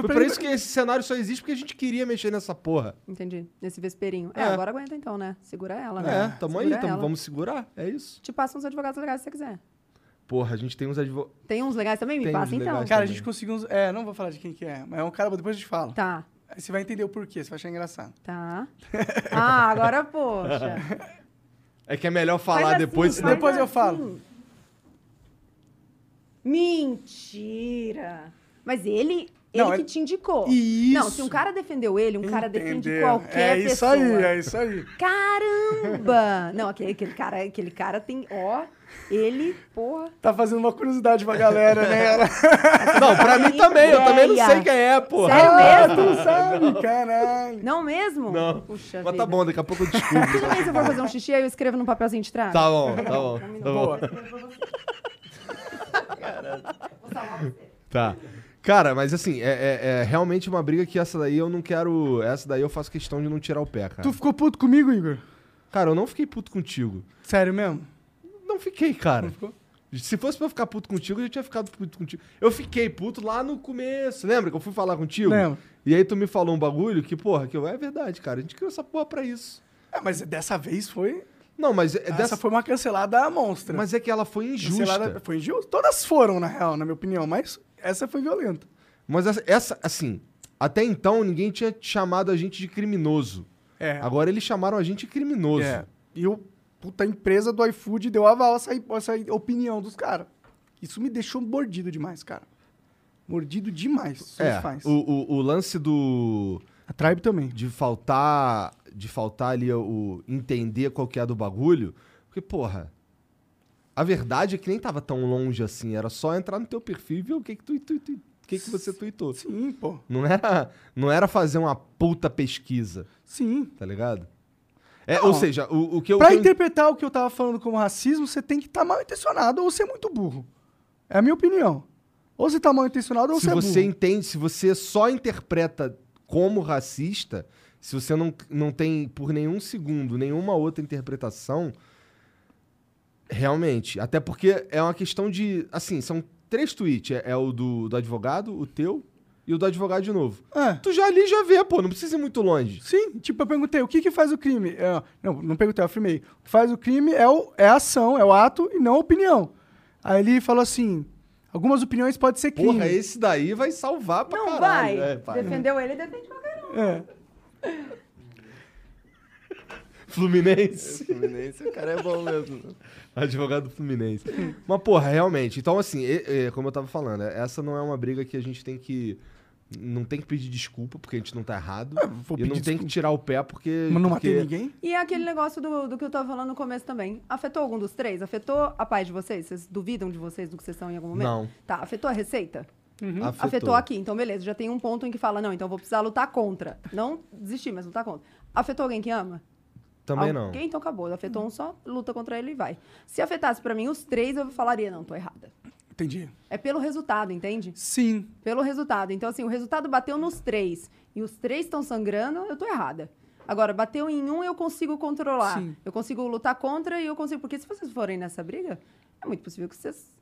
Speaker 1: Foi,
Speaker 2: pra
Speaker 1: por isso que esse cenário só existe porque a gente queria mexer nessa porra.
Speaker 3: Entendi. Nesse vesperinho. É,
Speaker 1: É.
Speaker 3: agora aguenta então, né? Segura ela, né?
Speaker 1: É, tamo aí,
Speaker 3: Segura
Speaker 1: tamo,
Speaker 3: ela.
Speaker 1: vamos segurar. É isso.
Speaker 3: Te passa uns advogados legais se você quiser.
Speaker 1: Porra, a gente tem uns advogados.
Speaker 3: Tem uns legais também? Me
Speaker 1: Tem
Speaker 3: passa então.
Speaker 2: Cara, a
Speaker 1: também.
Speaker 2: gente conseguiu uns. É, não vou falar de quem que é, mas é um cara, depois a gente fala.
Speaker 3: Tá,
Speaker 2: Aí você vai entender o porquê, você vai achar engraçado.
Speaker 3: tá. Ah, agora, poxa.
Speaker 1: É que é melhor falar
Speaker 3: assim,
Speaker 1: depois.
Speaker 2: Depois eu
Speaker 3: assim.
Speaker 2: falo.
Speaker 3: Mentira. Mas ele, ele
Speaker 2: Não,
Speaker 3: que
Speaker 2: é-
Speaker 3: te indicou.
Speaker 2: Isso.
Speaker 3: Não, se um cara defendeu ele, um cara defende
Speaker 2: Entendeu?
Speaker 3: qualquer
Speaker 2: É isso
Speaker 3: pessoa.
Speaker 2: aí, é isso aí.
Speaker 3: Caramba! Não, aquele, aquele cara, aquele cara tem, ó, ele, porra.
Speaker 2: Tá fazendo uma curiosidade pra galera, né? (laughs)
Speaker 1: Não, pra mim também, eu também não sei quem é, porra.
Speaker 3: Sério
Speaker 2: Ah,
Speaker 3: mesmo?
Speaker 2: tu não sabe, caralho.
Speaker 3: Não mesmo?
Speaker 1: Não.
Speaker 3: Puxa
Speaker 1: Mas
Speaker 3: vida.
Speaker 1: tá bom, daqui a pouco eu descubro.
Speaker 3: Tudo bem se eu for fazer um xixi, aí eu escrevo num papelzinho de trás?
Speaker 1: Tá bom, tá bom. Tá bom.
Speaker 2: Boa.
Speaker 1: Tá. Cara, mas assim, é, é- é realmente uma briga que essa daí eu não quero. Essa daí eu faço questão de não tirar o pé, cara.
Speaker 2: Tu ficou puto comigo, Igor?
Speaker 1: Cara, eu não fiquei puto contigo.
Speaker 2: Sério mesmo?
Speaker 1: Não fiquei, cara.
Speaker 2: Não ficou?
Speaker 1: Se fosse pra eu ficar puto contigo, eu já tinha ficado puto contigo. Eu fiquei puto lá no começo. Lembra que eu fui falar contigo?
Speaker 2: Lembro.
Speaker 1: E aí tu me falou um bagulho que, porra, que eu, é verdade, cara. A gente criou essa porra pra isso.
Speaker 2: É, mas dessa vez foi.
Speaker 1: Não, mas é
Speaker 2: Essa
Speaker 1: dessa.
Speaker 2: foi uma cancelada monstra.
Speaker 1: Mas é que ela foi injusta.
Speaker 2: Cancelada foi injusta. Todas foram, na real, na minha opinião, mas essa foi violenta.
Speaker 1: Mas essa, essa, assim, até então ninguém tinha chamado a gente de criminoso.
Speaker 2: É.
Speaker 1: Agora eles chamaram a gente de criminoso.
Speaker 2: É. E o puta a empresa do iFood deu aval essa, essa opinião dos caras. Isso me deixou mordido demais, cara. Mordido demais.
Speaker 1: É, o, o, o lance do.
Speaker 2: A Tribe também.
Speaker 1: de faltar de faltar ali o entender qual que é do bagulho, porque porra, a verdade é que nem tava tão longe assim, era só entrar no teu perfil e ver o que que tu, tu, tu- o que que você tweetou.
Speaker 2: Sim, pô.
Speaker 1: Não era, não era fazer uma puta pesquisa,
Speaker 2: Sim.
Speaker 1: tá ligado? É,
Speaker 2: Não.
Speaker 1: ou seja, o, o que eu,
Speaker 2: Pra
Speaker 1: que eu-
Speaker 2: interpretar o que eu tava falando como racismo, você tem que estar mal intencionado ou ser muito burro. É a minha opinião. Ou você tá mal intencionado ou
Speaker 1: se
Speaker 2: você é
Speaker 1: você
Speaker 2: burro.
Speaker 1: entende, se você só interpreta como racista, se você não, não tem por nenhum segundo nenhuma outra interpretação, realmente. Até porque é uma questão de. Assim, são três tweets: é, é o do, do advogado, o teu e o do advogado de novo.
Speaker 2: É.
Speaker 1: Tu já ali já vê, pô, não precisa ir muito longe.
Speaker 2: Sim, tipo, eu perguntei, o que que faz o crime? É, não, não perguntei, eu afirmei. O que faz o crime é, o, é a ação, é o ato e não a opinião. Aí ele falou assim, algumas opiniões podem ser crime.
Speaker 1: Porra, esse daí vai salvar pra
Speaker 3: Não
Speaker 1: caralho.
Speaker 3: vai.
Speaker 1: É.
Speaker 3: Defendeu ele, defende qualquer um.
Speaker 2: É.
Speaker 1: Fluminense.
Speaker 4: Fluminense, o cara é bom mesmo.
Speaker 1: Advogado do Fluminense. Mas, porra, realmente. Então, assim, e- e, como eu tava falando, é- essa não é uma briga que a gente tem que. Não tem que pedir desculpa porque a gente não tá errado.
Speaker 2: vou
Speaker 1: e não
Speaker 2: pedir
Speaker 1: tem que tirar o pé porque.
Speaker 2: Mas não
Speaker 1: porque...
Speaker 2: matei ninguém?
Speaker 3: E é aquele negócio do, do que eu tava falando no começo também. Afetou algum dos três? Afetou a paz de vocês? Vocês duvidam de vocês do que vocês são em algum momento?
Speaker 1: Não.
Speaker 3: Tá, afetou a receita?
Speaker 1: Afetou.
Speaker 3: Afetou. aqui, então beleza, já tem um ponto em que fala, não, então eu vou precisar lutar contra. Não desistir, mas lutar contra. Afetou alguém que ama?
Speaker 1: Também não.
Speaker 3: Alguém, então acabou. Afetou um só, luta contra ele e vai. Se afetasse pra mim os três, eu falaria, não, tô errada.
Speaker 2: Entendi.
Speaker 3: É pelo resultado, entende?
Speaker 2: Sim.
Speaker 3: Pelo resultado. Então, assim, o resultado bateu nos três e os três estão sangrando, eu tô errada. Agora, bateu em um, eu consigo controlar.
Speaker 2: Sim.
Speaker 3: Eu consigo lutar contra e eu consigo. Porque se vocês forem nessa briga, é muito possível que vocês.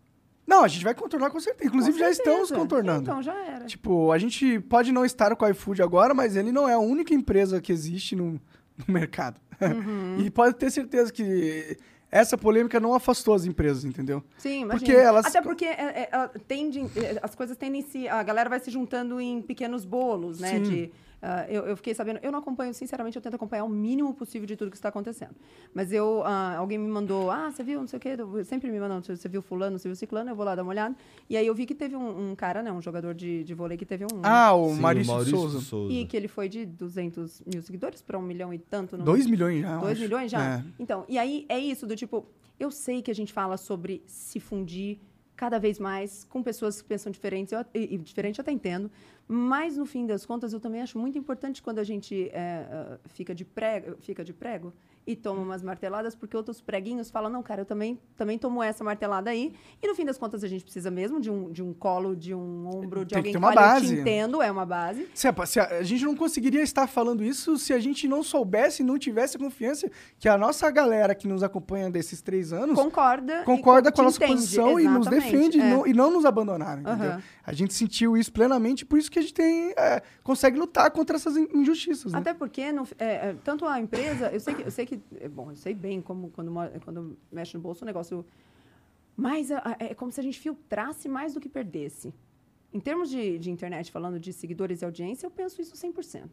Speaker 2: Não, a gente vai contornar com certeza. Inclusive,
Speaker 3: Com
Speaker 2: já
Speaker 3: certeza.
Speaker 2: estamos contornando.
Speaker 3: Então, já era.
Speaker 2: Tipo, a gente pode não estar com o iFood agora, mas ele não é a única empresa que existe no, no mercado.
Speaker 3: Uhum. (laughs)
Speaker 2: e pode ter certeza que essa polêmica não afastou as empresas, entendeu?
Speaker 3: Sim, imagina.
Speaker 2: Porque elas-
Speaker 3: Até porque é, é, ela tende, é, as coisas tendem se. A galera vai se juntando em pequenos bolos, né?
Speaker 2: Sim.
Speaker 3: De, ah, eu, eu fiquei sabendo. Eu não acompanho, sinceramente, eu tento acompanhar o mínimo possível de tudo que está acontecendo. Mas eu. ah, alguém me mandou, ah, você viu, não sei o quê. eu- Sempre me mandam, você viu fulano, você viu ciclano, eu vou lá dar uma olhada. E aí eu vi que teve um, um cara, né? Um jogador de, de vôlei que teve um.
Speaker 2: Ah, o
Speaker 1: Sim,
Speaker 2: Maurício, de Souza.
Speaker 3: E que ele foi de 200 mil seguidores para um milhão e tanto. no-
Speaker 2: 2 milhões já. eu
Speaker 3: 2
Speaker 2: acho.
Speaker 3: milhões já?
Speaker 2: É.
Speaker 3: Então, e aí é isso do tipo, eu sei que a gente fala sobre se fundir cada vez mais com pessoas que pensam diferentes, eu, e, e diferente eu até entendo, mas no fim das contas eu também acho muito importante quando a gente é, fica, de prego, fica de prego e toma umas marteladas, porque outros preguinhos falam, não, cara, eu também, também tomo essa martelada aí, e no fim das contas a gente precisa mesmo de um, de um colo, de um ombro, de
Speaker 2: Tem que
Speaker 3: alguém que,
Speaker 2: uma
Speaker 3: olha, eu te
Speaker 2: base.
Speaker 3: entendo, é uma base.
Speaker 2: Se a, se a- a gente não conseguiria estar falando isso se a gente não soubesse, não tivesse confiança que a nossa galera que nos acompanha desses três anos
Speaker 3: Concorda.
Speaker 2: concorda com a nossa
Speaker 3: entende,
Speaker 2: posição e nos defende
Speaker 3: é.
Speaker 2: e, não, e não nos abandonaram, entendeu?
Speaker 3: Aham.
Speaker 2: A gente sentiu isso plenamente, por isso que a gente tem, é, consegue lutar contra essas in- injustiças, né?
Speaker 3: Até porque, no- é, é, tanto a empresa, eu sei que, eu sei que, é, bom, eu sei bem como quando, quando mexe no bolso o negócio, mas é como se a gente filtrasse mais do que perdesse. Em termos de, de internet, falando de seguidores e audiência, eu penso isso 100%.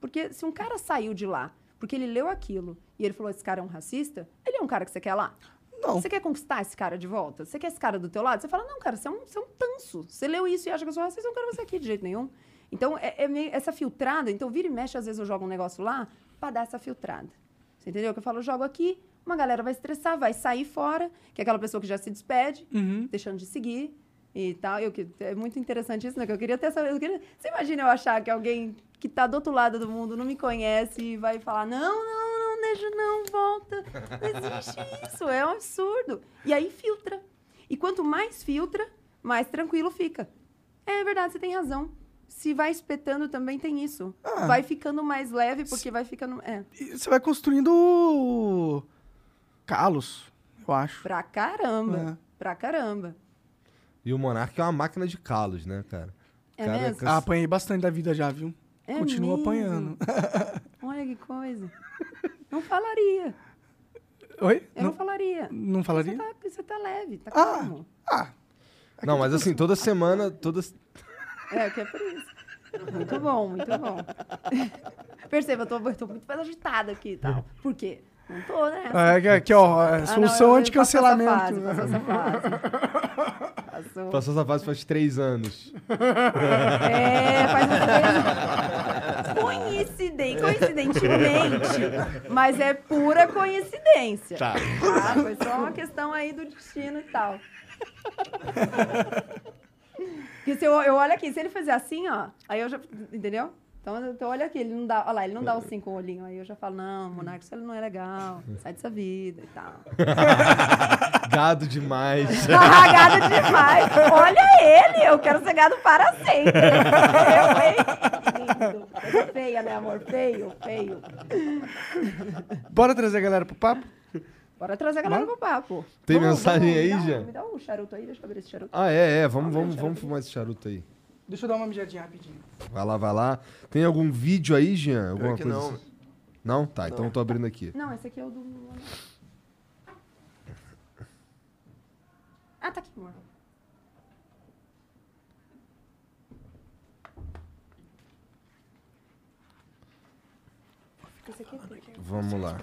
Speaker 3: Porque se um cara saiu de lá porque ele leu aquilo e ele falou, esse cara é um racista, ele é um cara que você quer lá?
Speaker 2: Não.
Speaker 3: Você quer conquistar esse cara de volta? Você quer esse cara do teu lado? Você fala, não, cara, você é um, você é um tanso. Você leu isso e acha que eu sou racista, eu não quero você aqui de jeito nenhum. Então, é, é meio essa filtrada. Então, vira e mexe, às vezes eu jogo um negócio lá pra dar essa filtrada. Você entendeu? Que eu falo, eu jogo aqui, uma galera vai estressar, vai sair fora, que é aquela pessoa que já se despede,
Speaker 2: Uhum.
Speaker 3: deixando de seguir e tal. Eu, que- é muito interessante isso, né? Que eu queria ter essa... Eu queria, você imagina eu achar que alguém que tá do outro lado do mundo não me conhece e vai falar, não, não, não, deixa, não, volta. Não existe isso, é um absurdo. E aí filtra. E quanto mais filtra, mais tranquilo fica. É verdade, você tem razão. Se vai espetando também tem isso.
Speaker 2: Ah.
Speaker 3: Vai ficando mais leve porque vai ficando... É,
Speaker 2: você vai construindo calos, eu acho.
Speaker 3: pra caramba.
Speaker 2: É.
Speaker 3: Pra caramba.
Speaker 1: E o Monark é uma máquina de calos, né, cara?
Speaker 3: É
Speaker 1: cara
Speaker 3: mesmo?
Speaker 1: cansa-
Speaker 2: Ah, apanhei bastante da vida já, viu?
Speaker 3: É
Speaker 2: Continuo
Speaker 3: mesmo?
Speaker 2: apanhando. (laughs)
Speaker 3: Olha que coisa. Não falaria.
Speaker 2: Oi?
Speaker 3: Eu não, falaria.
Speaker 2: não
Speaker 3: Você
Speaker 2: falaria?
Speaker 3: tá, você tá leve, tá
Speaker 2: Ah.
Speaker 3: calmo.
Speaker 2: Ah,
Speaker 1: Não, mas assim, toda semana, toda...
Speaker 3: É, que é por isso. Muito bom, muito bom. (laughs) Perceba, eu tô, eu tô muito mais agitada aqui e tal. Por quê? Não tô, né?
Speaker 2: é, aqui, ó, é,
Speaker 3: Ah, não,
Speaker 2: solução
Speaker 3: eu-
Speaker 2: anti-cancelamento.
Speaker 3: Passou essa fase, passou essa fase. Passou.
Speaker 1: Passou essa fase faz três anos.
Speaker 3: É, faz uns três- Coincidente, coincidentemente, mas é pura coincidência. Tá. Foi só uma questão aí do destino e tal. Porque se eu, eu olho aqui, se ele fizer assim, ó, aí eu já. Entendeu? Então, então olha aqui, ele não dá. Olha lá, ele não dá os cinco olhinhos. Aí eu já falo, não, Monarca, isso não é legal. (laughs) Sai dessa vida e tal. (laughs)
Speaker 1: Gado demais. (laughs)
Speaker 3: Gado demais. Olha ele, eu quero ser gado para sempre. Eu, hein? Feia, né, amor? Feio, feio.
Speaker 2: Bora trazer a galera pro papo?
Speaker 3: Bora trazer a galera pro papo.
Speaker 1: Tem
Speaker 3: Vamos,
Speaker 1: mensagem
Speaker 3: vamos,
Speaker 1: aí,
Speaker 3: me dá
Speaker 1: Jean?
Speaker 3: Me dá um charuto aí, deixa eu abrir esse charuto.
Speaker 1: Ah, é, é. Vamos, vamos, vamos fumar esse charuto aí.
Speaker 2: Deixa eu dar uma mijadinha rapidinho.
Speaker 1: Vai lá, vai lá. Tem algum vídeo aí, Jean? Alguma
Speaker 4: que
Speaker 1: coisa
Speaker 4: não.
Speaker 1: assim? Não? Tá, então eu tô abrindo aqui.
Speaker 3: Não, esse aqui é o do... Ah, tá aqui, amor. Esse aqui é.
Speaker 1: Vamos lá.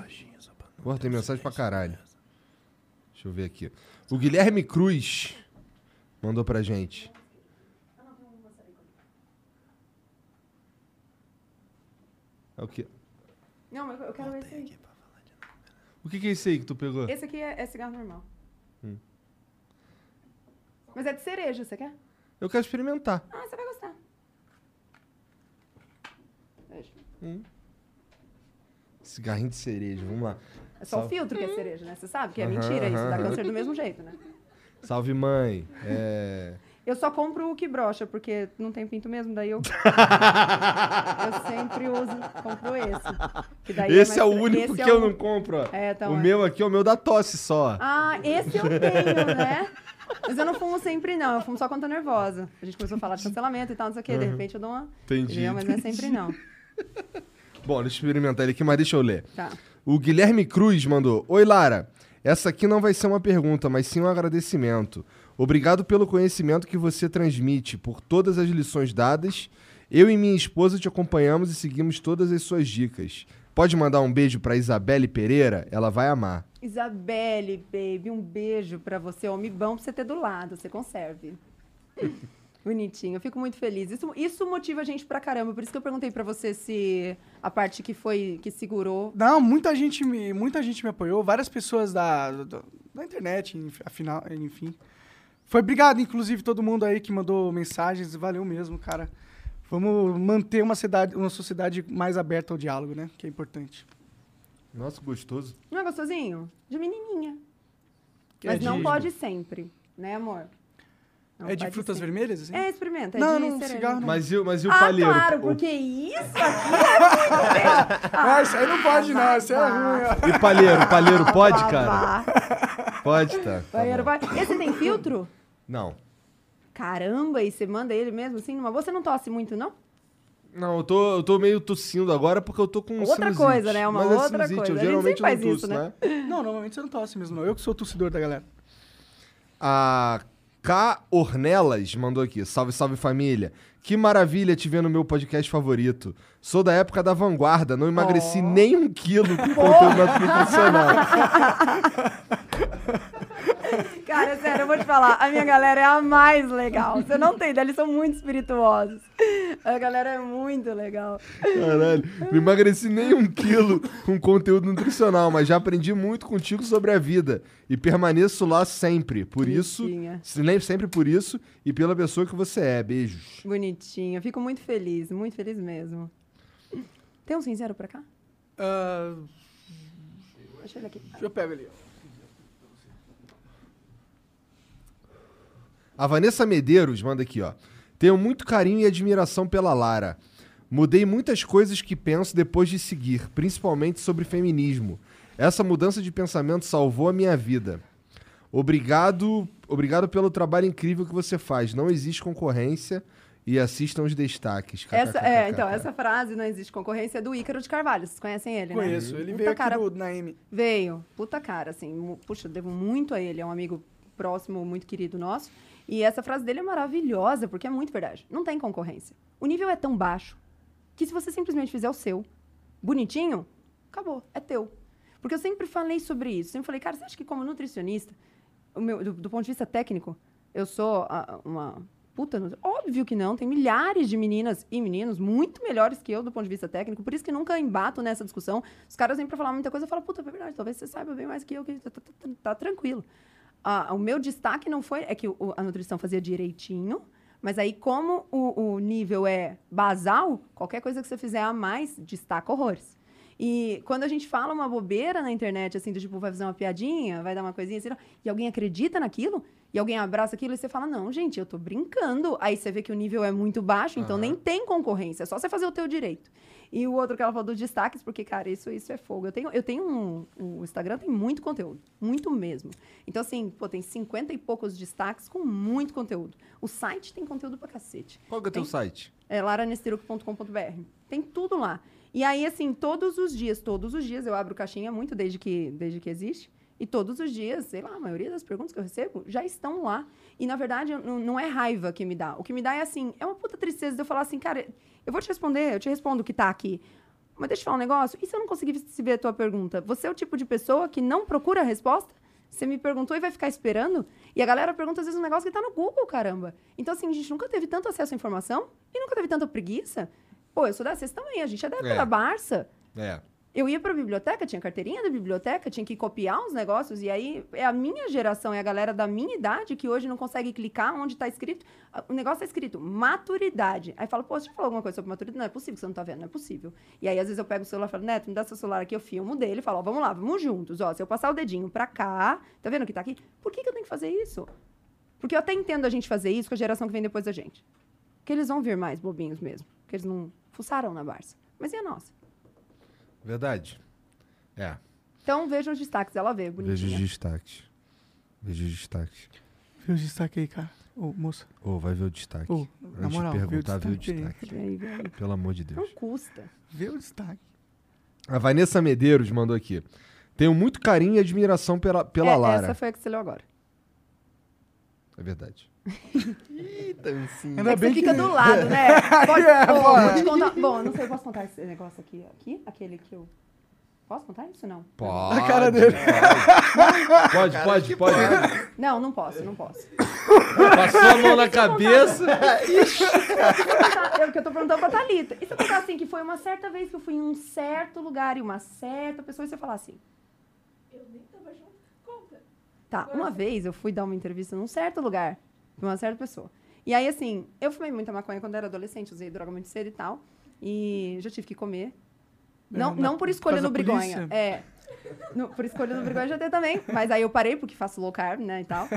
Speaker 1: Porra, tem mensagem pra caralho. Deixa eu ver aqui. O Guilherme Cruz mandou pra gente. É o quê?
Speaker 3: Não, mas eu quero esse aí.
Speaker 1: O que, que é isso aí que tu pegou?
Speaker 3: Esse aqui é, é cigarro normal.
Speaker 1: Hum.
Speaker 3: Mas é de cereja, você quer?
Speaker 1: Eu quero experimentar.
Speaker 3: Ah, você vai gostar. Veja.
Speaker 1: Cigarrinho de cereja, vamos lá.
Speaker 3: É só o
Speaker 1: Salve.
Speaker 3: filtro que é cereja, né? Você sabe que é mentira isso, dá câncer do mesmo jeito, né?
Speaker 1: Salve, mãe. É...
Speaker 3: Eu só compro o que brocha, porque não tem pinto mesmo, daí eu. (laughs) eu sempre uso, compro esse. que daí
Speaker 1: Esse é,
Speaker 3: mais
Speaker 1: o
Speaker 3: tra-
Speaker 1: único
Speaker 3: esse
Speaker 1: que
Speaker 3: é
Speaker 1: eu
Speaker 3: o-
Speaker 1: não compro, ó.
Speaker 3: É, então
Speaker 1: o
Speaker 3: é.
Speaker 1: meu aqui é o meu da tosse só.
Speaker 3: Ah, esse eu tenho, né? Mas eu não fumo sempre, não. Eu fumo só quando tô nervosa. A gente começou a falar de cancelamento e tal, não sei o quê. De repente eu dou uma.
Speaker 1: Entendi,
Speaker 3: Entendeu? Mas não é sempre, não. (laughs)
Speaker 1: Bom, deixa eu experimentar ele aqui, mas deixa eu ler.
Speaker 3: Tá.
Speaker 1: O Guilherme Cruz mandou: Oi, Lara. Essa aqui não vai ser uma pergunta, mas sim um agradecimento. Obrigado pelo conhecimento que você transmite, por todas as lições dadas. Eu e minha esposa te acompanhamos e seguimos todas as suas dicas. Pode mandar um beijo pra Isabelle Pereira? Ela vai amar.
Speaker 3: Isabelle, baby, um beijo pra você. Homem bom pra você ter do lado, você conserve. (laughs) Bonitinho, eu fico muito feliz. Isso, isso motiva a gente pra caramba. Por isso que eu perguntei pra você se a parte que foi, que segurou.
Speaker 2: Não, muita gente me, muita gente me apoiou, várias pessoas da, da, da internet, afinal, enfim. Foi obrigado, inclusive, todo mundo aí que mandou mensagens, valeu mesmo, cara. Vamos manter uma, cidade, uma sociedade mais aberta ao diálogo, né? Que é importante.
Speaker 1: Nossa, gostoso.
Speaker 3: Não é gostosinho? De menininha.
Speaker 2: Que
Speaker 3: Mas
Speaker 2: é
Speaker 3: não
Speaker 2: de-
Speaker 3: pode sempre, né, amor? Não
Speaker 2: é de
Speaker 3: pode
Speaker 2: frutas
Speaker 3: sempre.
Speaker 2: vermelhas? Assim?
Speaker 3: É, experimenta. É
Speaker 2: Não,
Speaker 3: de
Speaker 2: não,
Speaker 3: cereja.
Speaker 2: cigarro não.
Speaker 1: Mas e, o- mas e o
Speaker 3: ah,
Speaker 1: palheiro?
Speaker 3: claro,
Speaker 1: O-
Speaker 3: porque isso aqui é (laughs) muito.
Speaker 2: Ah, isso aí não pode, não. Isso é ruim.
Speaker 1: E palheiro? Palheiro pode, cara? Pode, tá. tá (laughs)
Speaker 3: Banheiro
Speaker 1: bom.
Speaker 3: vai. Esse tem filtro?
Speaker 1: Não.
Speaker 3: Caramba, e você manda ele mesmo assim numa? Você não tosse muito, não?
Speaker 1: Não, eu tô, eu tô meio tossindo agora porque eu tô com
Speaker 3: Outra
Speaker 1: sinusite.
Speaker 3: coisa, né? Uma
Speaker 1: Mas é
Speaker 3: outra
Speaker 1: sinusite,
Speaker 3: coisa.
Speaker 1: Eu
Speaker 3: A gente
Speaker 1: geralmente
Speaker 3: sempre
Speaker 1: não
Speaker 3: faz
Speaker 1: tusso,
Speaker 3: isso, né?
Speaker 1: né?
Speaker 2: Não, normalmente você não tosse mesmo, não. Eu que sou tossidor da galera.
Speaker 1: A K Ornelas mandou aqui. Salve, salve família. Que maravilha te ver no meu podcast favorito. Sou da época da vanguarda, não emagreci
Speaker 3: Oh.
Speaker 1: nem um quilo com (laughs) conteúdo nutricional. (laughs)
Speaker 3: Cara, sério, eu vou te falar. A minha galera é a mais legal. Você não tem ideia, eles são muito espirituosos. A galera é muito legal.
Speaker 1: Caralho, não emagreci nem um quilo com conteúdo nutricional, mas já aprendi muito contigo sobre a vida. E permaneço lá sempre. Por isso, sempre por isso e pela pessoa que você é. Beijos.
Speaker 3: Bonitinho. Fico muito feliz, muito feliz mesmo. Tem um sincero pra cá?
Speaker 2: Ah,
Speaker 3: Deixa ele aqui.
Speaker 2: eu pego ali.
Speaker 1: A Vanessa Medeiros manda aqui, ó. Tenho muito carinho e admiração pela Lara. Mudei muitas coisas que penso depois de seguir, principalmente sobre feminismo. Essa mudança de pensamento salvou a minha vida. Obrigado, obrigado pelo trabalho incrível que você faz. Não existe concorrência e assistam os destaques.
Speaker 3: Essa, é, então, essa frase, não existe concorrência, é do Ícaro de Carvalho. Vocês conhecem ele, né?
Speaker 2: Conheço. Ele
Speaker 3: Puta
Speaker 2: veio aqui
Speaker 3: cara,
Speaker 2: do Naime.
Speaker 3: Veio. Puta cara, assim. Puxa, eu devo muito a ele. É um amigo próximo, muito querido nosso. E essa frase dele é maravilhosa, porque é muito verdade. Não tem concorrência. O nível é tão baixo que se você simplesmente fizer o seu, bonitinho, acabou, é teu. Porque eu sempre falei sobre isso. Sempre falei, cara, você acha que como nutricionista, meu, do, do ponto de vista técnico, eu sou ah, uma puta... nutri- Óbvio que não. Tem milhares de meninas e meninos muito melhores que eu do ponto de vista técnico. Por isso que nunca embato nessa discussão. Os caras vêm pra falar muita coisa, eu falo, puta, é verdade, talvez você saiba bem mais que eu, que tá, tá- tá- tá tranquilo. Ah, o meu destaque não foi... É que o- a nutrição fazia direitinho, mas aí, como o, o nível é basal, qualquer coisa que você fizer a mais, destaca horrores. E quando a gente fala uma bobeira na internet, assim, do tipo, vai fazer uma piadinha, vai dar uma coisinha assim, e alguém acredita naquilo, e alguém abraça aquilo, e você fala, não, gente, eu tô brincando. Aí você vê que o nível é muito baixo, então nem tem concorrência, é só você fazer o teu direito. E o outro que ela falou dos destaques, porque, cara, isso, isso é fogo. Eu tenho, eu tenho um. O Instagram tem muito conteúdo. Muito mesmo. Então, assim, pô, tem 50 e poucos destaques com muito conteúdo. O site tem conteúdo pra cacete.
Speaker 1: Qual que é o teu site?
Speaker 3: é laranesteruc.com.br. Tem tudo lá. E aí, assim, todos os dias, todos os dias, eu abro caixinha muito desde que, desde que existe. E todos os dias, sei lá, a maioria das perguntas que eu recebo já estão lá. E, na verdade, não, é raiva que me dá. O que me dá é, assim, é uma puta tristeza de eu falar assim, cara, eu vou te responder, eu te respondo o que tá aqui. Mas deixa eu falar um negócio. E se eu não conseguir se ver a tua pergunta? Você é o tipo de pessoa que não procura a resposta? Você me perguntou e vai ficar esperando? E a galera pergunta, às vezes, um negócio que tá no Google, caramba. Então, assim, a gente nunca teve tanto acesso à informação e nunca teve tanta preguiça. Pô, eu sou da sexta também, a gente é da época
Speaker 1: É.
Speaker 3: da Barça.
Speaker 1: É.
Speaker 3: Eu ia pra biblioteca, tinha carteirinha da biblioteca, tinha que copiar os negócios, e aí é a minha geração, é a galera da minha idade que hoje não consegue clicar onde tá escrito. O negócio tá escrito maturidade. Aí fala, pô, você já falou alguma coisa sobre maturidade? Não é possível que você não tá vendo, não é possível. E aí, às vezes, eu pego o celular e falo, Neto, me dá seu celular aqui, eu filmo dele e falo, ó, vamos lá, vamos juntos. Ó, se eu passar o dedinho pra cá, tá vendo que tá aqui? Por que, que eu tenho que fazer isso? Porque eu até entendo a gente fazer isso com a geração que vem depois da gente. Porque eles vão vir mais bobinhos mesmo. Porque eles não fuçaram na Barça. Mas e a nossa?
Speaker 1: Verdade. É.
Speaker 3: Então vejam os destaques, ela vê,
Speaker 1: Vejo os
Speaker 3: bonitinha.
Speaker 1: destaques. Vejo os destaques.
Speaker 2: Vê o destaque aí, cara. Ô, moça.
Speaker 1: Ô, vai ver o destaque.
Speaker 2: Ô, na
Speaker 1: Antes
Speaker 2: moral,
Speaker 1: de
Speaker 2: vê o
Speaker 1: perguntar, vê o
Speaker 2: destaque
Speaker 1: destaque.
Speaker 3: Vê aí, vê aí.
Speaker 1: Pelo amor de
Speaker 3: Não
Speaker 1: Deus.
Speaker 3: custa.
Speaker 2: Vê o destaque.
Speaker 1: A Vanessa Medeiros mandou aqui. Tenho muito carinho e admiração pela, pela
Speaker 3: É,
Speaker 1: Lara.
Speaker 3: Essa foi a que você leu agora.
Speaker 1: É verdade. (laughs)
Speaker 4: Eita, sim.
Speaker 2: Ainda
Speaker 3: É que você fica
Speaker 2: que...
Speaker 3: do (laughs) lado, né? Pode,
Speaker 2: É,
Speaker 3: Ô,
Speaker 2: bora.
Speaker 3: vou te contar. Bom, eu não sei, eu posso contar esse negócio aqui? Aqui? Aquele que eu. Posso contar isso? Não.
Speaker 1: Pode.
Speaker 2: A cara dele.
Speaker 1: Pode, pode, pode.
Speaker 3: Não, não posso, não posso.
Speaker 1: Passou a mão na cabeça.
Speaker 3: É o que eu tô perguntando pra Thalita. E se eu contar assim, que foi uma certa vez que eu fui em um certo lugar e uma certa pessoa, e você falar assim. Eu nem tava junto. Conta. Tá, uma vez eu fui dar uma entrevista num certo lugar, pra uma certa pessoa. E aí, assim, eu fumei muita maconha quando era adolescente, usei droga muito cedo e tal. E já tive que comer. Não,
Speaker 2: na-
Speaker 3: não por escolha do Brigonha. É. No- por escolha do já tem também. Mas aí eu parei porque faço low carb, né, e tal.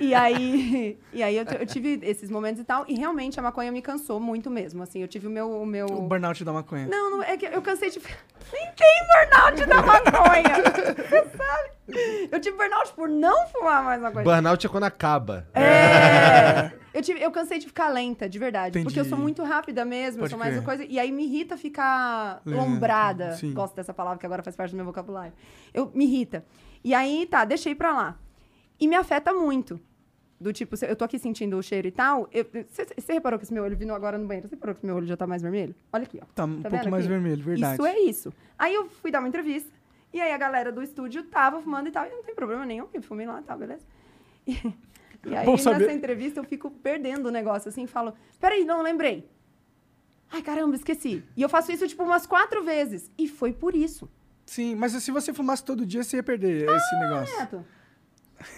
Speaker 3: E aí, (laughs) e aí eu, eu tive esses momentos e tal. E realmente a maconha me cansou muito mesmo. Assim, eu tive o meu. O meu...
Speaker 2: O burnout da maconha.
Speaker 3: Não, não, é que eu cansei de. (laughs) Nem tem burnout da maconha! (laughs) Você sabe? Eu tive burnout por não fumar mais maconha.
Speaker 1: Burnout é quando acaba.
Speaker 3: É. Eu, tive, eu cansei de ficar lenta, de verdade.
Speaker 2: Entendi.
Speaker 3: Porque eu sou muito rápida mesmo, eu
Speaker 2: Pode
Speaker 3: sou mais
Speaker 2: crer.
Speaker 3: coisa. E aí me irrita ficar
Speaker 2: Lenta,
Speaker 3: lombrada.
Speaker 2: sim.
Speaker 3: Gosto dessa palavra que agora faz parte do meu vocabulário. Eu, me irrita. E aí, tá, deixei pra lá. E me afeta muito. Do tipo, eu tô aqui sentindo o cheiro e tal. Você reparou que esse meu olho vindo agora no banheiro? Você reparou que esse meu olho já tá mais vermelho? Olha aqui, ó.
Speaker 2: Tá um
Speaker 3: Tá
Speaker 2: pouco mais
Speaker 3: aqui?
Speaker 2: vermelho, verdade.
Speaker 3: Isso é isso. Aí eu fui dar uma entrevista, e aí a galera do estúdio tava fumando e tal, e não tem problema nenhum, eu fumei lá e tal, beleza? (laughs) E, e aí, nessa entrevista, eu fico perdendo o negócio, assim, falo, peraí, não lembrei. Ai, caramba, esqueci. E eu faço isso, tipo, umas quatro vezes. E foi por isso.
Speaker 2: Sim, mas se você fumasse todo dia, você ia perder esse negócio.
Speaker 3: Neto.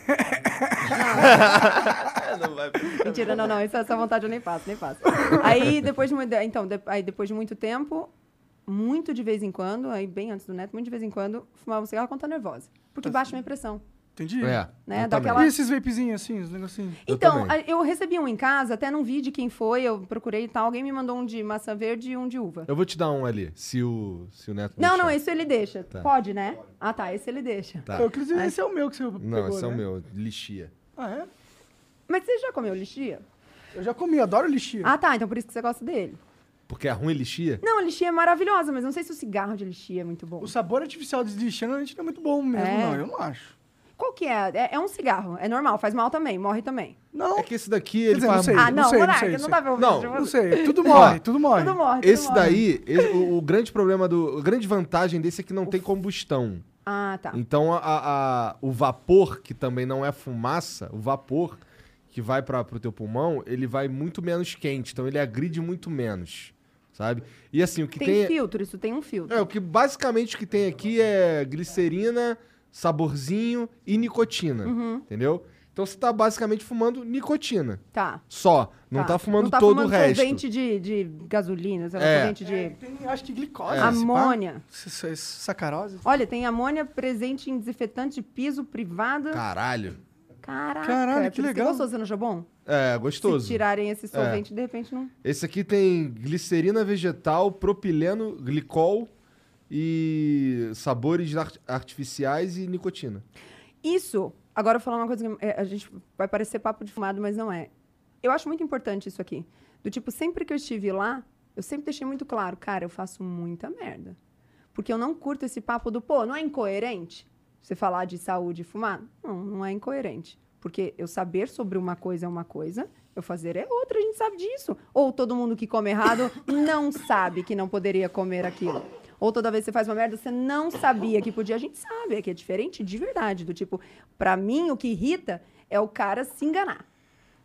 Speaker 4: É, (laughs) não vai.
Speaker 3: Mentira, não, não, essa, essa vontade eu nem faço, nem faço. Aí, depois de muito, então, de- aí, depois de muito tempo, muito de vez em quando, aí bem antes do neto, muito de vez em quando, fumava um cigarro quando tô nervosa. Porque baixa minha pressão.
Speaker 2: Entendi.
Speaker 1: É.
Speaker 3: Né,
Speaker 1: eu
Speaker 3: daquela-.
Speaker 2: E esses vapezinhos assim, os negocinhos?
Speaker 1: Eu
Speaker 3: Então, a- eu recebi um em casa, até não vi de quem foi, eu procurei e tal. Alguém me mandou um de maçã verde e um de uva.
Speaker 1: Eu vou te dar um ali, se o, se o Neto
Speaker 3: Não,
Speaker 1: deixar.
Speaker 3: não, esse ele deixa.
Speaker 1: Tá.
Speaker 3: Pode, né? Ah, tá, esse ele deixa.
Speaker 1: Tá.
Speaker 2: Eu, inclusive, esse é o meu que você pegou,
Speaker 1: Não, esse é o
Speaker 2: né?
Speaker 1: meu, lixia.
Speaker 2: Ah, é?
Speaker 3: Mas você já comeu lixia?
Speaker 2: Eu já comi, adoro lixia.
Speaker 3: Ah, tá. Então por isso que você gosta dele.
Speaker 1: Porque é ruim lixia?
Speaker 3: Não, a lixia é maravilhosa, mas não sei se o cigarro de lixia é muito bom.
Speaker 2: O sabor artificial de lixia não é muito bom mesmo,
Speaker 3: É.
Speaker 2: não. Eu não acho.
Speaker 3: Qual que é? é? é um cigarro. É normal, faz mal também, morre também.
Speaker 2: Não,
Speaker 1: É que esse daqui, ele
Speaker 2: dizer, não
Speaker 1: faz...
Speaker 2: sei.
Speaker 3: ah, não,
Speaker 2: sei, não sei,
Speaker 3: não,
Speaker 2: sei.
Speaker 3: dá pra ouvir.
Speaker 1: Não,
Speaker 3: de
Speaker 2: não
Speaker 3: você.
Speaker 2: sei. Tudo morre, tudo morre.
Speaker 3: Tudo morre. tudo
Speaker 1: Esse
Speaker 3: morre.
Speaker 1: daí, esse- o, o grande problema do... A grande vantagem desse é que não tem combustão.
Speaker 3: Ah, tá.
Speaker 1: Então, a, a- o vapor, que também não é fumaça, o vapor que vai para pro teu pulmão, ele vai muito menos quente. Então, ele agride muito menos, sabe? E assim, o que
Speaker 3: Tem,
Speaker 1: tem...
Speaker 3: filtro, isso tem um filtro.
Speaker 1: é, o que basicamente o que tem aqui é glicerina, saborzinho e nicotina,
Speaker 3: Uhum.
Speaker 1: entendeu? Então, você tá basicamente fumando nicotina.
Speaker 3: Tá.
Speaker 1: Só. Não tá, fumando
Speaker 3: não tá
Speaker 1: todo
Speaker 3: fumando
Speaker 1: o resto.
Speaker 3: solvente de, de gasolina, sei lá,
Speaker 1: É.
Speaker 3: solvente de
Speaker 2: É, tem, acho que glicose.
Speaker 1: É.
Speaker 2: pá.
Speaker 3: amônia.
Speaker 2: Sacarose.
Speaker 3: Olha, tem amônia presente em desinfetante de piso privado.
Speaker 1: Caralho.
Speaker 3: Caraca,
Speaker 2: Caralho,
Speaker 3: é
Speaker 2: que
Speaker 3: por isso
Speaker 2: legal.
Speaker 3: Você gostou, você não achou bom?
Speaker 1: É,
Speaker 3: Se
Speaker 1: gostoso.
Speaker 3: tirarem esse solvente, de repente não...
Speaker 1: Esse aqui tem glicerina vegetal, propileno, glicol e sabores ar- artificiais e nicotina.
Speaker 3: Isso, agora eu vou falar uma coisa que é, a gente vai parecer papo de fumado, mas não é. Eu acho muito importante isso aqui. Do tipo, sempre que eu estive lá, eu sempre deixei muito claro, cara, eu faço muita merda. Porque eu não curto esse papo do, pô, não é incoerente você falar de saúde e fumar? Não, não é incoerente. Porque eu saber sobre uma coisa é uma coisa, eu fazer é outra, a gente sabe disso. Ou todo mundo que come errado (laughs) não sabe que não poderia comer aquilo. Ou toda vez que você faz uma merda, você não sabia que podia. A gente sabe, é que é diferente de verdade. Do tipo, pra mim, o que irrita é o cara se enganar.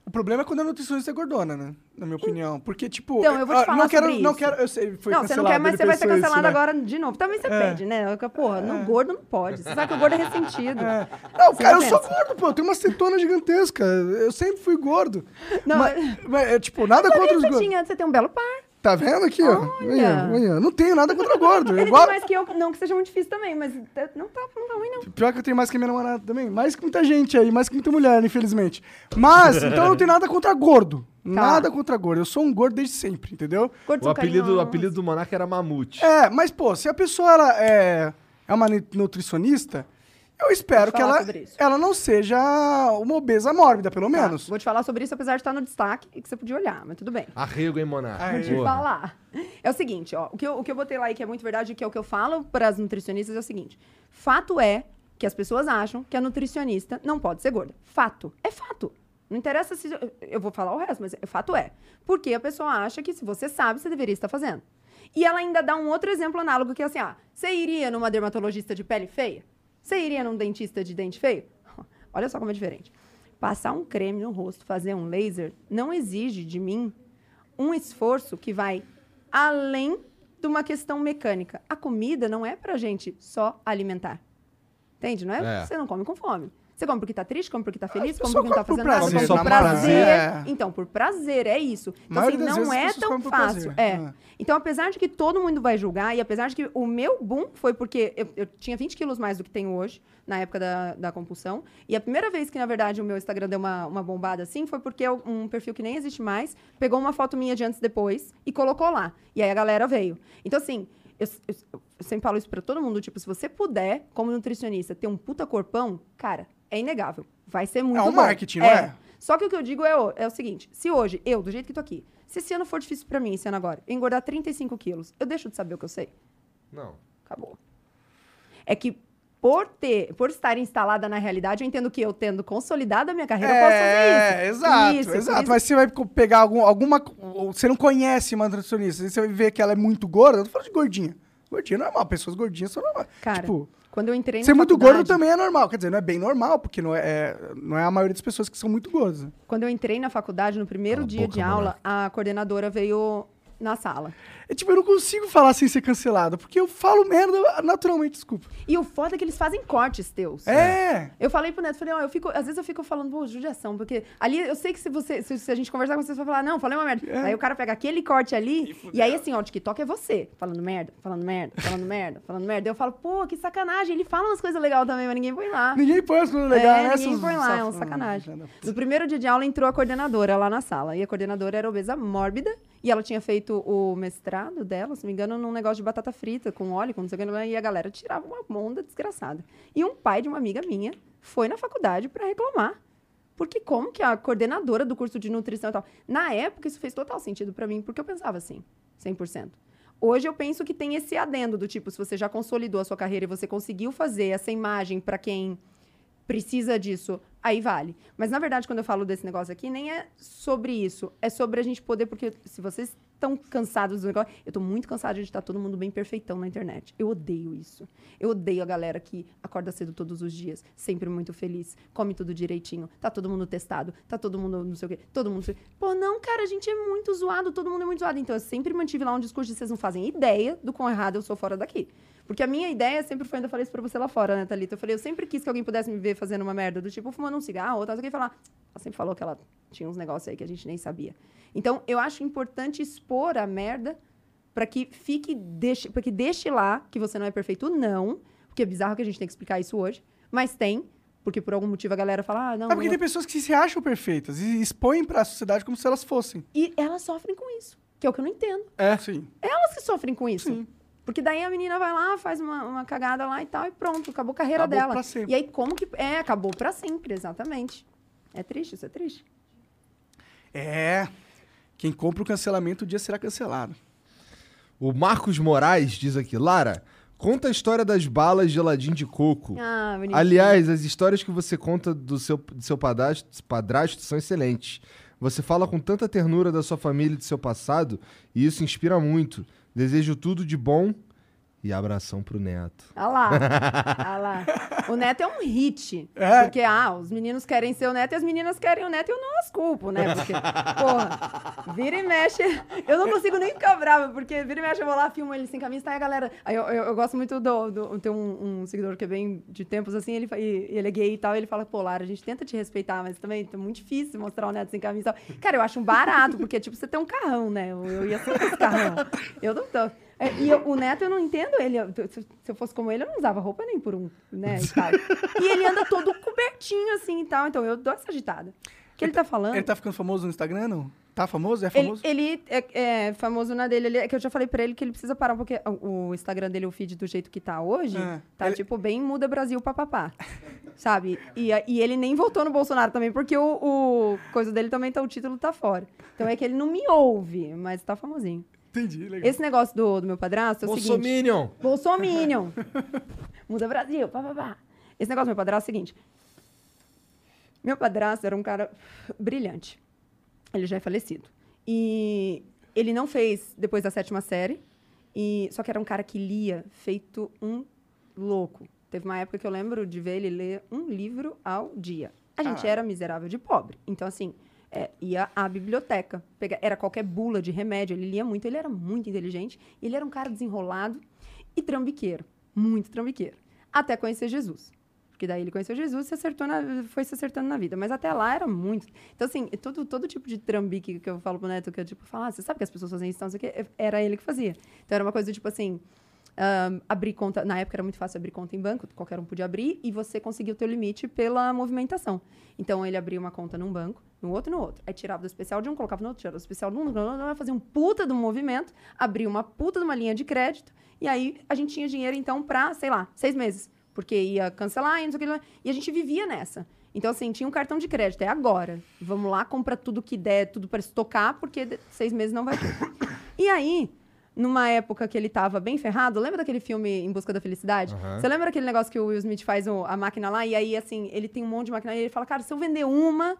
Speaker 2: O problema é quando a nutricionista é gordona, né? Na minha opinião. Porque, tipo.
Speaker 3: Então, eu vou te
Speaker 2: ah,
Speaker 3: falar
Speaker 2: não quero,
Speaker 3: sobre
Speaker 2: Não
Speaker 3: isso.
Speaker 2: quero. Eu sei, foi
Speaker 3: não, você não
Speaker 2: cancelado,
Speaker 3: quer, mas você vai ser
Speaker 2: pensou isso,
Speaker 3: cancelado
Speaker 2: né?
Speaker 3: agora de novo. Também você
Speaker 2: É.
Speaker 3: pede, né? Eu- Porra, no gordo não pode. Você sabe que o gordo é ressentido.
Speaker 2: É. Não,
Speaker 3: Você
Speaker 2: cara, eu
Speaker 3: não
Speaker 2: sou
Speaker 3: pensa.
Speaker 2: gordo, pô. Eu tenho uma cetona gigantesca. Eu sempre fui gordo.
Speaker 3: Não,
Speaker 2: mas, mas, é, tipo, nada contra os gordos.
Speaker 3: tinha, você tem um belo par.
Speaker 2: Tá vendo aqui, ó?
Speaker 3: Olha.
Speaker 2: Olha. Não tenho nada contra gordo.
Speaker 3: Ele
Speaker 2: Igual...
Speaker 3: tem mais que eu, não que seja muito difícil também, mas tá- não tá, não tá ruim, não.
Speaker 2: Pior que eu tenho mais que a minha namorada também. Mais que muita gente aí, mais que muita mulher, infelizmente. Mas, (laughs) então eu não tenho nada contra gordo.
Speaker 3: Tá.
Speaker 2: Nada contra gordo. Eu sou um gordo desde sempre, entendeu?
Speaker 3: Gordo
Speaker 1: O
Speaker 3: são
Speaker 1: apelido, o
Speaker 3: carinhosos.
Speaker 1: apelido do Monarca era Mamute.
Speaker 2: É, mas, pô, se a pessoa ela é, é uma nu- nutricionista, eu espero que ela, ela não seja uma obesa mórbida, pelo
Speaker 3: Tá,
Speaker 2: menos.
Speaker 3: Vou te falar sobre isso, apesar de estar no destaque e que você podia olhar, mas tudo bem.
Speaker 1: Arrego, hein, Monarca?
Speaker 3: Vou te falar. É o seguinte, ó. O que, eu, o que eu botei lá e que é muito verdade, que é o que eu falo para as nutricionistas, é o seguinte. Fato é que as pessoas acham que a nutricionista não pode ser gorda. Fato. É fato. Não interessa se. Eu vou falar o resto, mas é- fato é. Porque a pessoa acha que se você sabe, você deveria estar fazendo. E ela ainda dá um outro exemplo análogo, que é assim, ah, você iria numa dermatologista de pele feia? Você iria num dentista de dente feio? (laughs) Olha só como é diferente. Passar um creme no rosto, fazer um laser, não exige de mim um esforço que vai além de uma questão mecânica. A comida não é pra gente só alimentar. Entende? Não é?
Speaker 1: É.
Speaker 3: Você não come com fome. Você come porque tá triste, come porque tá feliz, come porque não tá fazendo nada,
Speaker 2: prazer,
Speaker 3: come por prazer.
Speaker 2: prazer.
Speaker 3: Então, por prazer, é isso. Então, assim, não é tão fácil. É.
Speaker 2: É.
Speaker 3: Então, apesar de que todo mundo vai julgar, e apesar de que o meu boom foi porque eu, eu tinha 20 quilos mais do que tenho hoje, na época da, da compulsão. E a primeira vez que, na verdade, o meu Instagram deu uma, uma bombada assim foi porque eu- um perfil que nem existe mais pegou uma foto minha de antes e depois e colocou lá. E aí a galera veio. Então, assim, eu, eu- eu sempre falo isso pra todo mundo, tipo, se você puder, como nutricionista, ter um puta corpão, cara, é inegável. Vai ser muito
Speaker 2: um
Speaker 3: bom.
Speaker 2: marketing, não é?
Speaker 3: Só que o que eu digo é o, é o seguinte: se hoje, eu, do jeito que tô aqui, se esse ano for difícil pra mim, esse ano agora, eu engordar 35 quilos, eu deixo de saber o que eu sei?
Speaker 1: Não.
Speaker 3: Acabou. É que por ter, por estar instalada na realidade, eu entendo que eu tendo consolidado a minha carreira, eu posso fazer isso.
Speaker 2: É, exato,
Speaker 3: Isso,
Speaker 2: exato.
Speaker 3: isso-
Speaker 2: Mas você vai pegar algum, alguma. Você não conhece uma nutricionista, você vai ver que ela é muito gorda. Eu tô falando de gordinha. Gordinha é normal, pessoas gordinhas são normais.
Speaker 3: Cara,
Speaker 2: tipo,
Speaker 3: quando eu entrei na
Speaker 2: ser muito gordo também é normal. Quer dizer, não é bem normal, porque não é, é- não é a maioria das pessoas que são muito gordas. né?
Speaker 3: Quando eu entrei na faculdade, no primeiro
Speaker 1: Cala a
Speaker 3: dia
Speaker 1: boca,
Speaker 3: de aula, a coordenadora veio na sala.
Speaker 2: É tipo, eu não consigo falar sem ser cancelado, porque eu falo merda naturalmente, desculpa.
Speaker 3: E o foda é que eles fazem cortes teus.
Speaker 2: É.
Speaker 3: Eu falei pro Neto, falei, ó, eu fico, às vezes eu fico falando, pô, judiação, porque ali eu sei que se você, se, se a gente conversar com você, você vai falar, não, falei uma merda. Aí o cara pega aquele corte ali, e, aí assim, ó, o TikTok é você, falando merda, falando merda, falando merda, falando merda. Eu falo, pô, que sacanagem, ele fala umas coisas legais também, mas ninguém põe lá.
Speaker 2: Ninguém põe as coisas legais,
Speaker 3: é,
Speaker 2: né?
Speaker 3: ninguém põe lá, é um
Speaker 2: safados?
Speaker 3: sacanagem. No primeiro dia de aula entrou a coordenadora lá na sala, e a coordenadora era obesa mórbida, e ela tinha feito o mestrado dela, se não me engano, num negócio de batata frita, com óleo, com não sei o que, e a galera tirava uma onda desgraçada. E um pai de uma amiga minha foi na faculdade pra reclamar. Porque como que a coordenadora do curso de nutrição e tal. Na época, isso fez total sentido pra mim, porque eu pensava assim, 100%. Hoje eu penso que tem esse adendo do tipo, se você já consolidou a sua carreira e você conseguiu fazer essa imagem pra quem precisa disso, aí vale. Mas na verdade, quando eu falo desse negócio aqui, nem é sobre isso. É sobre a gente poder, porque se vocês estão cansados do negócio, eu tô muito cansada de estar todo mundo bem perfeitão na internet. Eu odeio isso. Eu odeio a galera que acorda cedo todos os dias, sempre muito feliz, come tudo direitinho, tá todo mundo testado, tá todo mundo não sei o quê, todo mundo. Pô, não, cara, a gente é muito zoado, todo mundo é muito zoado. Então eu sempre mantive lá um discurso de vocês não fazem ideia do quão errado eu sou fora daqui. Porque a minha ideia sempre foi, ainda falei isso pra você lá fora, né, Thalita? Eu falei, eu sempre quis que alguém pudesse me ver fazendo uma merda, do tipo, fumando um cigarro, ou tal, alguém falar. Ela sempre falou que ela tinha uns negócios aí que a gente nem sabia. Então, eu acho importante expor a merda para que fique, deixe, para que deixe lá que você não é perfeito, não. Porque é bizarro que a gente tem que explicar isso hoje. Mas tem, porque por algum motivo a galera fala, ah, não.
Speaker 2: É porque
Speaker 3: não-
Speaker 2: tem pessoas que se acham perfeitas e expõem pra sociedade como se elas fossem.
Speaker 3: E elas sofrem com isso, que é o que eu não entendo.
Speaker 2: É. Sim.
Speaker 3: Elas que sofrem com isso.
Speaker 2: Sim.
Speaker 3: Porque daí a menina vai lá, faz uma, uma cagada lá e tal, e pronto, acabou a carreira
Speaker 2: Acabou
Speaker 3: dela.
Speaker 2: pra sempre.
Speaker 3: E aí, como que. É, acabou pra sempre, exatamente. É triste, isso é triste.
Speaker 2: É. Quem compra o cancelamento, o dia será cancelado.
Speaker 1: O Marcos Moraes diz aqui, Lara, conta a história das balas geladinho de coco.
Speaker 3: Ah, bonitinho.
Speaker 1: Aliás, as histórias que você conta do seu, do seu padrasto, padrasto são excelentes. Você fala com tanta ternura da sua família e do seu passado, e isso inspira muito. Desejo tudo de bom e abração pro neto.
Speaker 3: Ah lá, (laughs) ah lá. O neto é um hit.
Speaker 2: É.
Speaker 3: Porque, ah, os meninos querem ser o neto e as meninas querem o neto e eu não as culpo, né? Porque, porra, vira e mexe. Eu não consigo nem ficar brava, porque vira e mexe eu vou lá, filmo ele sem camisa, tá aí a galera. Aí eu, eu, eu gosto muito do. do tem um, um seguidor que é bem de tempos assim, ele, ele é gay e tal, e ele fala, pô, Lara, a gente tenta te respeitar, mas também é muito difícil mostrar o neto sem camisa e tal. Cara, eu acho um barato, porque, tipo, você tem um carrão, né? Eu, eu ia ser esse carrão. Eu não tô. É, E eu- o Neto, eu não entendo ele. Eu- Se, eu fosse como ele, eu não usava roupa nem por um, né? E, tal. (laughs) E ele anda todo cobertinho, assim, e tal. Então, eu dou essa agitada. O que ele tá falando?
Speaker 2: Ele tá ficando famoso no Instagram, não? Tá famoso? É
Speaker 3: Ele,
Speaker 2: famoso?
Speaker 3: ele é, é famoso na dele. Ele, é que eu já falei pra ele que ele precisa parar, porque o, o Instagram dele, o feed do jeito que tá hoje,
Speaker 2: É.
Speaker 3: tá
Speaker 2: Ele-
Speaker 3: tipo bem muda Brasil papapá. sabe? E, e ele nem votou no Bolsonaro também, porque o, o coisa dele também tá, o título tá fora. Então é que ele não me ouve, mas tá famosinho.
Speaker 2: Entendi, legal.
Speaker 3: Esse negócio do, do meu padrasto é o seguinte.
Speaker 1: Bolsominion!
Speaker 3: Bolsominion. (laughs) Muda Brasil, pá, pá, pá. Esse negócio do meu padrasto é o seguinte. Meu padrasto era um cara brilhante. Ele já é falecido. E ele não fez depois da sétima série. E, só que era um cara que lia feito um louco. Teve uma época que eu lembro de ver ele ler um livro ao dia. A gente
Speaker 2: Caralho.
Speaker 3: era miserável de pobre. Então, assim, é, ia à biblioteca. Era qualquer bula de remédio. Ele lia muito. Ele era muito inteligente. Ele era um cara desenrolado e trambiqueiro. Muito trambiqueiro. Até conhecer Jesus. Porque daí ele conheceu Jesus e acertou na- foi se acertando na vida. Mas até lá era muito. Então, assim, todo, todo tipo de trambique que eu falo pro Neto, que eu, tipo, falo, ah, você sabe que as pessoas fazem isso, não sei o quê, era ele que fazia. Então, era uma coisa do tipo assim, abrir conta. Na época era muito fácil abrir conta em banco, qualquer um podia abrir, e você conseguia o teu limite pela movimentação. Então, ele abria uma conta num banco, no outro no outro. Aí tirava do especial de um, colocava no outro, tirava do especial de um, fazia um puta de um movimento, abria uma puta de uma linha de crédito, e aí a gente tinha dinheiro, então, pra, sei lá, seis meses. Porque ia cancelar e não sei o que. lá. E a gente vivia nessa. Então, assim, tinha um cartão de crédito, é agora. Vamos lá, compra tudo que der, tudo para estocar, porque seis meses não vai ter. E aí, numa época que ele tava bem ferrado, lembra daquele filme Em Busca da Felicidade?
Speaker 1: Aham.
Speaker 3: Você lembra aquele negócio que o Will Smith faz o- a máquina lá? E aí, assim, ele tem um monte de máquina e ele fala, cara, se eu vender uma,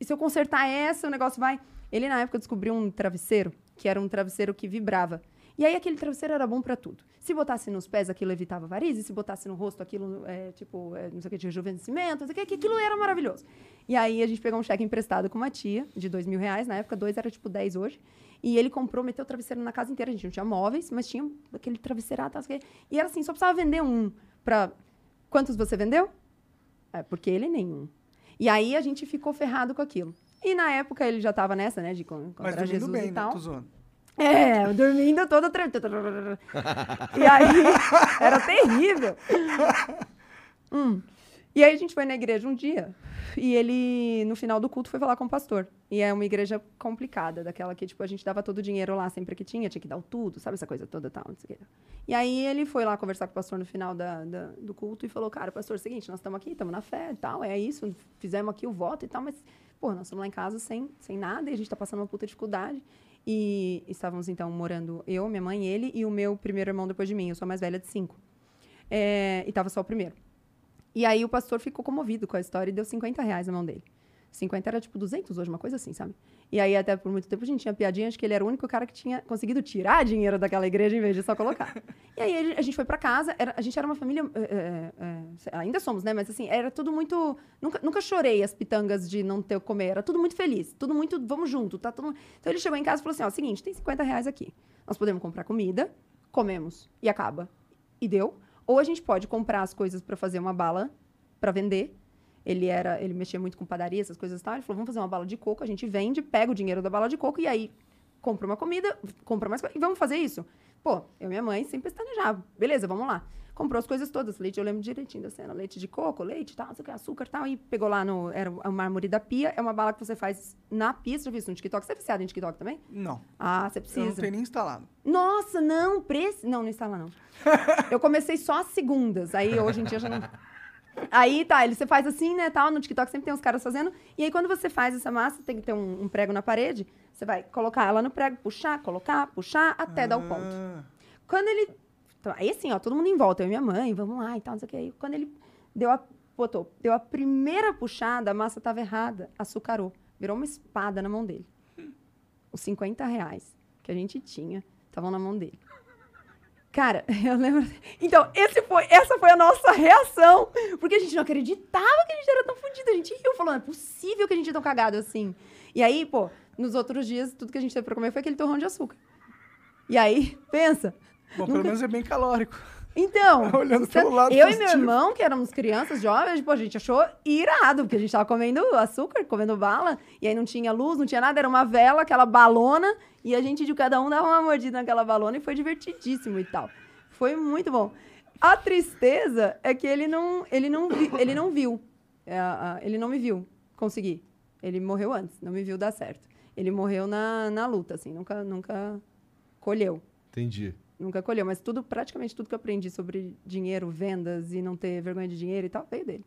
Speaker 3: e se eu consertar essa, o negócio vai. Ele, na época, descobriu um travesseiro, que era um travesseiro que vibrava. E aí, aquele travesseiro era bom pra tudo. Se botasse nos pés, aquilo evitava varizes. Se botasse no rosto, aquilo, é, tipo, é, não sei o que, de rejuvenescimento, não sei o que aquilo era maravilhoso. E aí, a gente pegou um cheque emprestado com uma tia, de dois mil reais. Na época, dois era, tipo, dez hoje. E ele comprou, meteu o travesseiro na casa inteira. A gente não tinha móveis, mas tinha aquele travesseirado, quê. E era assim, só precisava vender um pra... Quantos você vendeu? É, porque ele nenhum. E aí, a gente ficou ferrado com aquilo. E na época, ele já tava nessa, né, de con-
Speaker 2: Mas
Speaker 3: Jesus
Speaker 2: bem,
Speaker 3: e
Speaker 2: né?
Speaker 3: tal.
Speaker 2: Tô zoando.
Speaker 3: É, eu dormindo tre... E aí, era terrível. (laughs) Hum. E aí a gente foi na igreja um dia e ele, no final do culto, foi falar com o pastor. E é uma igreja complicada, daquela que, tipo, a gente dava todo o dinheiro lá sempre que tinha, tinha que dar o tudo, sabe essa coisa toda tal, não sei o quê. E aí ele foi lá conversar com o pastor no final da, da- do culto e falou, cara, pastor, é o seguinte, nós estamos aqui, estamos na fé e tal, é isso, fizemos aqui o voto e tal, mas, pô, nós estamos lá em casa sem, sem nada e a gente está passando uma puta dificuldade. E estávamos, então, morando eu, minha mãe, ele e o meu primeiro irmão depois de mim, eu sou a mais velha de cinco. É, e estava só o primeiro. E aí o pastor ficou comovido com a história e deu 50 reais na mão dele. 50 era tipo 200 hoje, uma coisa assim, sabe? E aí até por muito tempo a gente tinha piadinha de que ele era o único cara que tinha conseguido tirar dinheiro daquela igreja em vez de só colocar. e aí a gente foi pra casa, era- a gente era uma família, é, é, ainda somos, né? Mas assim, era tudo muito... Nunca, nunca chorei as pitangas de não ter o comer, era tudo muito feliz, tudo muito, vamos junto, tá tudo... Então ele chegou em casa e falou assim, ó, seguinte, tem 50 reais aqui, nós podemos comprar comida, comemos e acaba. E deu. Ou a gente pode comprar as coisas pra fazer uma bala pra vender. Ele era, ele mexia muito com padaria, essas coisas e tal. Ele falou: "Vamos fazer uma bala de coco, a gente vende, pega o dinheiro da bala de coco e aí compra uma comida, compra mais coisa e vamos fazer isso". Pô, eu e minha mãe sempre pestanejavam. Beleza, vamos lá. Comprou as coisas todas, leite, eu lembro direitinho da cena, leite de coco, leite, tal, não sei o que, açúcar, tal, e pegou lá no, era o mármore da pia, é uma bala que você faz na pia, você já viu isso no TikTok? Você é viciado em TikTok também?
Speaker 2: Não.
Speaker 3: Ah, você
Speaker 2: Eu não
Speaker 3: precisa.
Speaker 2: tenho nem instalado.
Speaker 3: Nossa, não, preci... Não, não instala, não. (laughs) Eu comecei só as segundas. Aí hoje em dia já não. Aí tá, ele, você faz assim, né, tal, no TikTok sempre tem uns caras fazendo. E aí quando você faz essa massa, tem que ter um, um prego na parede, você vai colocar ela no prego, puxar, colocar, puxar, até dar o ponto.
Speaker 2: Ah,
Speaker 3: Quando ele. Então, aí assim, ó, todo mundo em volta, eu e minha mãe, vamos lá e tal, não sei o que. Aí quando ele deu a. Botou, deu a primeira puxada, a massa tava errada, açucarou. Virou uma espada na mão dele. Os 50 reais que a gente tinha estavam na mão dele. Cara, (laughs) eu lembro. Então, esse foi, essa foi a nossa reação. Porque a gente não acreditava que a gente era tão fodido. A gente riu, falou, não é possível que a gente é tão cagado assim. E aí, pô, nos outros dias, tudo que a gente teve pra comer foi aquele torrão de açúcar. E aí, pensa.
Speaker 2: Bom, pelo menos é bem calórico.
Speaker 3: Então, (laughs)
Speaker 2: Olhando pelo lado
Speaker 3: eu e meu
Speaker 2: positivo.
Speaker 3: irmão, que éramos crianças jovens, pô, a gente achou irado, porque a gente tava comendo açúcar, comendo bala, e aí não tinha luz, não tinha nada, era uma vela, aquela balona, e a gente de cada um dava uma mordida naquela balona e foi divertidíssimo e tal. Foi muito bom. A tristeza é que ele não, ele não, vi- ele não viu, é, ele não me viu conseguir. Ele morreu antes, não me viu dar certo. Ele morreu na, na luta, assim, nunca, nunca colheu.
Speaker 1: Entendi.
Speaker 3: Nunca colheu, mas tudo, praticamente tudo que eu aprendi sobre dinheiro, vendas e não ter vergonha de dinheiro e tal, veio dele.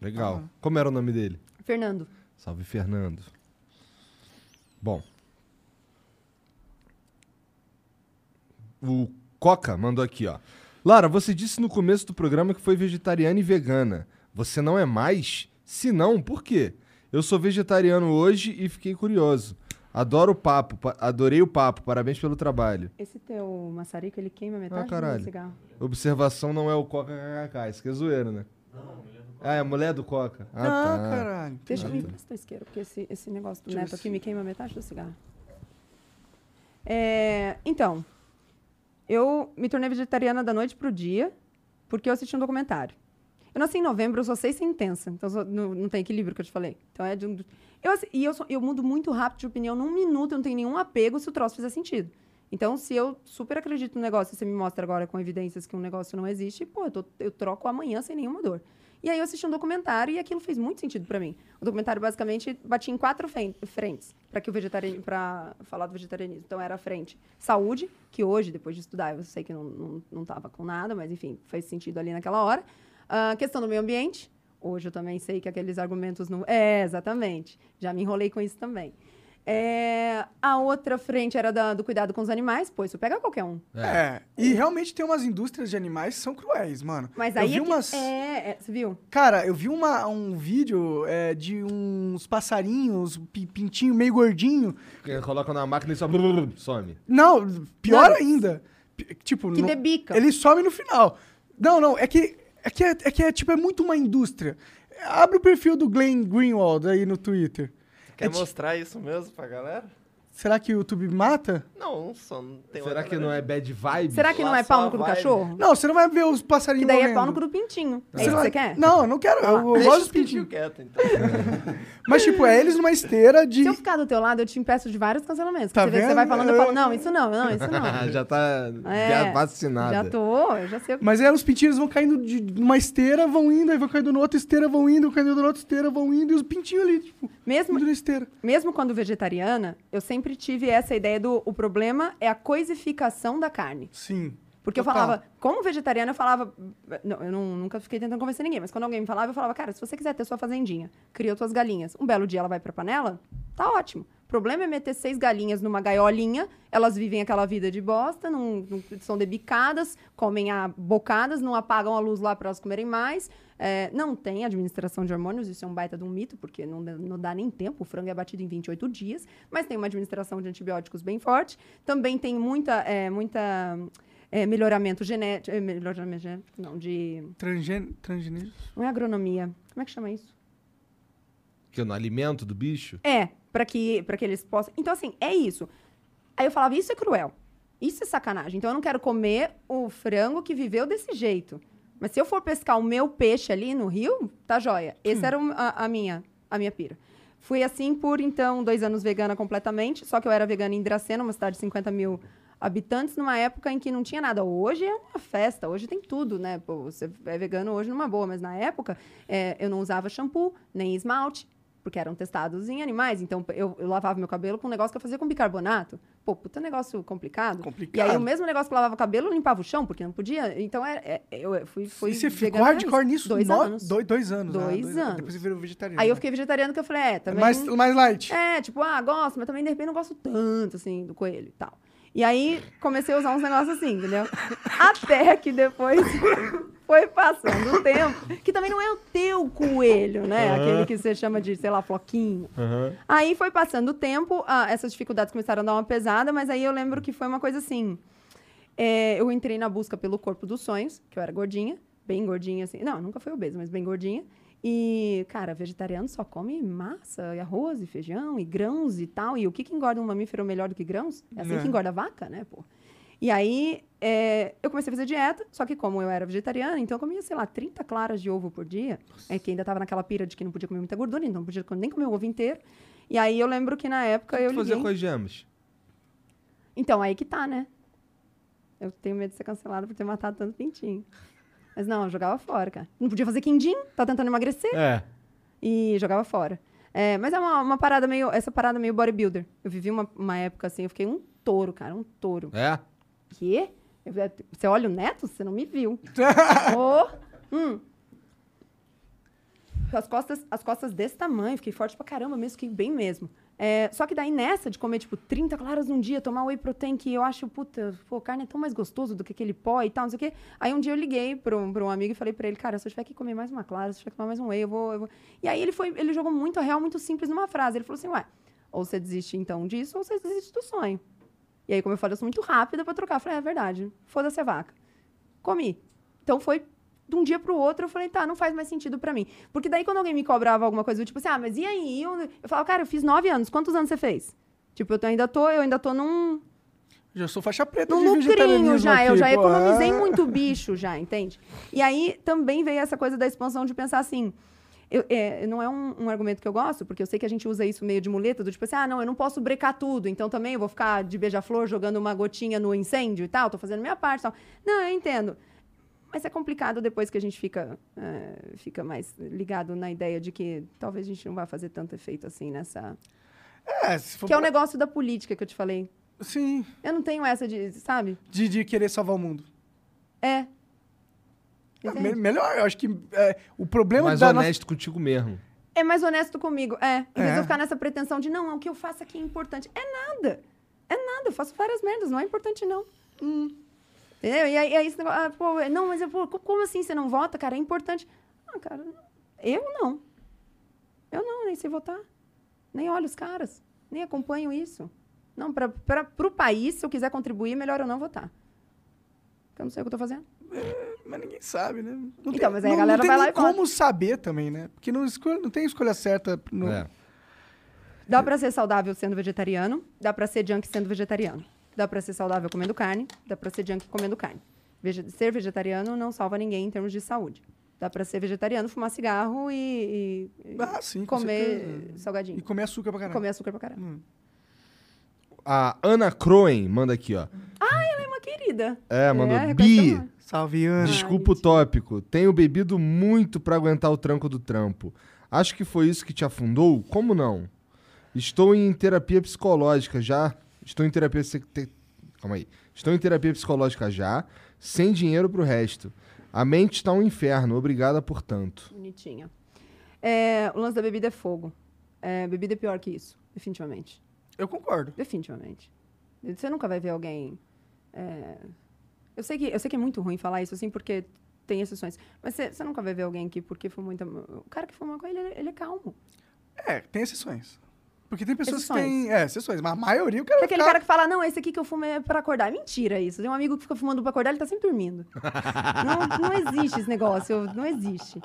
Speaker 1: Legal. Como era o nome dele?
Speaker 3: Fernando.
Speaker 1: Salve, Fernando. Bom. O Coca mandou aqui, ó. Lara, você disse no começo do programa que foi vegetariana e vegana. Você não é mais? Se não, por quê? Eu sou vegetariano hoje e fiquei curioso. Adoro o papo, pa- adorei o papo. Parabéns pelo trabalho.
Speaker 3: Esse teu maçarico, ele queima metade do
Speaker 1: Ah, caralho.
Speaker 3: cigarro.
Speaker 1: Observação não é o Coca KKK, isso que é zoeira, né? Ah, é a mulher do Coca. Ah,
Speaker 2: Ah,
Speaker 1: tá.
Speaker 2: caralho.
Speaker 3: Deixa eu me emprestar isqueiro, porque esse, esse negócio do
Speaker 2: Deixa
Speaker 3: neto aqui me queima metade do cigarro. É, então, eu me tornei vegetariana da noite pro dia, porque eu assisti um documentário. Eu nasci em novembro, eu sou seis intensa, então sou- não, não tem equilíbrio que eu te falei. Então é de um, eu, assi- e eu, sou- eu mudo muito rápido de opinião, num minuto, eu não tenho nenhum apego se o troço fizer sentido. Então, se eu super acredito no negócio, e você me mostra agora com evidências que um negócio não existe, pô, eu, tô- eu troco amanhã sem nenhuma dor. E aí eu assisti um documentário e aquilo fez muito sentido para mim. O documentário basicamente batia em quatro frentes para que o vegetarianismo, para falar do vegetarianismo. Então era a frente saúde, que hoje depois de estudar eu sei que não não, não tava com nada, mas enfim fez sentido ali naquela hora. A questão do meio ambiente. Hoje eu também sei que aqueles argumentos não. É, exatamente. Já me enrolei com isso também. É, a outra frente era da- do cuidado com os animais, pô, isso pega qualquer um.
Speaker 2: É. E realmente tem umas indústrias de animais que são cruéis, mano.
Speaker 3: Mas
Speaker 2: eu
Speaker 3: aí
Speaker 2: vi
Speaker 3: é, que-
Speaker 2: umas...
Speaker 3: é, é, você viu?
Speaker 2: Cara, eu vi uma, um vídeo é, de uns passarinhos, pi- pintinho meio gordinho.
Speaker 1: Coloca na máquina e só some.
Speaker 2: Não, pior
Speaker 3: Não.
Speaker 2: ainda. P- Tipo,
Speaker 3: Que
Speaker 2: no-
Speaker 3: debica.
Speaker 2: ele some no final. Não, não, é que é, que é, é que é, tipo, é muito uma indústria. Abre o perfil do Glenn Greenwald aí no Twitter.
Speaker 4: Quer
Speaker 2: É
Speaker 4: mostrar isso mesmo pra galera?
Speaker 2: Será que o YouTube mata?
Speaker 4: Não, só não tem
Speaker 1: Será
Speaker 4: outra
Speaker 1: que não é bad vibe?
Speaker 3: Será que não é pau no cu do
Speaker 4: vibe.
Speaker 3: cachorro?
Speaker 2: Não, você não vai ver os
Speaker 3: Que
Speaker 2: passarinhos
Speaker 3: daí é
Speaker 2: morrendo.
Speaker 3: pau no cu do pintinho. É
Speaker 2: Você
Speaker 3: isso que você quer?
Speaker 2: Não, eu não quero. Eu, eu
Speaker 4: Deixa
Speaker 2: gosto
Speaker 4: os
Speaker 2: dos pintinhos.
Speaker 4: pintinhos quietos, então. (laughs)
Speaker 2: Mas, tipo, é eles numa esteira de.
Speaker 3: Se eu ficar do teu lado, eu te impeço de vários cancelamentos.
Speaker 2: Tá
Speaker 3: você, vê que você
Speaker 2: vendo?
Speaker 3: vai falando, eu falo, não, isso não, não, isso não. (laughs)
Speaker 1: já tá
Speaker 3: É,
Speaker 1: vacinada.
Speaker 3: Já tô, eu já sei o que.
Speaker 2: Mas aí os pintinhos vão caindo de numa esteira, vão indo, aí vão caindo na outra esteira, vão indo, vão caindo na outra esteira, vão indo, e os pintinhos ali, tipo,
Speaker 3: Mesmo,
Speaker 2: indo na esteira.
Speaker 3: mesmo quando vegetariana, eu sempre tive essa ideia do o problema é a coisificação da carne.
Speaker 2: Sim.
Speaker 3: Porque eu
Speaker 2: Total.
Speaker 3: falava, como vegetariana, eu falava. Não, eu não- nunca fiquei tentando convencer ninguém, mas quando alguém me falava, eu falava, cara, se você quiser ter sua fazendinha, cria suas galinhas. Um belo dia ela vai pra panela, tá ótimo. O problema é meter seis galinhas numa gaiolinha, elas vivem aquela vida de bosta, não, não- são debicadas, comem a bocadas, não apagam a luz lá para elas comerem mais. É, não tem administração de hormônios, isso é um baita de um mito, porque não, dá- não dá nem tempo, o frango é abatido em 28 dias, mas tem uma administração de antibióticos bem forte. Também tem muita, é, muita é, melhoramento genético, é, melhoramento genético, não, de...
Speaker 2: Transgên... Transgênicos.
Speaker 3: Não é agronomia, como é que chama isso?
Speaker 1: Que no alimento do bicho?
Speaker 3: É, para que, pra que eles possam. Então, assim, é isso. Aí eu falava, isso é cruel. Isso é sacanagem. Então eu não quero comer o frango que viveu desse jeito. Mas se eu for pescar o meu peixe ali no rio, tá joia. Essa era o- a, a minha, a minha pira. Fui assim por, então, dois anos vegana completamente. Só que eu era vegana em Dracena, uma cidade de 50 mil habitantes, numa época em que não tinha nada. Hoje é uma festa, hoje tem tudo, né? Pô, você é vegano hoje numa boa, mas na época é, eu não usava shampoo, nem esmalte, porque eram testados em animais. Então eu, eu lavava meu cabelo com um negócio que eu fazia com bicarbonato. Pô, puta negócio complicado.
Speaker 2: Complicado.
Speaker 3: E aí o mesmo negócio que eu lavava o cabelo, eu limpava o chão, porque não podia. Então é, é- eu fui, fui
Speaker 2: e você ficou hardcore
Speaker 3: nisso. Dois
Speaker 2: No-
Speaker 3: anos.
Speaker 2: Dois, dois anos. ah,
Speaker 3: Dois anos.
Speaker 2: Depois você virou vegetariano.
Speaker 3: Aí eu
Speaker 2: né?
Speaker 3: fiquei vegetariano, que eu falei, é, também...
Speaker 2: mais, mais light.
Speaker 3: É, tipo, ah, gosto, mas também de repente não gosto tanto, assim, do coelho e tal. E aí comecei a usar uns negócios assim, entendeu? (laughs) Até que depois (laughs) foi passando o tempo. Que também não é o teu coelho, né? Aquele que você chama de, sei lá, floquinho. Aí foi passando o tempo, ah, essas dificuldades começaram a dar uma pesada, mas aí eu lembro que foi uma coisa assim. é, eu entrei na busca pelo corpo dos sonhos, que eu era gordinha, bem gordinha, assim. Não, nunca fui obesa, mas bem gordinha. E, cara, vegetariano só come massa, e arroz, e feijão, e grãos e tal. E o que, que engorda um mamífero melhor do que grãos? É assim
Speaker 2: É.
Speaker 3: que engorda a vaca, né, pô? E aí, é, eu comecei a fazer dieta, só que como eu era vegetariana, então eu comia, sei lá, 30 claras de ovo por dia. É que ainda tava naquela pira de que não podia comer muita gordura, então não podia nem comer o ovo inteiro. E aí eu lembro que na época eu
Speaker 1: que fazer
Speaker 3: liguei...
Speaker 1: com as gemas?
Speaker 3: Então, aí que tá, né? Eu tenho medo de ser cancelada por ter matado tanto pintinho. Mas não, eu jogava fora, cara. Não podia fazer quindim, tá tentando emagrecer.
Speaker 1: É.
Speaker 3: E jogava fora. É, mas é uma, uma parada meio. Essa parada meio bodybuilder. Eu vivi uma, uma época assim, eu fiquei um touro, cara, um touro.
Speaker 1: É?
Speaker 3: Quê? Eu- você olha o neto? Você não me viu. (laughs) Ô, hum. As costas, as costas desse tamanho, fiquei forte pra caramba mesmo, fiquei bem mesmo. É, só que daí nessa de comer, tipo, 30 claras num dia, tomar whey protein, que eu acho, puta, pô, carne é tão mais gostoso do que aquele pó e tal, não sei o quê. Aí um dia eu liguei pra um, pra um amigo e falei pra ele, cara, se eu tiver que comer mais uma clara, se eu tiver que tomar mais um whey, eu vou, eu vou... E aí ele foi, ele jogou muito a real, muito simples numa frase. Ele falou assim, ué, ou você desiste então disso, ou você desiste do sonho. E aí, como eu falei, eu sou muito rápida pra trocar. Eu falei, é verdade, foda-se a vaca. Comi. Então foi de um dia pro outro, eu falei, tá, não faz mais sentido pra mim. Porque daí quando alguém me cobrava alguma coisa, eu, tipo assim, ah, mas e aí? Eu, eu falava, cara, eu fiz nove anos, quantos anos você fez? Tipo, eu tô- ainda tô, eu ainda tô num,
Speaker 2: Já sou faixa preta
Speaker 3: no lucrinho já, eu
Speaker 2: aqui,
Speaker 3: já
Speaker 2: pô.
Speaker 3: economizei
Speaker 2: Ah.
Speaker 3: muito bicho já, entende? E aí também veio essa coisa da expansão de pensar assim, eu- é, não é um, um argumento que eu gosto, porque eu sei que a gente usa isso meio de muleta, do tipo assim, ah, não, eu não posso brecar tudo, então também eu vou ficar de beija-flor jogando uma gotinha no incêndio e tal, tô fazendo minha parte e tal. Não, eu entendo. Mas é complicado depois que a gente fica, é, fica mais ligado na ideia de que talvez a gente não vai fazer tanto efeito assim nessa...
Speaker 2: É, se for
Speaker 3: Que é o negócio da política que eu te falei.
Speaker 2: Sim,
Speaker 3: Eu não tenho essa de, sabe?
Speaker 2: de, de querer salvar o mundo.
Speaker 3: É.
Speaker 2: É, me- melhor, eu acho que é, o problema
Speaker 1: Mais
Speaker 2: da nossa...
Speaker 1: honesto contigo mesmo.
Speaker 3: É mais honesto comigo, é. Em vez
Speaker 2: É.
Speaker 3: de eu ficar nessa pretensão de, não, o que eu faço aqui é importante. É nada. É nada, eu faço várias merdas, não é importante, não. Entendeu? E aí, aí esse negócio, ah, pô, não, mas eu, pô, co- como assim você não vota, cara? É importante. Ah, cara, eu não. Eu não, nem sei votar. Nem olho os caras. Nem acompanho isso. Não, para o país, se eu quiser contribuir, melhor eu não votar. Porque eu não sei o que eu tô fazendo.
Speaker 2: Mas ninguém sabe, né? Não
Speaker 3: Então, mas aí a
Speaker 2: não-
Speaker 3: galera
Speaker 2: não tem
Speaker 3: vai lá e vota.
Speaker 2: como saber também, né? Porque não, escolha, não tem escolha certa. No...
Speaker 1: É.
Speaker 3: Dá pra ser saudável sendo vegetariano, dá pra ser junk sendo vegetariano. Dá pra ser saudável comendo carne, dá pra ser junk comendo carne. Vege- ser vegetariano não salva ninguém em termos de saúde. Dá pra ser vegetariano, fumar cigarro e, e-
Speaker 2: Ah, sim, com
Speaker 3: comer
Speaker 2: certeza.
Speaker 3: salgadinho.
Speaker 2: E comer açúcar pra caralho.
Speaker 3: Comer açúcar pra caralho.
Speaker 1: A Ana Croen manda aqui, ó.
Speaker 3: Ela é uma querida.
Speaker 1: É, mandou.
Speaker 3: reconheceu
Speaker 1: Bi.
Speaker 2: Salve, Ana.
Speaker 1: desculpa o tópico. Tenho bebido muito pra aguentar o tranco do trampo. Acho que foi isso que te afundou? Como não? Estou em terapia psicológica já. Estou em terapia. Calma aí. Estou em terapia psicológica já, sem dinheiro pro resto. A mente está um inferno. Obrigada por tanto.
Speaker 3: Bonitinha. É, o lance da bebida é fogo. É, bebida é pior que isso, definitivamente.
Speaker 2: Eu concordo.
Speaker 3: Definitivamente. Você nunca vai ver alguém. é, Eu, sei que, eu sei que é muito ruim falar isso assim, porque tem exceções. Mas você, nunca vai ver alguém que, porque fuma muita. O cara que fuma maconha, ele, ele é calmo.
Speaker 2: É, tem exceções. Porque tem pessoas
Speaker 3: Exceções.
Speaker 2: que têm. É, exceções. Mas a maioria, o cara
Speaker 3: Tem
Speaker 2: vai
Speaker 3: aquele
Speaker 2: ficar...
Speaker 3: cara que fala, não, esse aqui que eu fumo é pra acordar. É mentira isso. Tem um amigo que fica fumando pra acordar, ele tá sempre dormindo. não, não existe esse negócio, não existe.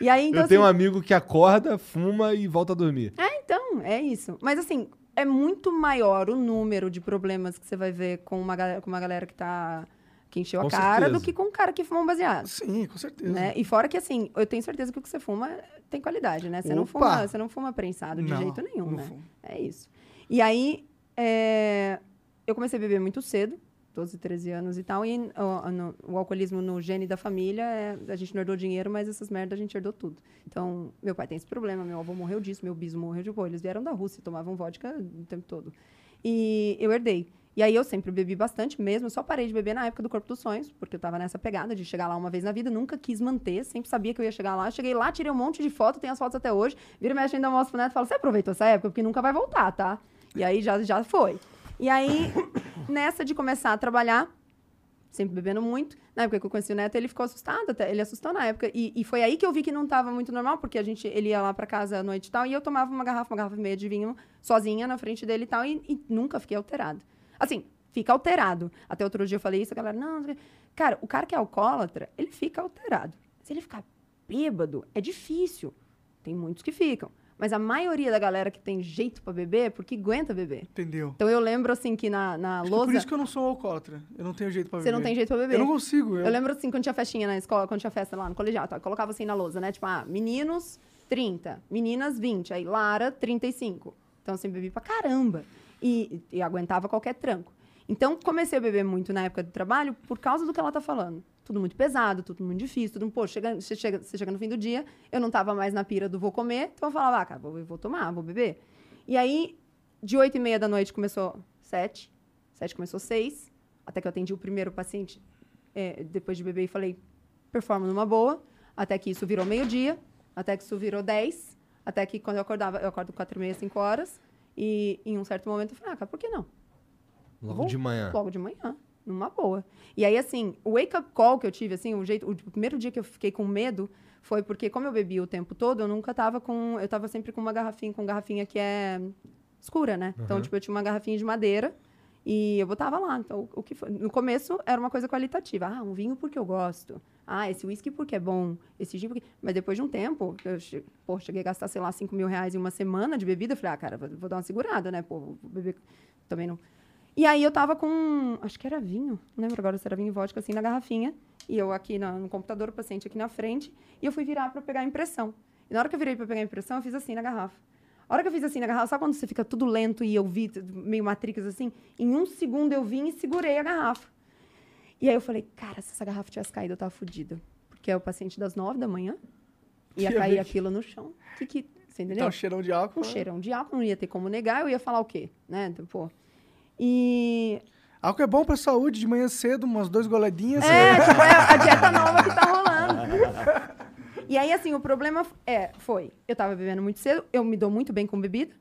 Speaker 3: E aí, então,
Speaker 1: eu tenho um
Speaker 3: assim,
Speaker 1: amigo que acorda, fuma e volta a dormir.
Speaker 3: É, então, é isso. Mas assim, é muito maior o número de problemas que você vai ver com uma, galera- com uma galera que tá. Que encheu
Speaker 1: Com
Speaker 3: a cara
Speaker 1: certeza.
Speaker 3: do que com um cara que fuma um baseado.
Speaker 2: Sim, com certeza.
Speaker 3: Né? E fora que, assim, eu tenho certeza que o que você fuma tem qualidade, né? Você, não
Speaker 2: Opa!
Speaker 3: fuma, você não fuma prensado de
Speaker 2: Não,
Speaker 3: jeito nenhum,
Speaker 2: não
Speaker 3: né?
Speaker 2: fumo.
Speaker 3: É isso. E aí, é, eu comecei a beber muito cedo, 12, 13 anos e tal, e ó, no- o alcoolismo no gene da família, é- a gente não herdou dinheiro, mas essas merdas a gente herdou tudo. Então, meu pai tem esse problema, meu avô morreu disso, meu biso morreu de boa. Eles vieram da Rússia, tomavam vodka o tempo todo. E eu herdei. E aí eu sempre bebi bastante mesmo, só parei de beber na época do Corpo dos Sonhos, porque eu tava nessa pegada de chegar lá uma vez na vida, nunca quis manter, sempre sabia que eu ia chegar lá. Cheguei lá, tirei um monte de foto, tenho as fotos até hoje. Vira e mexe ainda mostro pro neto e falo, você aproveitou essa época? Porque nunca vai voltar, tá? E aí já, já foi. E aí, (coughs) nessa de começar a trabalhar, sempre bebendo muito. Na época que eu conheci o Neto, ele ficou assustado até. Ele assustou na época. E, e foi aí que eu vi que não estava muito normal, porque a gente, ele ia lá para casa à noite e tal, e eu tomava uma garrafa, uma garrafa e meia de vinho sozinha na frente dele e tal, e, e nunca fiquei alterado. Assim, fica alterado. Até outro dia eu falei isso, a galera, não, não sei o quê. Cara, o cara que é alcoólatra, ele fica alterado. Se ele ficar bêbado, é difícil. Tem muitos que ficam. Mas a maioria da galera que tem jeito para beber é porque aguenta beber.
Speaker 2: Entendeu?
Speaker 3: Então eu lembro assim que na, na
Speaker 2: Acho é
Speaker 3: lousa.
Speaker 2: por isso que eu não sou alcoólatra. Eu não tenho jeito pra
Speaker 3: Você
Speaker 2: beber.
Speaker 3: não tem jeito pra beber.
Speaker 2: Eu não consigo. Eu,
Speaker 3: Eu lembro assim, quando tinha festinha na escola, quando tinha festa lá no colegial, tá? colocava assim na lousa, né? Tipo, ah, meninos, 30. Meninas, 20. Aí, Lara, 35. Então, assim, bebi pra caramba. E, e aguentava qualquer tranco. Então, comecei a beber muito na época do trabalho por causa do que ela tá falando. Tudo muito pesado, tudo muito difícil, tudo, pô, chega, você, chega, você chega no fim do dia, eu não tava mais na pira do vou comer, então eu falava, ah, cara, vou, vou tomar, vou beber. E aí, de 8 e meia da noite começou 7, 7 começou 6, até que eu atendi o primeiro paciente é, depois de beber e falei, performa numa boa, até que isso virou meio-dia, até que isso virou 10, até que quando eu acordava, eu acordo 4 e meia, 5 horas, e em um certo momento eu falei, ah, cara, por que não?
Speaker 1: Logo
Speaker 3: Vou-
Speaker 1: de manhã.
Speaker 3: Logo de manhã, numa boa. E aí, assim, o wake-up call que eu tive, assim, o, jeito, o primeiro dia que eu fiquei com medo foi porque, como eu bebi o tempo todo, eu nunca tava com. Eu tava sempre com uma garrafinha, com garrafinha que é escura, né? Então, tipo, eu tinha uma garrafinha de madeira e eu botava lá. Então, o que foi? No começo era uma coisa qualitativa. Ah, um vinho porque eu gosto. Ah, esse whisky porque é bom. Esse gin porque... Mas depois de um tempo, eu che... pô, cheguei a gastar, sei lá, 5 mil reais em uma semana de bebida. Eu falei, ah, cara, vou, dar uma segurada, né? Pô, vou beber também não. E aí eu tava com. Acho que era vinho. Não lembro agora se era vinho e vodka, assim, na garrafinha. E eu aqui no computador, o paciente aqui na frente. E eu fui virar pra pegar a impressão. E na hora que eu virei pra pegar a impressão, eu fiz assim na garrafa. A hora que eu fiz assim na garrafa, sabe quando você fica tudo lento e eu vi meio Matrix assim? Em um segundo eu vim e segurei a garrafa. E aí eu falei, cara, se essa garrafa tivesse caído, eu tava fodida. Porque é o paciente das nove da manhã. Ia cair aquilo no chão. Que que, você entendeu?
Speaker 2: Tá um cheirão de álcool.
Speaker 3: um cheirão de álcool, não ia ter como negar, eu ia falar o quê? Né? Então, Pô. E.
Speaker 2: Álcool é bom pra saúde, de manhã cedo, umas dois goledinhas.
Speaker 3: É, tipo, é a dieta nova que tá rolando. (laughs) E aí, assim, o problema é, foi, eu tava bebendo muito cedo, eu me dou muito bem com bebida,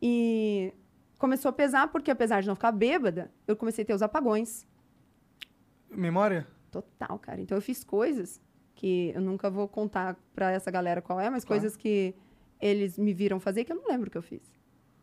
Speaker 3: e começou a pesar, porque apesar de não ficar bêbada, eu comecei a ter os apagões.
Speaker 2: Memória?
Speaker 3: Total, cara. Então eu fiz coisas que eu nunca vou contar pra essa galera qual é, mas
Speaker 2: Claro.
Speaker 3: coisas que eles me viram fazer que eu não lembro que eu fiz.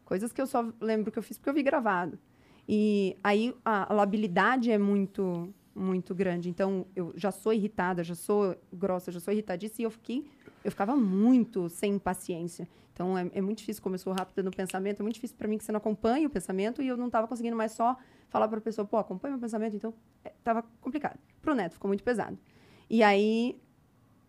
Speaker 3: Coisas que eu só lembro que eu fiz porque eu vi gravado. E aí a, a labilidade é muito muito grande. Então eu já sou irritada, já sou grossa, já sou irritadiça e eu fiquei Eu ficava muito sem paciência. Então é, é muito difícil, como eu sou rápida no pensamento, é muito difícil para mim que você não acompanhe o pensamento e eu não estava conseguindo mais só falar para a pessoa, pô, acompanha meu pensamento, então estava complicado. Pro neto ficou muito pesado. E aí,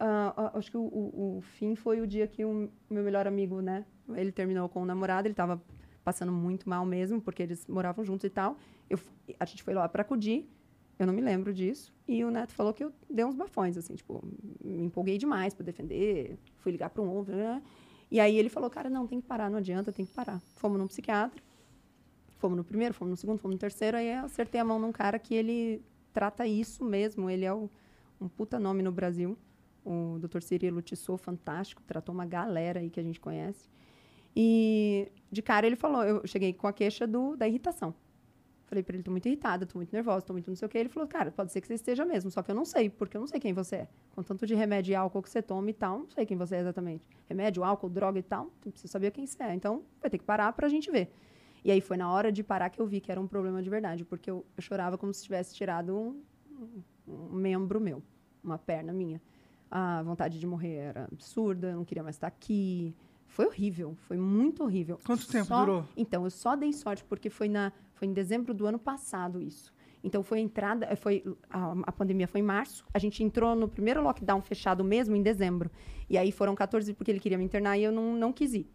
Speaker 3: ah, ah, acho que o, o- o fim foi o dia que o meu melhor amigo, né, ele terminou com o namorado, ele estava passando muito mal mesmo, porque eles moravam juntos e tal. Eu, a gente foi lá para acudir, eu não me lembro disso. E o Neto falou que eu dei uns bafões, assim, tipo, me empolguei demais para defender, fui ligar para um outro, né? E aí ele falou, cara, não, tem que parar, não adianta, tem que parar. Fomos num psiquiatra, fomos no primeiro, fomos no segundo, fomos no terceiro, aí acertei a mão num cara que ele trata isso mesmo, ele é o- um puta nome no Brasil, o Dr. Cirilo Tissot, fantástico, tratou uma galera aí que a gente conhece. E de cara ele falou, eu cheguei com a queixa do, da irritação. Falei pra ele, tô muito irritada, tô muito nervosa, tô muito não sei o quê. Ele falou, cara, pode ser que você esteja mesmo, só que eu não sei, porque eu não sei quem você é. Com tanto de remédio e álcool que você toma e tal, não sei quem você é exatamente. Remédio, álcool, droga e tal, tu precisa saber quem você é. Então, vai ter que parar pra gente ver. E aí foi na hora de parar que eu vi que era um problema de verdade, porque eu, eu chorava como se tivesse tirado um, um membro meu, uma perna minha. A vontade de morrer era absurda, eu não queria mais estar aqui. Foi horrível, foi muito horrível.
Speaker 2: Quanto tempo
Speaker 3: Só-
Speaker 2: durou?
Speaker 3: Então, eu só dei sorte porque foi, na, foi em dezembro do ano passado isso. Então, foi entrada, eh, foi, a, a pandemia foi em março. A gente entrou no primeiro lockdown fechado mesmo em dezembro. E aí foram 14, porque ele queria me internar e eu não, não quis ir.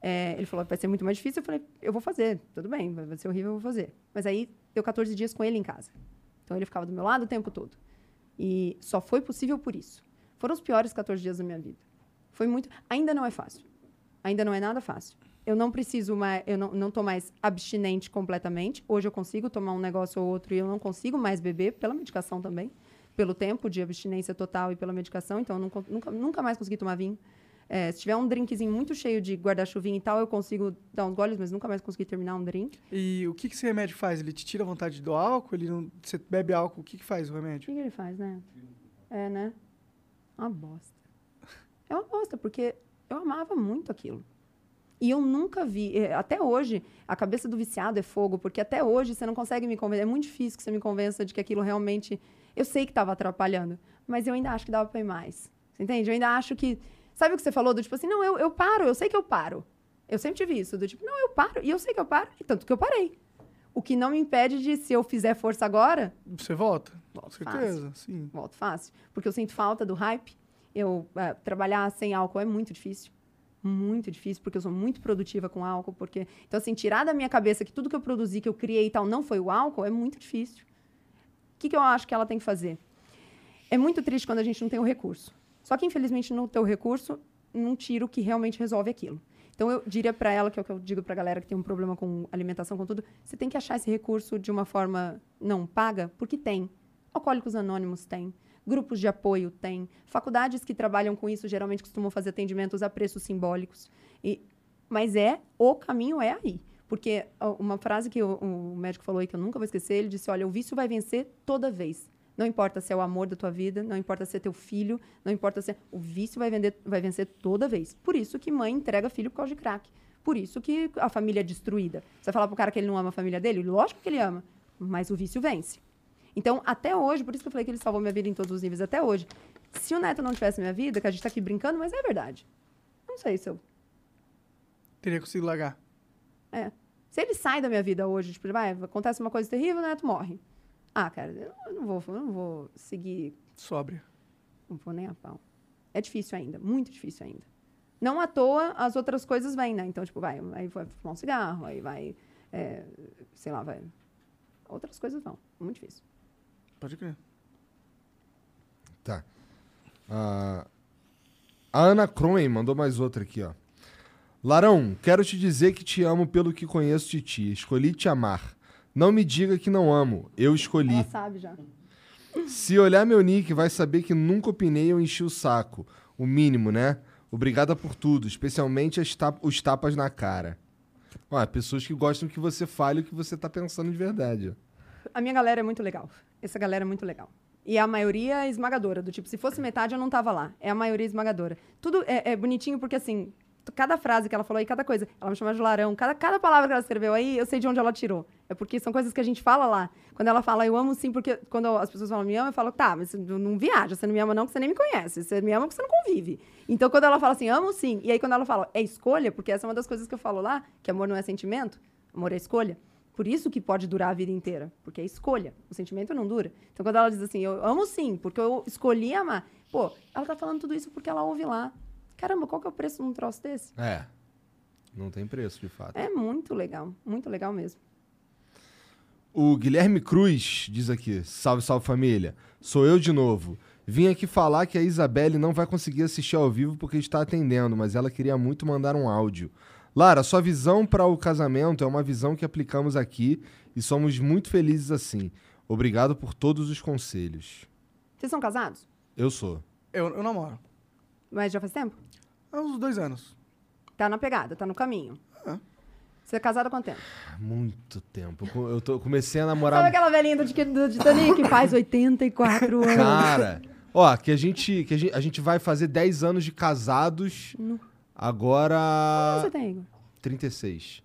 Speaker 3: É, ele falou, vai ser muito mais difícil. Eu falei, eu vou fazer, tudo bem, vai ser horrível, eu vou fazer. Mas aí, deu 14 dias com ele em casa. Então, ele ficava do meu lado o tempo todo. E só foi possível por isso. Foram os piores 14 dias da minha vida. Foi muito. Ainda não é fácil. Ainda não é nada fácil. Eu não preciso mais, eu não, não tô mais abstinente completamente. Hoje eu consigo tomar um negócio ou outro e eu não consigo mais beber pela medicação também, pelo tempo de abstinência total e pela medicação. Então eu con- nunca, nunca mais consegui tomar vinho. É, se tiver um drinkzinho muito cheio de guarda-chuvinha e tal, eu consigo dar uns goles, mas nunca mais consegui terminar um drink.
Speaker 2: E o que, que esse remédio faz? Ele te tira a vontade do álcool? Ele não... Você bebe álcool, o que, que faz o
Speaker 3: O
Speaker 2: remédio?
Speaker 3: que, que ele faz, né? É, né? Uma bosta. É uma bosta, porque eu amava muito aquilo. E eu nunca vi, eh, até hoje, a cabeça do viciado é fogo, porque até hoje você não consegue me convencer. É muito difícil que você me convença de que aquilo realmente. Eu sei que estava atrapalhando, mas eu ainda acho que dava para ir mais. Você entende? Eu ainda acho que. Sabe o que você falou? Do tipo assim, não, eu, eu paro, eu sei que eu paro. Eu sempre tive isso, do tipo, não, eu paro, e eu sei que eu paro, e tanto que eu parei. O que não me impede de, se eu fizer força agora,
Speaker 2: Você volta?
Speaker 3: Volto
Speaker 2: Com certeza, sim.
Speaker 3: volto fácil. Porque eu sinto falta do hype. Eu eh, trabalhar sem álcool é muito difícil. Muito difícil, porque eu sou muito produtiva com álcool. Porque... Então, assim, tirar da minha cabeça que tudo que eu produzi, que eu criei e tal, não foi o álcool, é muito difícil. O que, que eu acho que ela tem que fazer? É muito triste quando a gente não tem o recurso. Só que, infelizmente, no teu recurso, não tira o que realmente resolve aquilo. Então, eu diria para ela, que é o que eu digo para a galera que tem um problema com alimentação, com tudo, você tem que achar esse recurso de uma forma não paga, porque tem. Alcoólicos Anônimos tem. Grupos de apoio tem. Faculdades que trabalham com isso geralmente costumam fazer atendimentos a preços simbólicos. E, mas é, o caminho é aí. Porque uma frase que o, o médico falou aí que eu nunca vou esquecer, ele disse, olha, o vício vai vencer toda vez. Não importa se é o amor da tua vida, não importa se é teu filho, não importa se é... O vício vai, vender, vai vencer toda vez. Por isso que mãe entrega filho por causa de crack. Por isso que a família é destruída. Você vai falar pro cara que ele não ama a família dele? Lógico que ele ama. Mas o vício vence. Então, até hoje, por isso que eu falei que ele salvou minha vida em todos os níveis, até hoje. Se o Neto não tivesse minha vida, que a gente tá aqui brincando, mas é verdade. Não sei se eu.
Speaker 2: Teria conseguido largar.
Speaker 3: É. Se ele sai da minha vida hoje, tipo, vai, acontece uma coisa terrível, o Neto morre. Ah, cara, eu não vou, eu não vou seguir,
Speaker 2: Sóbrio.
Speaker 3: não vou nem a pau. É difícil ainda, muito difícil ainda. Não à toa as outras coisas vêm, né? Então, tipo, vai, aí vai fumar um cigarro, aí vai, é, sei lá, vai. Outras coisas vão. Muito difícil.
Speaker 2: Pode crer.
Speaker 1: Tá. Ah, a Ana Croen mandou mais outra aqui, ó. Larão, quero te dizer que te amo pelo que conheço de ti. Escolhi te amar. Não me diga que não amo. Eu escolhi.
Speaker 3: Ela sabe já.
Speaker 1: Se olhar meu nick, vai saber que nunca opinei ou enchi o saco. O mínimo, né? Obrigada por tudo, especialmente as tap- os tapas na cara. Ó, pessoas que gostam que você fale o que você tá pensando de verdade.
Speaker 3: A minha galera é muito legal. Essa galera é muito legal. E a maioria é esmagadora, do tipo, se fosse metade eu não tava lá. É a maioria esmagadora. Tudo é, é bonitinho porque, assim, cada frase que ela falou aí, cada coisa. Ela me chamou de larão. Cada, cada palavra que ela escreveu aí, eu sei de onde ela tirou. É porque são coisas que a gente fala lá. Quando ela fala, eu amo sim, porque quando as pessoas falam me ama, eu falo, tá, mas você não viaja, você não me ama não, porque você nem me conhece. Você me ama porque você não convive. Então, quando ela fala assim, amo sim, e aí quando ela fala, é escolha, porque essa é uma das coisas que eu falo lá, que amor não é sentimento, amor é escolha. Por isso que pode durar a vida inteira, porque é escolha. O sentimento não dura. Então, quando ela diz assim, eu amo sim, porque eu escolhi amar. Pô, ela tá falando tudo isso porque ela ouve lá. Caramba, qual que é o preço de um troço desse?
Speaker 1: É. Não tem preço, de fato.
Speaker 3: É muito legal, muito legal mesmo.
Speaker 1: O Guilherme Cruz diz aqui: Salve, salve família. Sou eu de novo. Vim aqui falar que a Isabelle não vai conseguir assistir ao vivo porque está atendendo, mas ela queria muito mandar um áudio. Lara, sua visão para o casamento é uma visão que aplicamos aqui e somos muito felizes assim. Obrigado por todos os conselhos.
Speaker 3: Vocês são casados?
Speaker 1: Eu sou.
Speaker 2: Eu, eu namoro.
Speaker 3: Mas já faz tempo?
Speaker 2: Há uns dois anos.
Speaker 3: Tá na pegada, tá no caminho. Você é casado há quanto tempo?
Speaker 1: Muito tempo. Eu tô, comecei a
Speaker 3: Sabe
Speaker 1: namorar.
Speaker 3: aquela velhinha do, do Titanic? (laughs) Faz 84 anos.
Speaker 1: Cara, ó, que a gente, que a gente, a gente vai fazer 10 anos de casados. Agora.
Speaker 3: Quanto você tem, Igor?
Speaker 1: 36.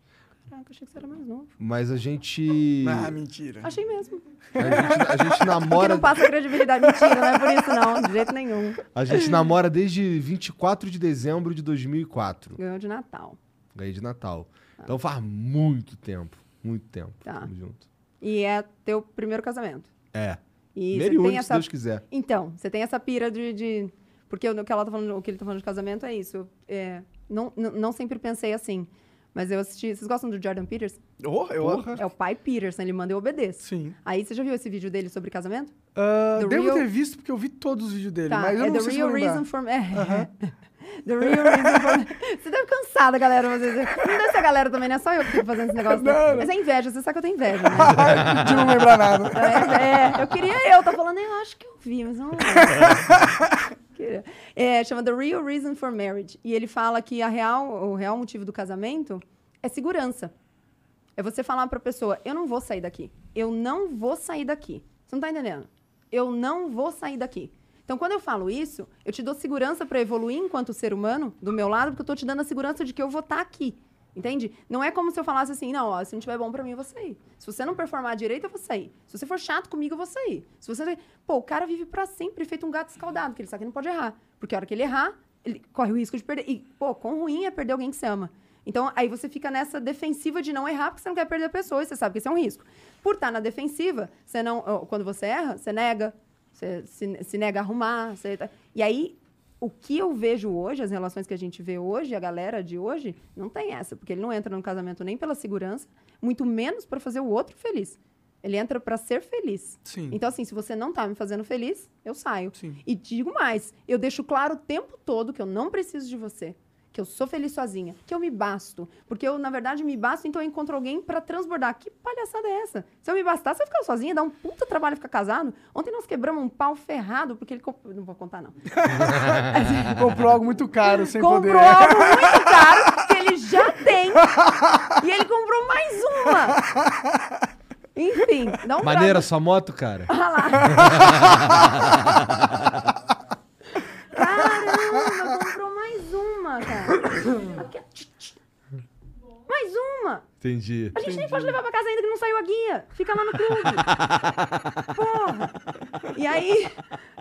Speaker 3: Caraca, achei que você era mais novo.
Speaker 1: Mas a gente.
Speaker 2: Ah, mentira.
Speaker 3: Achei mesmo.
Speaker 1: A gente, a gente (laughs)
Speaker 3: Porque
Speaker 1: namora.
Speaker 3: não passa credibilidade. Mentira, não é por isso não, de jeito nenhum.
Speaker 1: A gente namora desde 24 de dezembro de 2004.
Speaker 3: Ganhou de Natal.
Speaker 1: Ganhei de Natal. Então faz muito tempo. Muito tempo.
Speaker 3: Tá.
Speaker 1: Tamo junto.
Speaker 3: E é teu primeiro casamento.
Speaker 1: É.
Speaker 3: E
Speaker 1: Primeiro único, se
Speaker 3: essa...
Speaker 1: Deus quiser.
Speaker 3: Então, você tem essa pira de... de- Porque o que, ela tá falando, o que ele tá falando de casamento é isso. É, não, não, sempre pensei assim. Mas eu assisti... Vocês gostam do Jordan Peterson?
Speaker 2: Oh, eu...
Speaker 3: É o pai Peterson, ele manda eu obedeço.
Speaker 2: Sim.
Speaker 3: Aí, você já viu esse vídeo dele sobre casamento? The
Speaker 2: devo
Speaker 3: Real-
Speaker 2: ter visto porque eu vi todos os vídeos dele,
Speaker 3: Tá,
Speaker 2: mas eu
Speaker 3: é
Speaker 2: não
Speaker 3: The
Speaker 2: sei se
Speaker 3: Real
Speaker 2: lembrar.
Speaker 3: Reason for... É. (laughs) The Real Reason for... Você deve cansada, galera. Mas... Não deve ser a galera também, não é só eu que fico fazendo esse negócio.
Speaker 2: Não,
Speaker 3: Não. Mas é inveja, você sabe que eu tenho inveja, né? (laughs)
Speaker 2: de não lembrar nada.
Speaker 3: É, é, eu queria eu, tô falando, eu acho que eu vi, mas não. (laughs) Queria. É, chama The Real Reason for Marriage. E ele fala que a real, o real motivo do casamento é segurança. É você falar pra pessoa, eu não vou sair daqui. Eu não vou sair daqui. Você não tá entendendo? Eu não vou sair daqui. Então, quando eu falo isso, eu te dou segurança pra evoluir enquanto ser humano do meu lado, porque eu tô te dando a segurança de que eu vou estar aqui. Entende? Não é como se eu falasse assim, não, ó, se não tiver bom pra mim, eu vou sair. Se você não performar direito, eu vou sair. Se você for chato comigo, eu vou sair. Se você. Pô, o cara vive pra sempre feito um gato escaldado, porque ele sabe que não pode errar. Porque a hora que ele errar, ele corre o risco de perder. E, pô, quão ruim é perder alguém que você ama. Então, aí você fica nessa defensiva de não errar, porque você não quer perder a pessoa, e você sabe que isso é um risco. Por estar na defensiva, você não. Quando você erra, você nega, você se, se nega a arrumar. Você, tá- e aí, o que eu vejo hoje, as relações que a gente vê hoje, a galera de hoje, não tem essa, porque ele não entra no casamento nem pela segurança, muito menos para fazer o outro feliz. Ele entra para ser feliz.
Speaker 2: Sim.
Speaker 3: Então, assim, se você não tá me fazendo feliz, eu saio.
Speaker 2: Sim.
Speaker 3: E digo mais, eu deixo claro o tempo todo que eu não preciso de você. Que eu sou feliz sozinha, que eu me basto. Porque eu, na verdade, me basto, então eu encontro alguém para transbordar. Que palhaçada é essa? Se eu me bastasse, eu ficar sozinha, dá um puta trabalho ficar casado. Ontem nós quebramos um pau ferrado, porque ele. comp- Não vou contar, não. (laughs)
Speaker 2: Comprou algo muito caro, sem poder.
Speaker 3: comprou algo muito caro que ele já tem. e ele comprou mais uma. Enfim, dá um
Speaker 1: Maneira sua moto, cara? (laughs)
Speaker 3: Caramba, comprou mais uma, cara. (coughs) Aqui, tch, tch. Mais uma.
Speaker 1: Entendi.
Speaker 3: A gente nem pode levar pra casa ainda que não saiu a guia. Fica lá no clube. (laughs) Porra. E aí,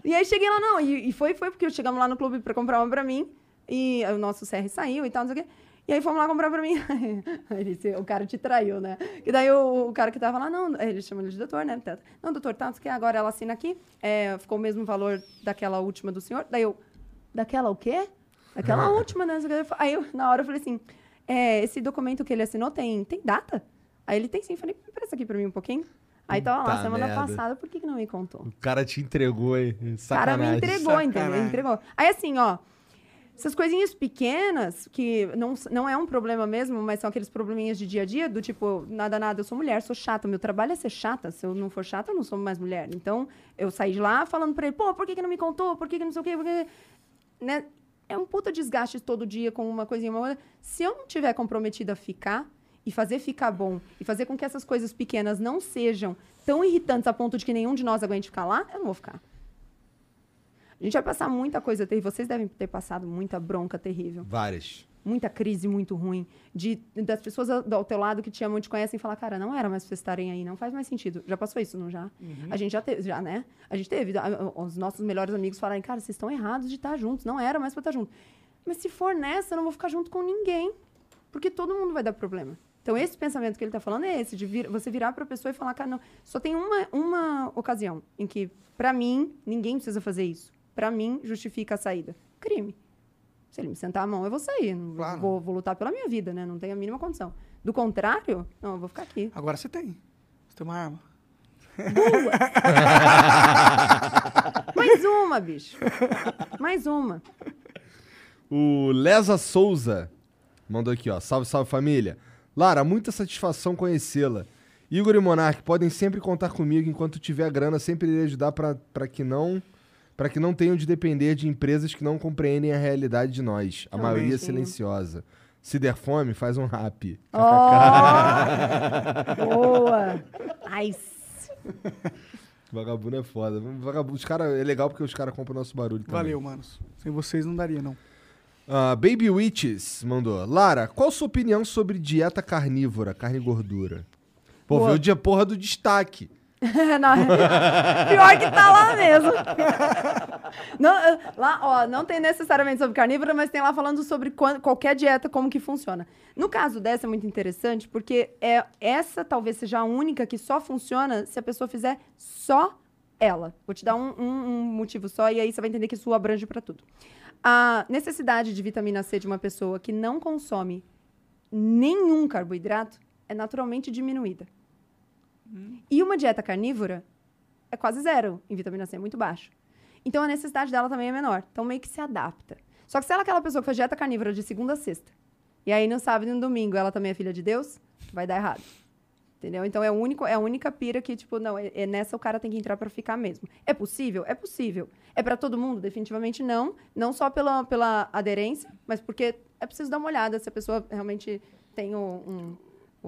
Speaker 3: e aí cheguei lá, não. E, e foi, foi porque chegamos lá no clube pra comprar uma pra mim. E o nosso CR saiu e tal, não sei o quê. E aí fomos lá comprar pra mim. (laughs) Disse, o cara te traiu, né? E daí o, o cara que tava lá, não, ele chama ele de doutor, né? Não, doutor, tá, não sei o quê, agora ela assina aqui. É, ficou o mesmo valor daquela última do senhor. Daí eu, daquela o quê? Daquela última, né? Aí eu, na hora, eu falei assim, é, esse documento que ele assinou tem, tem data? Aí ele tem sim. Falei, empresta aqui pra mim um pouquinho. Aí tava lá,
Speaker 1: Puta
Speaker 3: semana
Speaker 1: merda.
Speaker 3: passada, por que, que não me contou?
Speaker 1: O cara te entregou, hein?
Speaker 3: O cara
Speaker 1: Sacanagem.
Speaker 3: me entregou, entendeu?
Speaker 2: Sacanagem.
Speaker 3: Entregou. Aí assim, ó, essas coisinhas pequenas, que não, não é um problema mesmo, mas são aqueles probleminhas de dia a dia, do tipo, nada, nada, eu sou mulher, sou chata, meu trabalho é ser chata, se eu não for chata, eu não sou mais mulher. Então, eu saí de lá falando pra ele, pô, por que, que não me contou? Por que, que não sei o quê? Por que... Né? É um puta desgaste todo dia com uma coisinha, uma outra. Se eu não tiver comprometida a ficar e fazer ficar bom e fazer com que essas coisas pequenas não sejam tão irritantes a ponto de que nenhum de nós aguente ficar lá, eu não vou ficar. A gente vai passar muita coisa terrível. Vocês devem ter passado muita bronca terrível.
Speaker 1: Várias.
Speaker 3: Muita crise muito ruim, de das pessoas ao, ao teu lado que te amam e te conhecem falar, cara, não era mais pra vocês estarem aí, não faz mais sentido. Já passou isso, não já? A gente já teve, já, né? A gente teve. a- Os nossos melhores amigos falarem, cara, vocês estão errados de estar juntos, não era mais pra estar junto. Mas se for nessa, eu não vou ficar junto com ninguém. Porque todo mundo vai dar problema. Então, esse pensamento que ele está falando é esse, de vir- você virar para a pessoa e falar, cara, não, só tem uma, uma ocasião em que, para mim, ninguém precisa fazer isso. Para mim, justifica a saída. Crime. Se ele me sentar a mão, eu vou sair. Não
Speaker 2: Claro.
Speaker 3: vou, vou lutar pela minha vida, né? Não tenho a mínima condição. Do contrário, não, eu vou ficar aqui.
Speaker 2: Agora você tem. Você tem uma arma. (laughs)
Speaker 3: Mais uma, bicho. Mais uma.
Speaker 1: O Lesa Souza mandou aqui, ó. Salve, salve família. Lara, muita satisfação conhecê-la. Igor e Monark podem sempre contar comigo enquanto tiver grana, sempre irei ajudar pra que não para que não tenham de depender de empresas que não compreendem a realidade de nós, a
Speaker 3: Também,
Speaker 1: maioria
Speaker 3: sim.
Speaker 1: silenciosa. Se der fome, faz um rap.
Speaker 3: Boa. Nice. (laughs)
Speaker 1: Vagabundo é foda. Vagabundo, os cara, é legal porque os caras compram nosso barulho também.
Speaker 2: Valeu, manos. Sem vocês não daria, não.
Speaker 1: Ah, Baby Witches mandou. Lara, qual sua opinião sobre dieta carnívora, carne e gordura? Pô,
Speaker 3: Boa.
Speaker 1: viu o dia porra do destaque. (laughs)
Speaker 3: Não, (laughs) pior que tá lá mesmo. (laughs) Não, lá, ó, não tem necessariamente sobre carnívora, mas tem lá falando sobre qualquer dieta, como que funciona. No caso dessa é muito interessante, porque é, essa talvez seja a única que só funciona se a pessoa fizer só ela. Vou te dar um, um- um motivo só e aí você vai entender que isso abrange para tudo. A necessidade de vitamina C de uma pessoa que não consome nenhum carboidrato é naturalmente diminuída. E uma dieta carnívora é quase zero em vitamina C, é muito baixo. Então a necessidade dela também é menor. Então meio que se adapta. Só que se ela é aquela pessoa que faz dieta carnívora de segunda a sexta, e aí no sábado e no domingo ela também é filha de Deus, vai dar errado. Entendeu? Então é, o único, é a única pira que, tipo, não, é, é nessa o cara tem que entrar pra ficar mesmo. É possível? É possível. É pra todo mundo? Definitivamente não. Não só pela, pela aderência, mas porque é preciso dar uma olhada se a pessoa realmente tem o- um.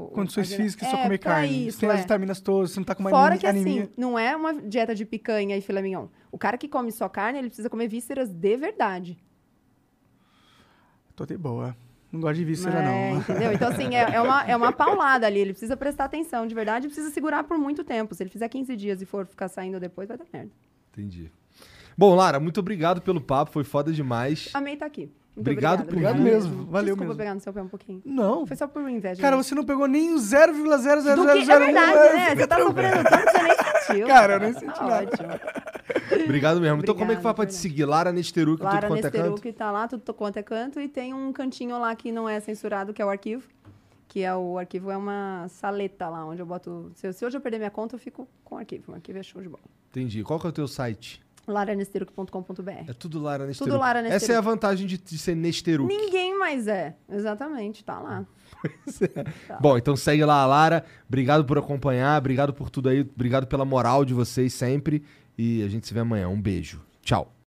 Speaker 2: Condições físicas, só
Speaker 3: é,
Speaker 2: comer
Speaker 3: pra
Speaker 2: carne.
Speaker 3: Isso,
Speaker 2: tem as
Speaker 3: é.
Speaker 2: vitaminas todas, você não tá com uma
Speaker 3: Fora
Speaker 2: anemia.
Speaker 3: que
Speaker 2: anemia.
Speaker 3: assim, não é uma dieta de picanha e filé mignon. O cara que come só carne, ele precisa comer vísceras de verdade.
Speaker 2: Tô de boa. Não gosto de víscera,
Speaker 3: É,
Speaker 2: não.
Speaker 3: Entendeu? Então, assim, é, é uma, é uma paulada ali. Ele precisa prestar atenção de verdade e precisa segurar por muito tempo. Se ele fizer 15 dias e for ficar saindo depois, vai dar merda.
Speaker 1: Entendi. Bom, Lara, muito obrigado pelo papo, foi foda demais.
Speaker 3: Amei estar aqui. Muito
Speaker 1: Obrigado por
Speaker 2: Obrigado
Speaker 1: vir.
Speaker 2: mesmo, valeu
Speaker 3: Desculpa
Speaker 2: mesmo.
Speaker 3: pegar no seu pé um pouquinho.
Speaker 2: Não.
Speaker 3: Foi só por inveja.
Speaker 2: Cara,
Speaker 3: né?
Speaker 2: você não pegou nem o 0,0001.
Speaker 3: Do que é verdade, né? Você tá sofrendo tanto que você nem sentiu. (laughs)
Speaker 2: Cara, eu nem senti nada.
Speaker 3: Ótimo.
Speaker 1: Obrigado mesmo. Então, como é que faz pra te seguir? Lara Nesteruk,
Speaker 3: Lara
Speaker 1: tudo quanto é canto?
Speaker 3: Nesteruk tá lá, tudo quanto é canto. E tem um cantinho lá que não é censurado, que é o arquivo. Que é o arquivo é uma saleta lá, onde eu boto... Se, se hoje eu perder minha conta, eu fico com o arquivo. O arquivo é show de bola.
Speaker 1: Entendi. Qual que é o teu site?
Speaker 3: laranesteruk.com.br
Speaker 1: É tudo Lara Nesteruk.
Speaker 3: Lara Nesteruk.
Speaker 1: Essa é a vantagem de, de ser Nesteruk.
Speaker 3: Ninguém mais é. Exatamente, tá lá.
Speaker 1: Bom, então segue lá a Lara. Obrigado por acompanhar, obrigado por tudo aí, obrigado pela moral de vocês sempre. E a gente se vê amanhã. Um beijo. Tchau.